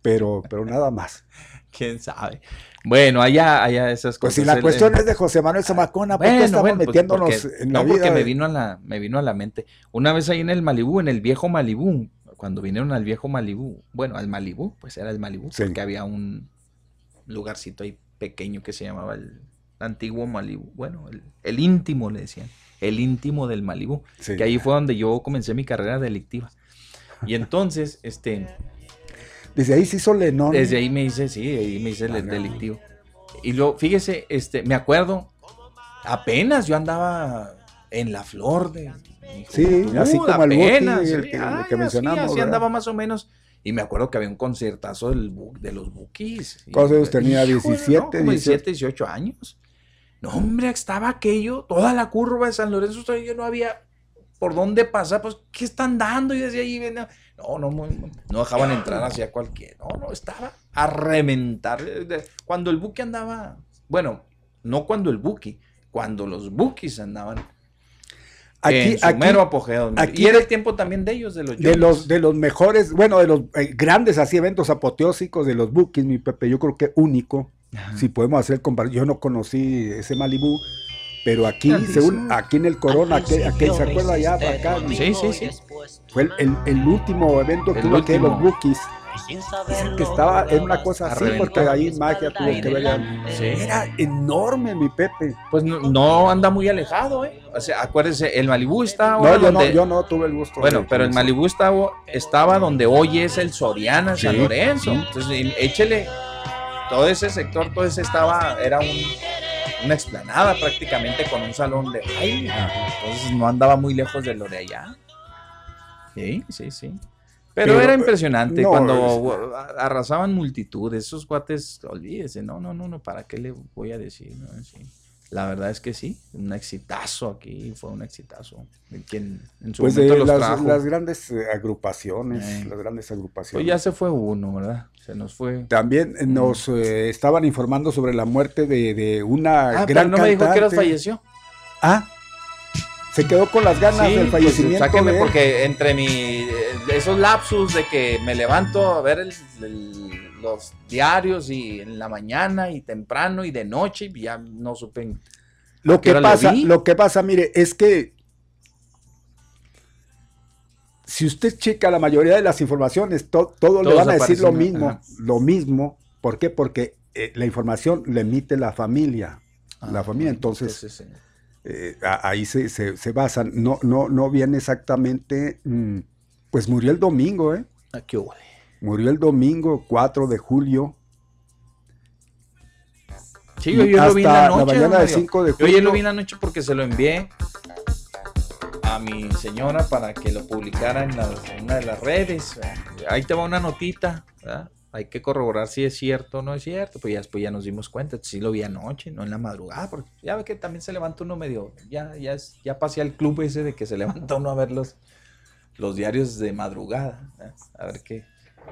Pero, pero nada más. ¿Quién sabe? Bueno, allá, allá esas Pues cosas. si la el- cuestión el- es de José Manuel Zamacona, ¿por qué Bueno, estamos bueno, pues, metiéndonos porque- en la no, vida? porque me vino a la, me vino a la mente. Una vez ahí en el Malibú, en el viejo Malibú, cuando vinieron al viejo Malibú, bueno, al Malibú, pues era el Malibú, Sí. porque había un lugarcito ahí pequeño que se llamaba el antiguo Malibú, bueno, el, el íntimo le decían, el íntimo del Malibú, Sí. que ahí fue donde yo comencé mi carrera delictiva. Y <laughs> entonces, este, Desde ahí se hizo Lenón. desde ahí me hice, sí, ahí me hice el Ah, delictivo. Y luego, fíjese, este, me acuerdo, apenas yo andaba en la flor de Sí, juventud, así como el Buki, apenas, el que- el que así, mencionamos, así ¿verdad? andaba más o menos. Y me acuerdo que había un concertazo del, de los Bukis. ¿Cuántos años tenía? Hijo, 17, no, como 17, 18 años. No, hombre, estaba aquello, toda la curva de San Lorenzo, yo no había por dónde pasar, pues, ¿qué están dando? Y desde ahí, venía- no, no, no, no dejaban entrar hacia cualquier, no, no, estaba a reventar. De- Cuando el Buki andaba, bueno, no cuando el Buki, cuando los Bukis andaban Aquí- en su aquí- mero apogeo. aquí y era el tiempo también de ellos, de los de los, de los mejores, bueno, de los eh, grandes así eventos apoteósicos de los Bookies, mi Pepe, yo creo que único. Si podemos hacer compar- yo no conocí ese Malibú, pero aquí, según aquí en el Corona, aquel, aquel, ¿se acuerda ya para acá? Sí, sí, sí. Fue el, el- el último evento que El hubo aquí de los. Bookies. Dicen que estaba en una cosa así, porque ahí magia tuvo que ver. Era enorme, mi Pepe. Pues no, no anda muy alejado, ¿eh? O sea, acuérdense, el Malibú está No, yo no, donde- yo no tuve el gusto. Bueno, de pero el. Malibú estaba, estaba donde hoy es el Soriana, San. Lorenzo. Sí. Entonces, échele, todo ese sector, todo ese estaba, era un, una explanada prácticamente con un salón de baile. Entonces no andaba muy lejos de lo de allá. Sí, sí, sí. Pero, Pero, era eh, impresionante no, cuando arrasaban multitudes. Esos cuates, olvídese, no, no, no, no, ¿para qué le voy a decir? No, sí. La verdad es que sí, un exitazo aquí, fue un exitazo. Quien en su Pues momento de los las, trajo. las grandes eh, agrupaciones, Eh. las grandes Pues agrupaciones. ya se fue uno, ¿verdad? Se nos fue. También eh, nos eh, estaban informando sobre la muerte de, de una Ah, pero gran no me dijo que eras falleció. Ah, se quedó con las ganas Sí, del pues, fallecimiento sáqueme porque entre mi eh, esos lapsus de que me levanto a ver el- el- los diarios y en la mañana y temprano y de noche y ya no supe. Lo ¿a qué que pasa, lo que pasa, mire, es que si usted checa la mayoría de las informaciones, to- todo le Todos van a decir lo mismo, ajá. lo mismo. ¿Por qué? Porque eh, la información la emite la familia. la familia, entonces, Ah, eh, ahí se, se- se basan. No, no, no viene exactamente. mm, pues murió el domingo, ¿eh? ¿a qué hubo? Murió el domingo 4 de julio. Sí, yo, yo lo vi en la noche. mañana don de Mario. 5 de Yo ayer lo julio. vi en la noche porque se lo envié a mi señora para que lo publicara en, una de las redes. Ahí te va una notita. ¿verdad? Hay que corroborar si es cierto o no es cierto. Pues ya después ya nos dimos cuenta. Sí lo vi anoche, no en la madrugada. Porque ya ve que también se levanta uno medio. Ya, ya, es- ya pasé al club ese de que se <laughs> levanta uno a ver los, los diarios de madrugada. ¿verdad? A ver qué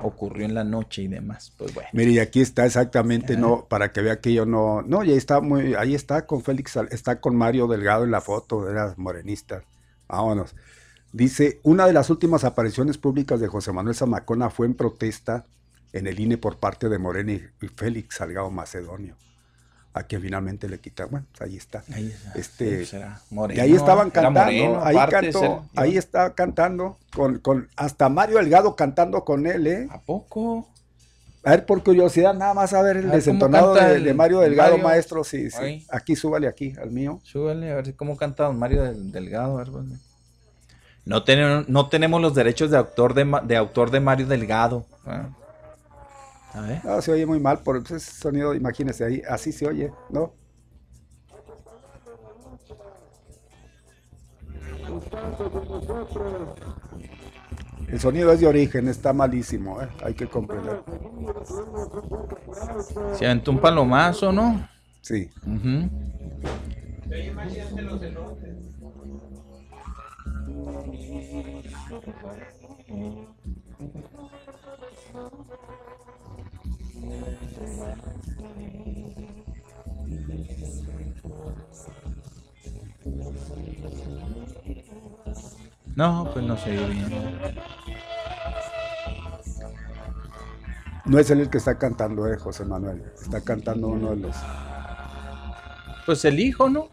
ocurrió en la noche y demás. Pues bueno. Mire, y aquí está exactamente, no, para que vea que yo no, no, y ahí está muy, ahí está con Félix, está con Mario Delgado en la foto, era morenista. Vámonos. Dice, una de las últimas apariciones públicas de José Manuel Zamacona fue en protesta en el INE por parte de Morena y, Félix Salgado Macedonio. a que finalmente le quitaron. Bueno, pues ahí está. Ahí Este, será y ahí estaban cantando, moreno, ahí cantó, ser- ahí estaba cantando con, con hasta Mario Delgado cantando con él, ¿eh? ¿A poco? A ver, por curiosidad, nada más a ver el A ver, ¿cómo desentonado de, el de Mario Delgado, Mario? maestro, sí, sí. Ahí. Aquí, súbale aquí, al mío. Súbele a ver cómo canta don Mario del- Delgado. a ver. No, tenemos, no tenemos los derechos de autor de, de autor de Mario Delgado. Ah. A ver. No, se oye muy mal por ese sonido, imagínese ahí, así se oye, ¿no? El sonido es de origen, está malísimo, ¿eh? hay que comprender. Se aventó un palomazo, ¿no? Sí. Ujú. No, pues no se oye bien. No es él el que está cantando, eh, José Manuel. Está cantando uno de los. Pues el hijo, ¿no?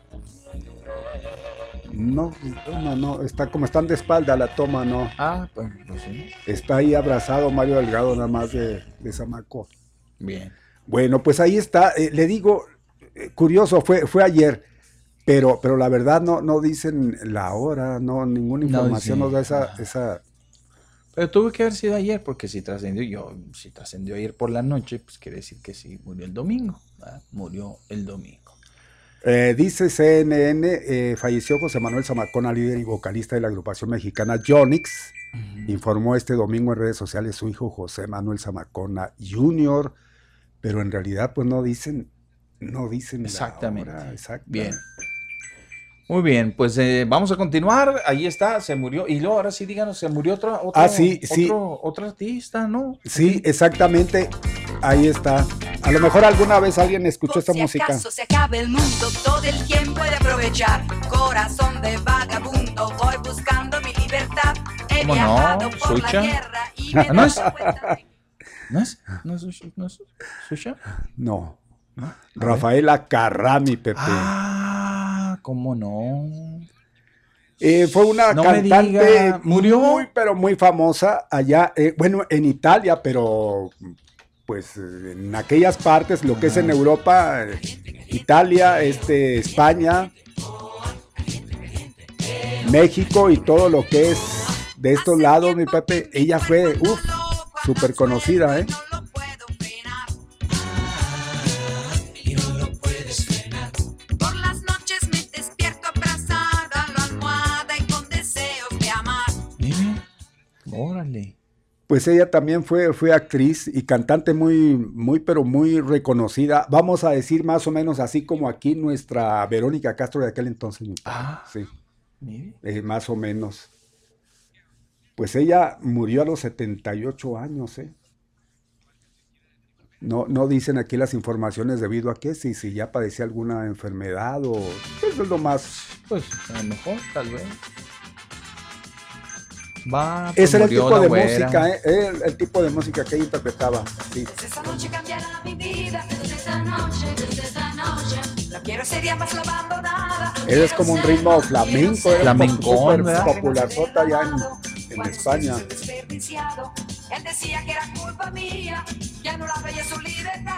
No, no, no, está como están de espalda la toma, no. Ah, pues, sí. Está ahí abrazado Mario Delgado, nada más de, de Zamaco. Bien. Bueno, pues ahí está. eh, le digo, eh, curioso, fue, fue ayer, pero, pero la verdad no, no dicen la hora, no, ninguna No información nos da esa, esa. Pero tuvo que haber sido ayer, porque si trascendió yo, si trascendió ayer por la noche, pues quiere decir que sí, murió el domingo. ¿verdad? Murió el domingo. Eh, dice CNN, eh, falleció José Manuel Zamacona, líder y vocalista de la agrupación mexicana Jonix. Informó este domingo en redes sociales su hijo José Manuel Zamacona Jr., pero en realidad pues no dicen, no dicen la Exactamente. hora. Bien. Muy bien, pues eh, vamos a continuar. Ahí está, se murió. Y luego, ahora sí, díganos, se murió otro, otro, Ah, sí, sí. otro, otro artista, ¿no? Sí, exactamente. Ahí está. A lo mejor alguna vez alguien escuchó esta si música. acaso se acabe el mundo, todo el tiempo he de aprovechar. Corazón de vagabundo, voy buscando mi libertad. He ¿Cómo no? viajado por Sucha. la tierra y me he <laughs> <laughs> ¿No es? ¿No es? ¿No es, no es Susha? No. ver. Rafaela Carrami, Pepe. Ah, ¿cómo no? Eh, fue una No cantante diga, ¿murió? muy, pero muy famosa allá, eh, bueno, en Italia, pero pues en aquellas partes, lo que es en Europa, eh, Italia, este, España, México y todo lo que es de estos lados, mi Pepe, ella fue, uff, súper conocida, ¿eh? Órale. Pues ella también fue, fue actriz y cantante muy, muy, pero muy reconocida. Vamos a decir más o menos así como aquí nuestra Verónica Castro de aquel entonces. mi padre. sí, Mire. eh, más o menos. Pues ella murió a los 78 años, ¿eh? No, no dicen aquí las informaciones debido a que si, si ya padecía alguna enfermedad o eso es lo más. Pues a lo mejor, tal vez. Va, pues, Ese era el tipo de güera. música, ¿eh? El, el tipo de música que ella interpretaba. sí. Esa noche cambiará mi vida, desde esa noche, desde esa noche. No quiero ser ya más la abandonada. Él es como un ritmo flamenco, era ¿verdad? popular allá en, en España. desperdiciado. Él decía que era culpa mía, ya no la veía su libertad.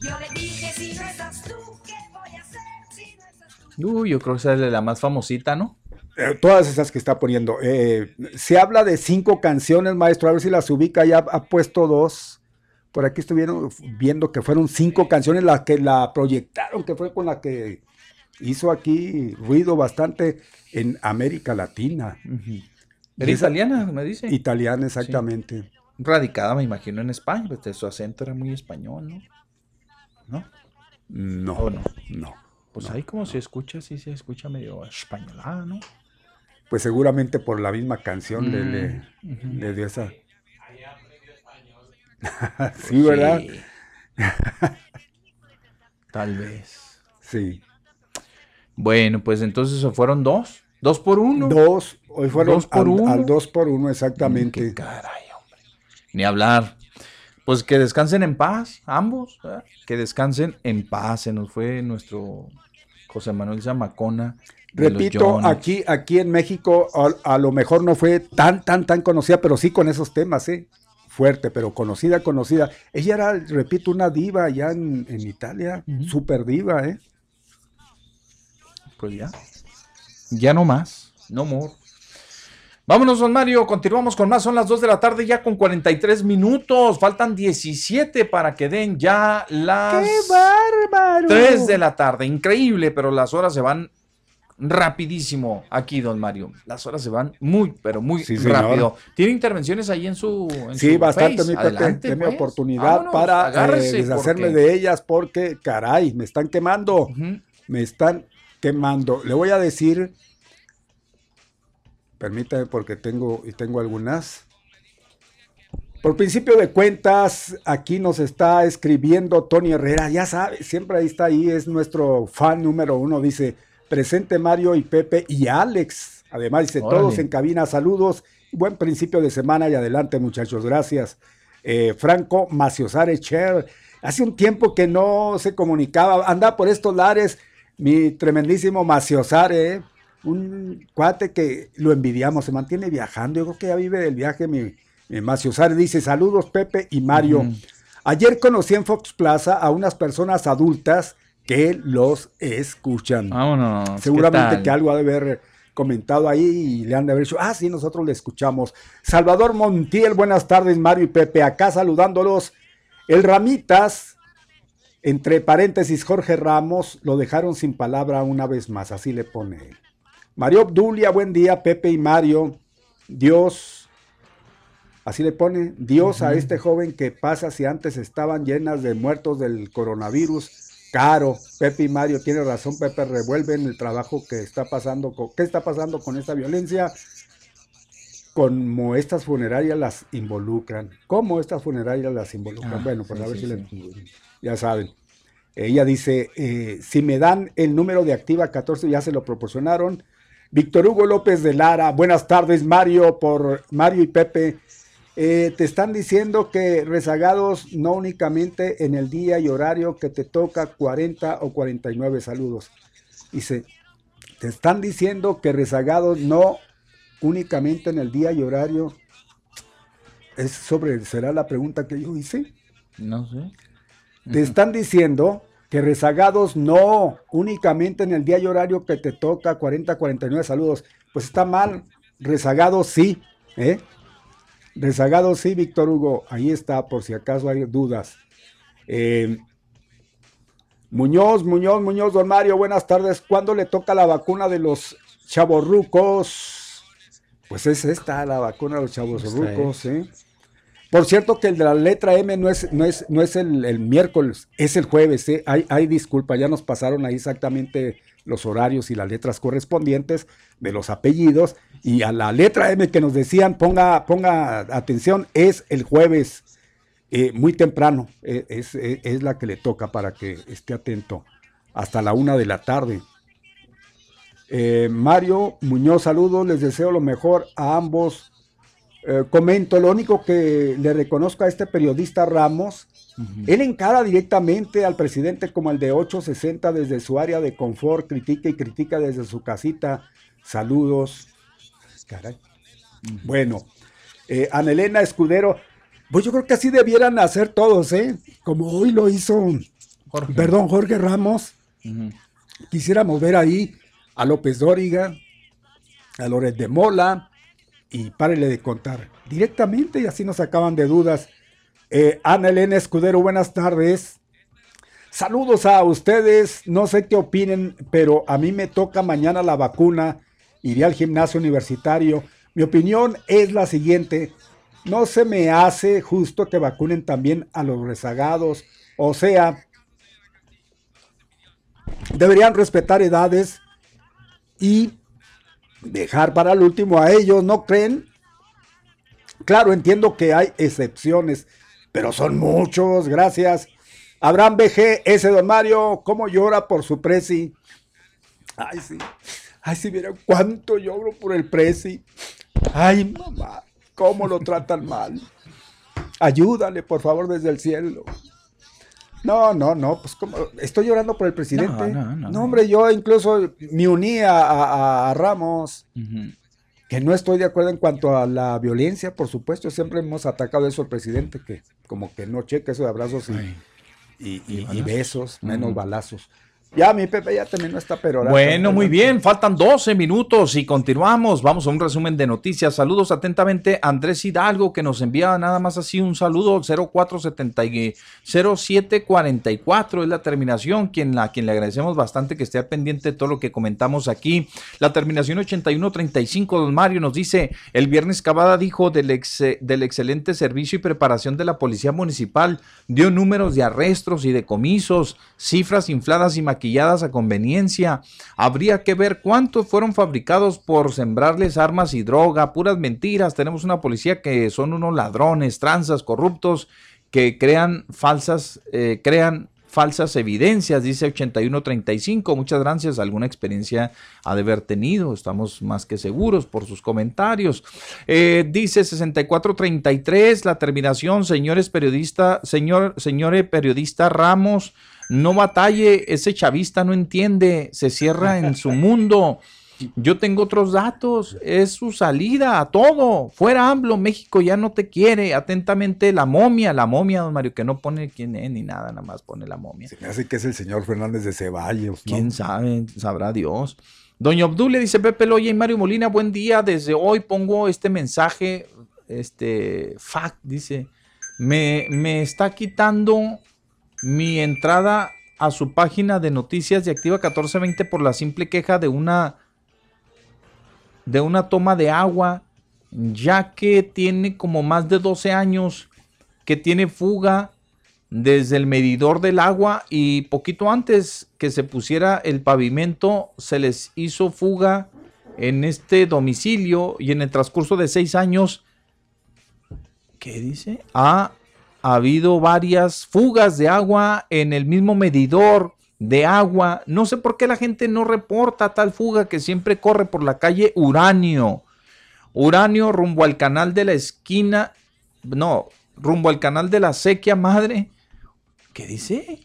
Yo le dije, si no estás tú, ¿qué voy a hacer? Si no estás tú. Uy, yo creo que esa es la más famosita, ¿no? Eh, todas esas que está poniendo. Eh, se habla de cinco canciones, maestro, a ver si las ubica, ya ha puesto dos. Por aquí estuvieron viendo que fueron cinco canciones las que la proyectaron, que fue con la que hizo aquí ruido bastante en América Latina. Era esa- italiana, me dice. Italiana, exactamente. Radicada, me imagino, en España, pues su acento era muy español, ¿no? ¿No? No, ¿O no? no. Pues ahí como se escucha, sí se escucha medio españolada, ¿no? Pues seguramente por la misma canción le, le- Mm, le dio esa. <laughs> sí, ¿verdad? Sí. <laughs> Tal vez. Sí. Bueno, pues entonces se fueron dos. Dos por uno. Dos, hoy fueron Dos por al, uno. al dos por uno, exactamente. Caray, hombre. Ni hablar. pues que descansen en paz, ambos, ¿verdad? que descansen en paz. Se nos fue nuestro José Manuel Zamacona. Repito, aquí, aquí en México a, a lo mejor no fue tan, tan, tan conocida, pero sí con esos temas, ¿eh? Fuerte, pero conocida, conocida. Ella era, repito, una diva allá en, en Italia, super diva, ¿eh? Pues ya. Ya no más. No more. Vámonos, don Mario. Continuamos con más. Son las 2 de la tarde, ya con 43 minutos. Faltan 17 para que den ya las. ¡Qué bárbaro! 3 de la tarde. Increíble, pero las horas se van rapidísimo aquí, don Mario. Las horas se van muy, pero muy Sí, rápido. ¿Tiene intervenciones ahí en su. en Sí, su bastante, Face? mi. Adelante, pues. oportunidad Vámonos, para eh, deshacerme porque- de ellas porque, caray, me están quemando. Me están quemando. Le voy a decir, permítame porque tengo, y tengo algunas. Por principio de cuentas, aquí nos está escribiendo Tony Herrera, ya sabe, siempre ahí está ahí, es nuestro fan número uno, dice, presente Mario y Pepe y Alex. Además dice, Órale. todos en cabina, saludos, buen principio de semana y adelante muchachos, gracias. Eh, Franco Maciosare Cher, hace un tiempo que no se comunicaba, anda por estos lares, mi tremendísimo Maciosare, ¿eh? un cuate que lo envidiamos, se mantiene viajando, yo creo que ya vive del viaje, mi, mi Maciosare dice, saludos Pepe y Mario. Ayer conocí en Fox Plaza a unas personas adultas que los escuchan. Vámonos. ¿qué Seguramente que algo ha de haber comentado ahí y le han de haber dicho, ah, sí, nosotros le escuchamos. Salvador Montiel, buenas tardes, Mario y Pepe, acá saludándolos. El Ramitas, entre paréntesis, Jorge Ramos, lo dejaron sin palabra una vez más, así le pone él. Mario Obdulia, buen día, Pepe y Mario. Dios, así le pone, Dios a este joven que pasa si antes estaban llenas de muertos del coronavirus. Caro, Pepe y Mario, tiene razón, Pepe, revuelven el trabajo que está pasando, con, ¿qué está pasando con esta violencia? Como estas funerarias las involucran. ¿Cómo estas funerarias las involucran? Ah, bueno, pues sí, a ver sí, si le- ya saben. Ella dice, eh, si me dan el número de Activa 14, ya se lo proporcionaron. Víctor Hugo López de Lara, buenas tardes Mario, por Mario y Pepe. Eh, te están diciendo que rezagados no únicamente en el día y horario que te toca 40 o 49 saludos. Dice, te están diciendo que rezagados no únicamente en el día y horario. Es sobre, será la pregunta que yo hice. No sé. Te están diciendo que rezagados no, únicamente en el día y horario que te toca 40, 49 saludos. Pues está mal, rezagados sí, ¿eh? Rezagados sí, Víctor Hugo, ahí está, por si acaso hay dudas. Eh, Muñoz, Muñoz, Muñoz, don Mario, buenas tardes. ¿Cuándo le toca la vacuna de los chavorrucos? Pues es esta, la vacuna de los chavorrucos, ¿eh? Por cierto que el de la letra M no es, no es, no es el, el miércoles, es el jueves. ¿eh? Hay, hay disculpa, ya nos pasaron ahí exactamente los horarios y las letras correspondientes de los apellidos. Y a la letra M que nos decían, ponga, ponga atención, es el jueves, eh, muy temprano. eh, es, es- es la que le toca para que esté atento. Hasta la una de la tarde. Eh, Mario Muñoz, saludos, les deseo lo mejor a ambos. Eh, comento, lo único que le reconozco a este periodista Ramos, él encara directamente al presidente como el de 860 desde su área de confort, critica y critica desde su casita. Saludos. Caray. Bueno, eh, Anelena Escudero, pues yo creo que así debieran hacer todos, ¿eh? Como hoy lo hizo, perdón, Jorge Ramos. Quisiéramos ver ahí a López Dóriga, a Loret de Mola, y párele de contar directamente y así nos acaban de dudas. Eh, Ana Elena Escudero, buenas tardes. Saludos a ustedes. No sé qué opinen, pero a mí me toca mañana la vacuna. Iré al gimnasio universitario. Mi opinión es la siguiente. No se me hace justo que vacunen también a los rezagados. O sea, deberían respetar edades y dejar para el último a ellos, ¿no creen? Claro, entiendo que hay excepciones, pero son muchos, gracias. Abraham BG, ese don Mario, ¿cómo llora por su presi? Ay, sí. Ay, si vieran cuánto lloro por el presi. Ay, mamá, cómo lo tratan mal. ayúdale, por favor, desde el cielo. No, no, no, pues como estoy llorando por el presidente. No, no, no, hombre, yo incluso me uní a, a- a Ramos, que no estoy de acuerdo en cuanto a la violencia, por supuesto, siempre hemos atacado eso al presidente, que como que no checa eso de abrazos y, y- y- y balazos. besos, menos balazos. Ya, mi Pepe ya terminó esta perorata. Bueno, muy bien, faltan 12 minutos y continuamos. Vamos a un resumen de noticias. Saludos atentamente a Andrés Hidalgo que nos envía nada más así un saludo 0470 y 0744 es la terminación, quien la quien le agradecemos bastante que esté al pendiente de todo lo que comentamos aquí. La terminación 8135 don Mario nos dice, el viernes Cavada dijo del ex- del excelente servicio y preparación de la policía municipal, dio números de arrestos y decomisos, cifras infladas y maquilladas a conveniencia. Habría que ver cuántos fueron fabricados por sembrarles armas y droga, puras mentiras. Tenemos una policía que son unos ladrones, tranzas, corruptos, que crean falsas, eh, crean falsas evidencias, dice 8135. Muchas gracias. Alguna experiencia ha de haber tenido. Estamos más que seguros por sus comentarios. Eh, dice 6433, la terminación, señores periodista, señor, señores periodista Ramos, no batalle, ese chavista no entiende, se cierra en su <laughs> mundo. Yo tengo otros datos, es su salida a todo. Fuera AMLO, México ya no te quiere. Atentamente la momia, la momia, don Mario, que no pone quién es ni nada, nada más pone la momia. Se me hace que es el señor Fernández de Ceballos. ¿no? ¿Quién sabe? Sabrá Dios. Doña Obdulia dice Pepe Loya y Mario Molina, buen día. Desde hoy pongo este mensaje, este fact, dice, me, me está quitando mi entrada a su página de noticias de Activa 1420 por la simple queja de una de una toma de agua, ya que tiene como más de 12 años que tiene fuga desde el medidor del agua y poquito antes que se pusiera el pavimento se les hizo fuga en este domicilio y en el transcurso de seis años, ¿qué dice? Ha habido varias fugas de agua en el mismo medidor de agua. No sé por qué la gente no reporta tal fuga que siempre corre por la calle Uranio. Uranio rumbo al canal de la esquina, no, rumbo al canal de la sequía madre. ¿Qué dice?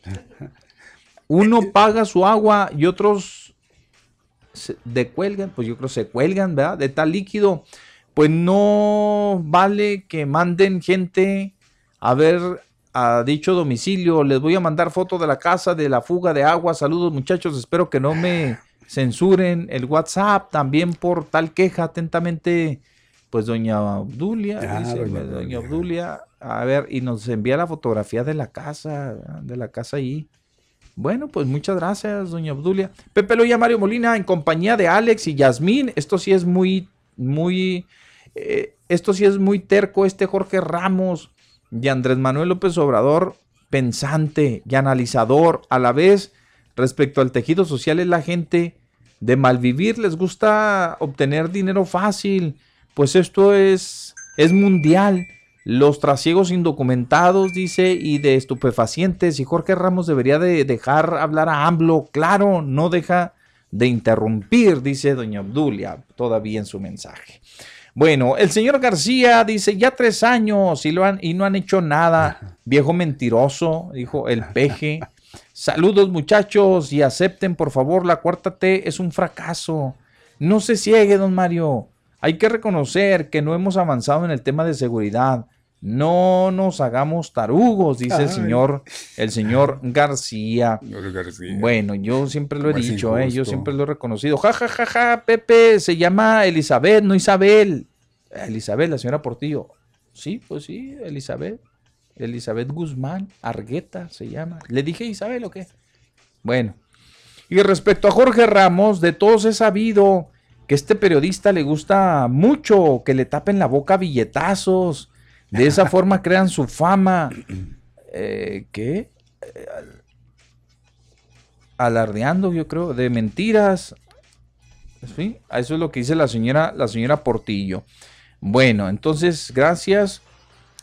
Uno <laughs> paga su agua y otros se decuelgan, pues yo creo se cuelgan, ¿verdad? De tal líquido. Pues no vale que manden gente a ver a dicho domicilio. Les voy a mandar foto de la casa de la fuga de agua. Saludos muchachos, espero que no me censuren el WhatsApp también por tal queja. Atentamente, pues doña Obdulia, Ya, dice, doña doña, Obdulia, a ver, y nos envía la fotografía de la casa, de la casa ahí. Bueno, pues muchas gracias, doña Obdulia. Pepe Loya, Mario Molina, en compañía de Alex y Yasmín. Esto sí es muy, muy, eh, esto sí es muy terco, este Jorge Ramos y Andrés Manuel López Obrador, pensante y analizador a la vez respecto al tejido social es la gente de malvivir, les gusta obtener dinero fácil, pues esto es, es mundial. Los trasiegos indocumentados, dice, y de estupefacientes. Y Jorge Ramos debería de dejar hablar a AMLO. Claro, no deja de interrumpir, dice doña Obdulia, todavía en su mensaje. Bueno, el señor García dice, ya tres años y, lo han, y no han hecho nada. Viejo mentiroso, dijo el peje. <laughs> Saludos muchachos y acepten por favor, la cuarta T es un fracaso. No se ciegue, don Mario. Hay que reconocer que no hemos avanzado en el tema de seguridad. No nos hagamos tarugos, dice el señor, el señor García. Bueno, yo siempre lo he ¿Cómo es dicho, eh, yo siempre lo he reconocido. Ja, ja, ja, ja, Pepe, se llama Elizabeth, no Isabel. Elizabeth, la señora Portillo. Sí, pues sí, Elizabeth. Elizabeth Guzmán, Argueta se llama. ¿Le dije Isabel o qué? Bueno. Y respecto a Jorge Ramos, de todos he sabido que este periodista le gusta mucho que le tapen la boca a billetazos. De esa forma crean su fama. Eh, ¿Qué? Eh, al- alardeando, yo creo, de mentiras. ¿Sí? Eso es lo que dice la señora, la señora Portillo. Bueno, entonces, gracias.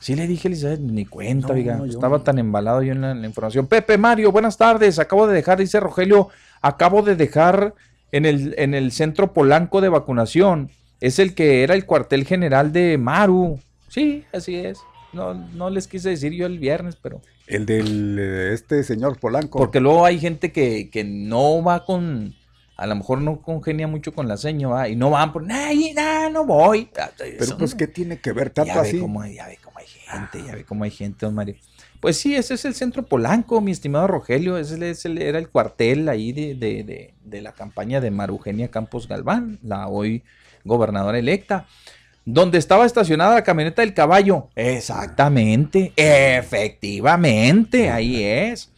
Sí le dije, Elizabeth, ni cuenta, No, oiga, yo estaba no. tan embalado yo en la, en la información. Pepe Mario, buenas tardes. Acabo de dejar, dice Rogelio, acabo de dejar en el, en el centro Polanco de vacunación. Es el que era el cuartel general de Maru. Sí, así es. no, no les quise decir yo el viernes, pero... El del eh, este señor Polanco. Porque luego hay gente que, que no va con, a lo mejor no congenia mucho con la seño, ¿va? y no van por, no, no voy. Pero pues, ¿qué tiene que ver tanto ya así? Ve cómo, ya ve cómo hay gente, ya ve cómo hay gente, don Mario. Pues sí, ese es el centro Polanco, mi estimado Rogelio. Ese es el- era el cuartel ahí de, de- de- de la campaña de Marugenia Campos Galván, la hoy gobernadora electa. Donde estaba estacionada la camioneta del caballo. Exactamente, efectivamente, ahí es.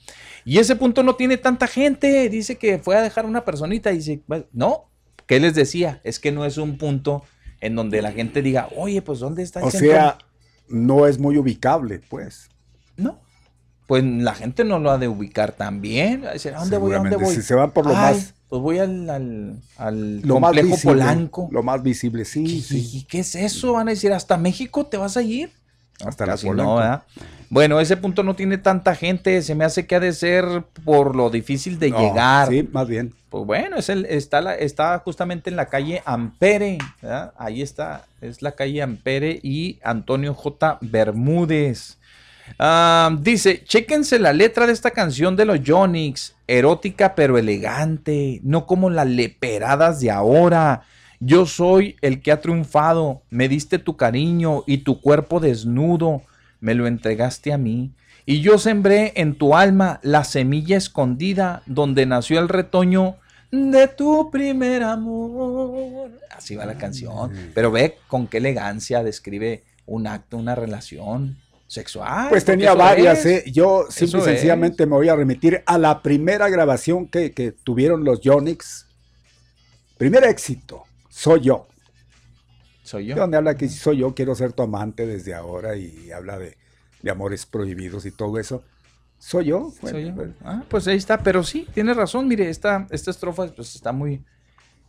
Y ese punto no tiene tanta gente. Dice que fue a dejar una personita. Dice, "Bueno, no, ¿qué les decía? Es que no es un punto en donde la gente diga, oye, pues ¿dónde está el O centro?" sea, no es muy ubicable, pues. pues la gente no lo ha de ubicar también. Va a decir, ¿a dónde voy? ¿A dónde voy? si se van por lo Ay, más- Pues voy al, al, al Lo más complejo visible. Polanco. Lo más visible, sí, ¿Y, sí. y qué es eso? Van a decir, ¿hasta México te vas a ir? Hasta la Casi Polanco. no, ¿verdad? Bueno, ese punto no tiene tanta gente. Se me hace que ha de ser por lo difícil de No, llegar. Sí, más bien. Pues bueno, es el, está, la- está justamente en la calle Ampere. ¿verdad? Ahí está, es la calle Ampere y Antonio J. Bermúdez. Ah, dice, chéquense la letra de esta canción de los Yonix, erótica pero elegante, no como las leperadas de ahora. Yo soy el que ha triunfado, me diste tu cariño y tu cuerpo desnudo, me lo entregaste a mí. Y yo sembré en tu alma la semilla escondida donde nació el retoño de tu primer amor. Así va la canción. Pero ve con qué elegancia describe un acto, una relación sexual. Pues tenía varias. ¿eh? Yo simple y es. sencillamente me voy a remitir a la primera grabación que, que tuvieron los Yonix. Primer éxito, soy yo. Soy yo. Donde habla que soy yo, quiero ser tu amante desde ahora y habla de, de amores prohibidos y todo eso. Soy yo. Soy Bueno, yo. pues, Ah, pues ahí está, pero sí, tienes razón, mire, esta, esta estrofa pues está muy,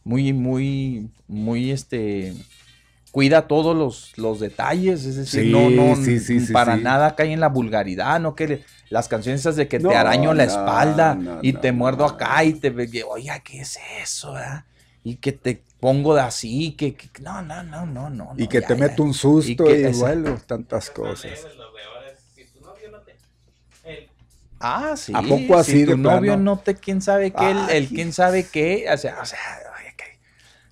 muy, muy, muy, este, cuida todos los, los detalles, es decir, Sí, no, no, sí, sí, sí, para sí. nada cae en la vulgaridad, no que le- las canciones esas de que No, te araño la no, espalda no, y no, te muerdo acá y te, ve- oye, ¿qué es eso? ah? Y que te pongo de así, que, que- no, no, no, no, no. y que ya, te ya. meto un susto que- y, esa- bueno, tantas cosas. Ah, sí. ¿A poco así si de tu novio plano? no te quién sabe qué, el, el quién sabe qué, o sea, o sea,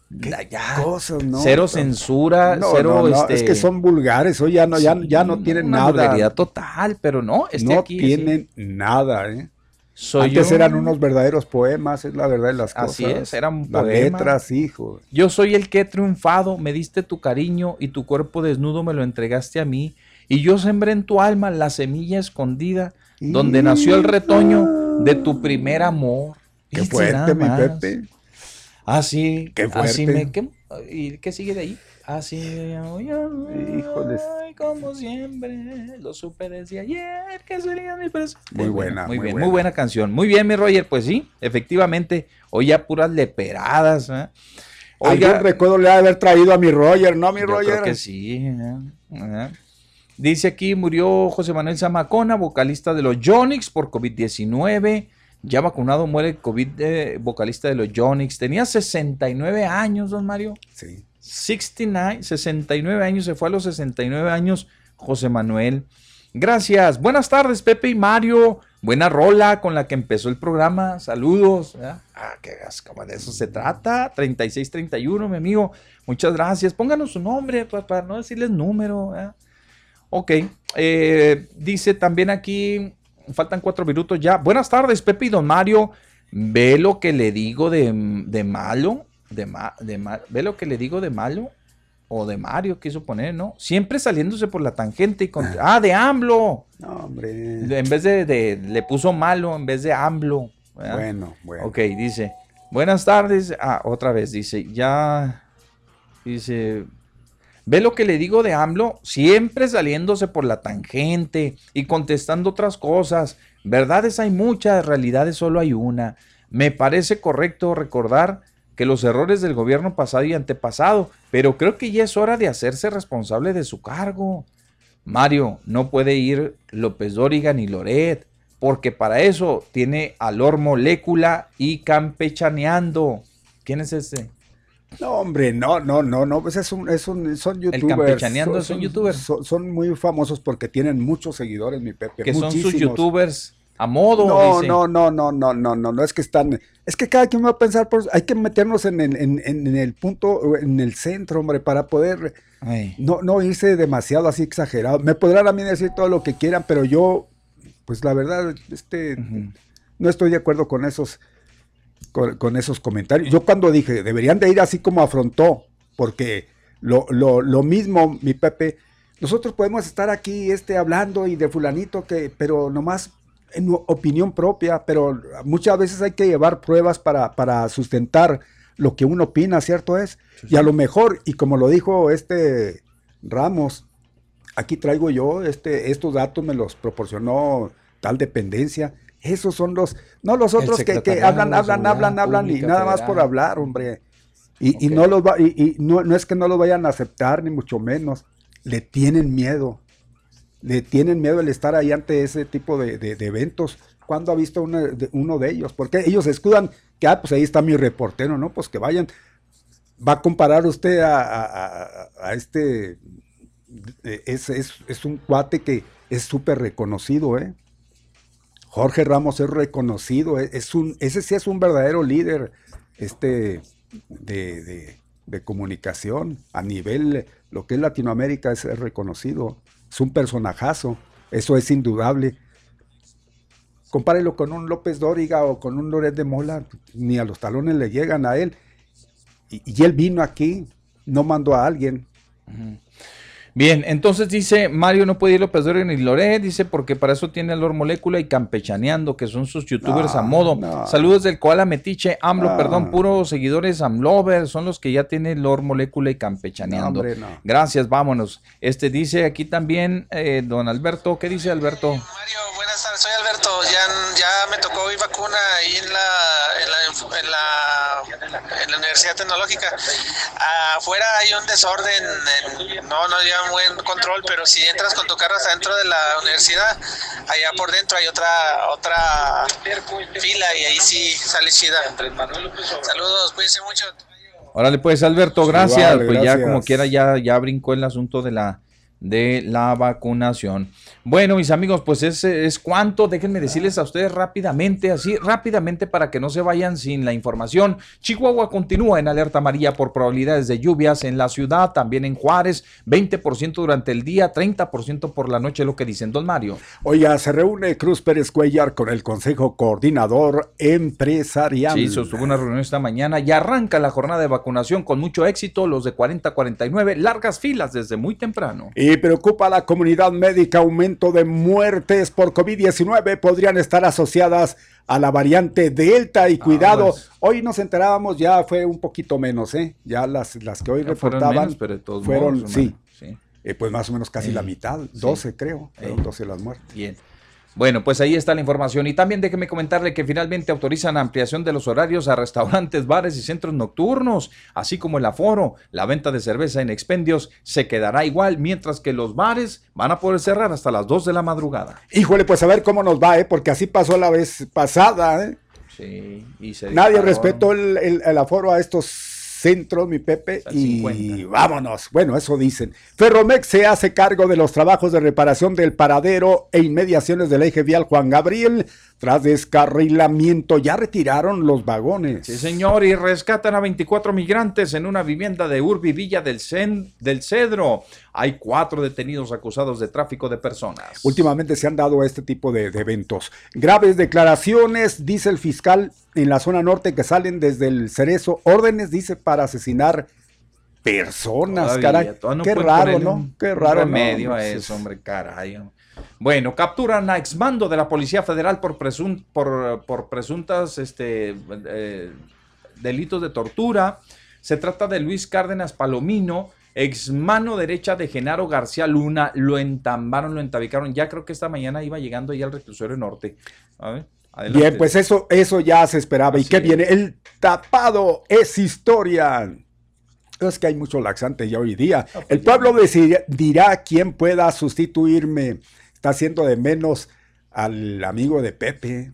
ya, Cosas, ¿no? cero censura, No, cero no, este, es que son vulgares, hoy ya no, ya, ya no tienen una nada. vulgaridad total, pero no, este no aquí sí. tienen nada, ¿eh? Soy Antes yo. eran unos verdaderos poemas, es la verdad de las cosas. Así es, eran Las poemas. letras, hijo. Yo soy el que he triunfado, me diste tu cariño y tu cuerpo desnudo me lo entregaste a mí. Y yo sembré en tu alma la semilla escondida donde nació el retoño de tu primer amor. Qué fuerte, mi más. Pepe. Así, Qué así fuerte. me, ¿qué, ¿Y qué sigue de ahí? Así, Híjoles. ay, como siempre, lo supe desde ayer, que sería mi presente. Muy buena, muy, muy bien, buena. muy buena canción. Muy bien, mi Roger, pues sí, efectivamente, hoy ya puras leperadas. ¿eh? Algún recuerdo le ha de haber traído a mi Roger, ¿no, mi Yo Roger? creo que sí. ¿eh? Ajá. Dice aquí, murió José Manuel Zamacona, vocalista de los Yonix por COVID-19. Ya vacunado muere COVID, vocalista de los Yonix. Tenía 69 años, don Mario. Sí. 69, 69 años, se fue a los 69 años José Manuel. Gracias. Buenas tardes, Pepe y Mario. Buena rola con la que empezó el programa. Saludos. ¿verdad? Ah, que gas, como de eso se trata. 3631, mi amigo. Muchas gracias. Pónganos su nombre pa- para, no decirles número. ¿verdad? Ok. eh, dice también aquí, faltan cuatro minutos ya. Buenas tardes, Pepe y Don Mario. Ve lo que le digo de, de malo. De, ma- de ma- Ve lo que le digo de malo. O de Mario, quiso poner, ¿no? Siempre saliéndose por la tangente y con... Ah, de AMLO. No, hombre. En vez de, de- le puso malo en vez de AMLO. ¿verdad? Bueno, bueno. Ok, dice. Buenas tardes. Ah, otra vez, dice. Ya. Dice. Ve lo que le digo de AMLO, siempre saliéndose por la tangente y contestando otras cosas. Verdades hay muchas, realidades solo hay una. Me parece correcto recordar que los errores del gobierno pasado y antepasado, pero creo que ya es hora de hacerse responsable de su cargo. Mario, no puede ir López Dóriga ni Loret, porque para eso tiene a Lor Molécula y Campechaneando. ¿Quién es ese? No, hombre, no, no, no, no, pues es un, es un, son youtubers. El campechaneando son, youtubers. Son, son, muy famosos porque tienen muchos seguidores, mi Pepe. Que son sus youtubers a modo. No, no, no, no, no, no, no, no, es que están, es que cada quien va a pensar, por, hay que meternos en el, en, en, el punto, en el centro, hombre, para poder no, no irse demasiado así exagerado. Me podrán a mí decir todo lo que quieran, pero yo, pues la verdad, este, no estoy de acuerdo con esos con, esos comentarios. Yo cuando dije, deberían de ir así como afrontó, porque lo, lo, lo mismo, mi Pepe, nosotros podemos estar aquí este, hablando y de fulanito, que, pero nomás en opinión propia, pero muchas veces hay que llevar pruebas para, para sustentar lo que uno opina, ¿cierto es? Y a lo mejor, y como lo dijo este Ramos, aquí traigo yo, este, estos datos me los proporcionó tal dependencia, esos son los, no los otros que, hablan, hablan, hablan, hablan y nada más por hablar, hombre. Y, no los va, y, no, no, es que no lo vayan a aceptar, ni mucho menos. Le tienen miedo. Le tienen miedo el estar ahí ante ese tipo de, eventos. ¿Cuándo ha visto uno de, uno de ellos? Porque ellos escudan que, ah, pues ahí está mi reportero, ¿no? Pues que vayan. Va a comparar usted a, a, este. Es, es, es un cuate que es súper reconocido, ¿eh? Jorge Ramos es reconocido, e, es un, ese sí es un verdadero líder este, de, comunicación a nivel, lo que es Latinoamérica es, reconocido, es un personajazo, eso es indudable. Compárelo con un López Dóriga o con un Loret de Mola, ni a los talones le llegan a él. Y, él vino aquí, no mandó a alguien. Bien, entonces dice Mario no puede ir López Dóriga ni Loret, dice porque para eso tiene Lor Molécula y Campechaneando, que son sus youtubers a modo. Saludos del Koala Metiche, AMLO, perdón, puros seguidores AMLover, son los que ya tienen Lor Molécula y Campechaneando. Gracias, vámonos. Este dice aquí también eh, don Alberto, ¿qué dice Alberto? Mario, buenas tardes, soy Alberto, ya, ya me tocó mi vacuna ahí en la, en la, en la, en Universidad Tecnológica. Afuera hay un desorden, no, no, ya buen control, pero si entras con tu carro hasta dentro de la universidad, allá por dentro hay otra otra fila y ahí sí sale chida. Saludos, cuídense mucho. Órale pues Alberto, gracias. pues ya como quiera ya, ya brincó el asunto de la de la vacunación. Bueno, mis amigos, pues es, es cuanto. Déjenme decirles a ustedes rápidamente, así rápidamente para que no se vayan sin la información. Chihuahua continúa en alerta amarilla por probabilidades de lluvias en la ciudad, también en Juárez, 20% durante el día, 30% por la noche, lo que dicen, don Mario. Oiga, se reúne Cruz Pérez Cuellar con el Consejo Coordinador Empresarial. Sí, sostuvo una reunión esta mañana y arranca la jornada de vacunación con mucho éxito, los de 40-49, largas filas desde muy temprano. Y preocupa a la comunidad médica aumenta de muertes por COVID-19 podrían estar asociadas a la variante Delta y ah, cuidado, pues. hoy nos enterábamos ya fue un poquito menos, ¿eh? Ya las, las que hoy reportaban fueron, sí, eh, pues más o menos casi la mitad, 12 creo, fueron 12 las muertes. Bien. Bueno, pues ahí está la información. Y también déjeme comentarle que finalmente autorizan ampliación de los horarios a restaurantes, bares y centros nocturnos, así como el aforo. La venta de cerveza en expendios se quedará igual, mientras que los bares van a poder cerrar hasta las 2 de la madrugada. Híjole, pues a ver cómo nos va, ¿eh? porque así pasó la vez pasada. ¿eh? Sí, y Nadie respetó el aforo a estos centro, mi Pepe, y vámonos. Bueno, eso dicen. Ferromex se hace cargo de los trabajos de reparación del paradero e inmediaciones del eje vial Juan Gabriel. Tras descarrilamiento, ya retiraron los vagones. Sí, señor, y rescatan a 24 migrantes en una vivienda de Urbi Villa del, del Cedro. Hay cuatro detenidos acusados de tráfico de personas. Últimamente se han dado este tipo de, eventos. Graves declaraciones, dice el fiscal en la zona norte que salen desde el Cerezo. Órdenes, dice, para asesinar personas, caray. Qué raro, ¿no? Qué raro. medio a eso, hombre, caray. Bueno, capturan a exmando de la Policía Federal por, por, presuntas este, eh, delitos de tortura. Se trata de Luis Cárdenas Palomino, ex mano derecha de Genaro García Luna. Lo entambaron, lo entabicaron. Ya creo que esta mañana iba llegando ya al reclusorio norte. Bien, pues eso, eso ya se esperaba. ¿Y qué viene? El tapado es historia. Es que hay mucho laxante ya hoy día. Pues el pueblo dirá quién pueda sustituirme está haciendo de menos al amigo de Pepe,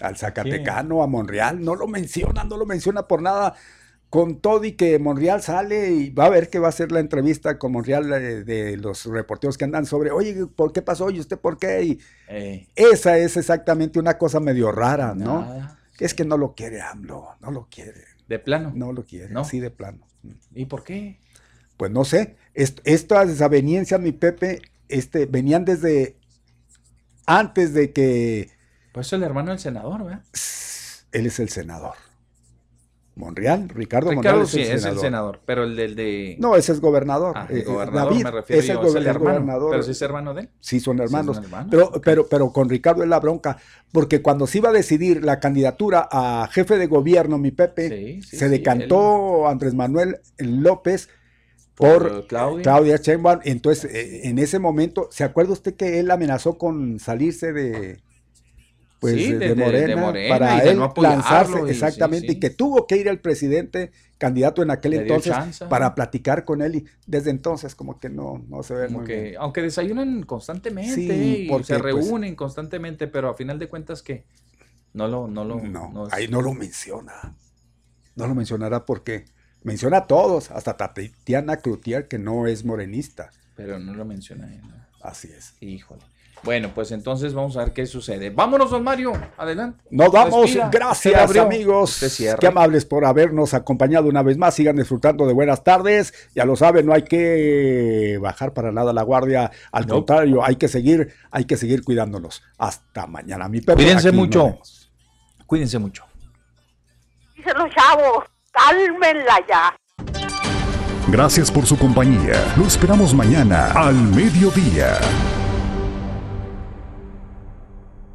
al Zacatecano, a Monreal. No lo menciona, no lo menciona por nada. con todo y que Monreal sale y va a ver que va a hacer la entrevista con Monreal de, de los reporteros que andan sobre, oye, ¿por qué pasó? ¿Y usted por qué? Y Eh, esa es exactamente una cosa medio rara, ¿no? Nada. Es que no lo quiere AMLO, no lo quiere. de plano. No lo quiere, ¿No? sí de plano. ¿Y por qué? Pues no sé, est- estas desavenencias, mi Pepe, este, venían desde antes de que Pues es el hermano del senador, ¿verdad? él es el senador. Monreal, Ricardo, Ricardo Monreal es sí, el es senador. el senador, pero el del de... No, ese es gobernador. Ah, Eh, el gobernador David me refiero es el, yo, go- es el el hermano, gobernador. pero sí es hermano de él. Sí, son Sí, hermanos. son hermanos, pero, pero, pero con Ricardo es la bronca, porque cuando se iba a decidir la candidatura a jefe de gobierno, mi Pepe, Sí, sí, se sí, decantó Andrés Manuel López por, Por Claudia. Claudia Sheinbaum. Entonces, eh, en ese momento, ¿se acuerda usted que él amenazó con salirse de, pues, Sí, de, de- de- de Morena, para él no lanzarse? y- exactamente, sí. y que tuvo que ir el presidente candidato en aquel entonces chance. para platicar con él y desde entonces como que no, no se ve Como muy que, bien. aunque desayunan constantemente y porque, se pues, reúnen constantemente, pero a final de cuentas que no lo, no lo, No, ahí no lo menciona. No lo mencionará porque menciona a todos, hasta Tatiana Cloutier, que no es morenista. pero no lo menciona. Así es. Híjole. Bueno, pues entonces vamos a ver qué sucede. Vámonos, don Mario. Adelante. Nos vamos, gracias amigos. Qué amables por habernos acompañado una vez más. Sigan disfrutando de buenas tardes. Ya lo saben, no hay que bajar para nada la guardia. Al No. contrario, hay que seguir, hay que seguir cuidándonos. Hasta mañana, mi Pepe. Cuídense mucho. Cuídense mucho. Dicen los chavos, cálmenla ya. Gracias por su compañía. Lo esperamos mañana al mediodía.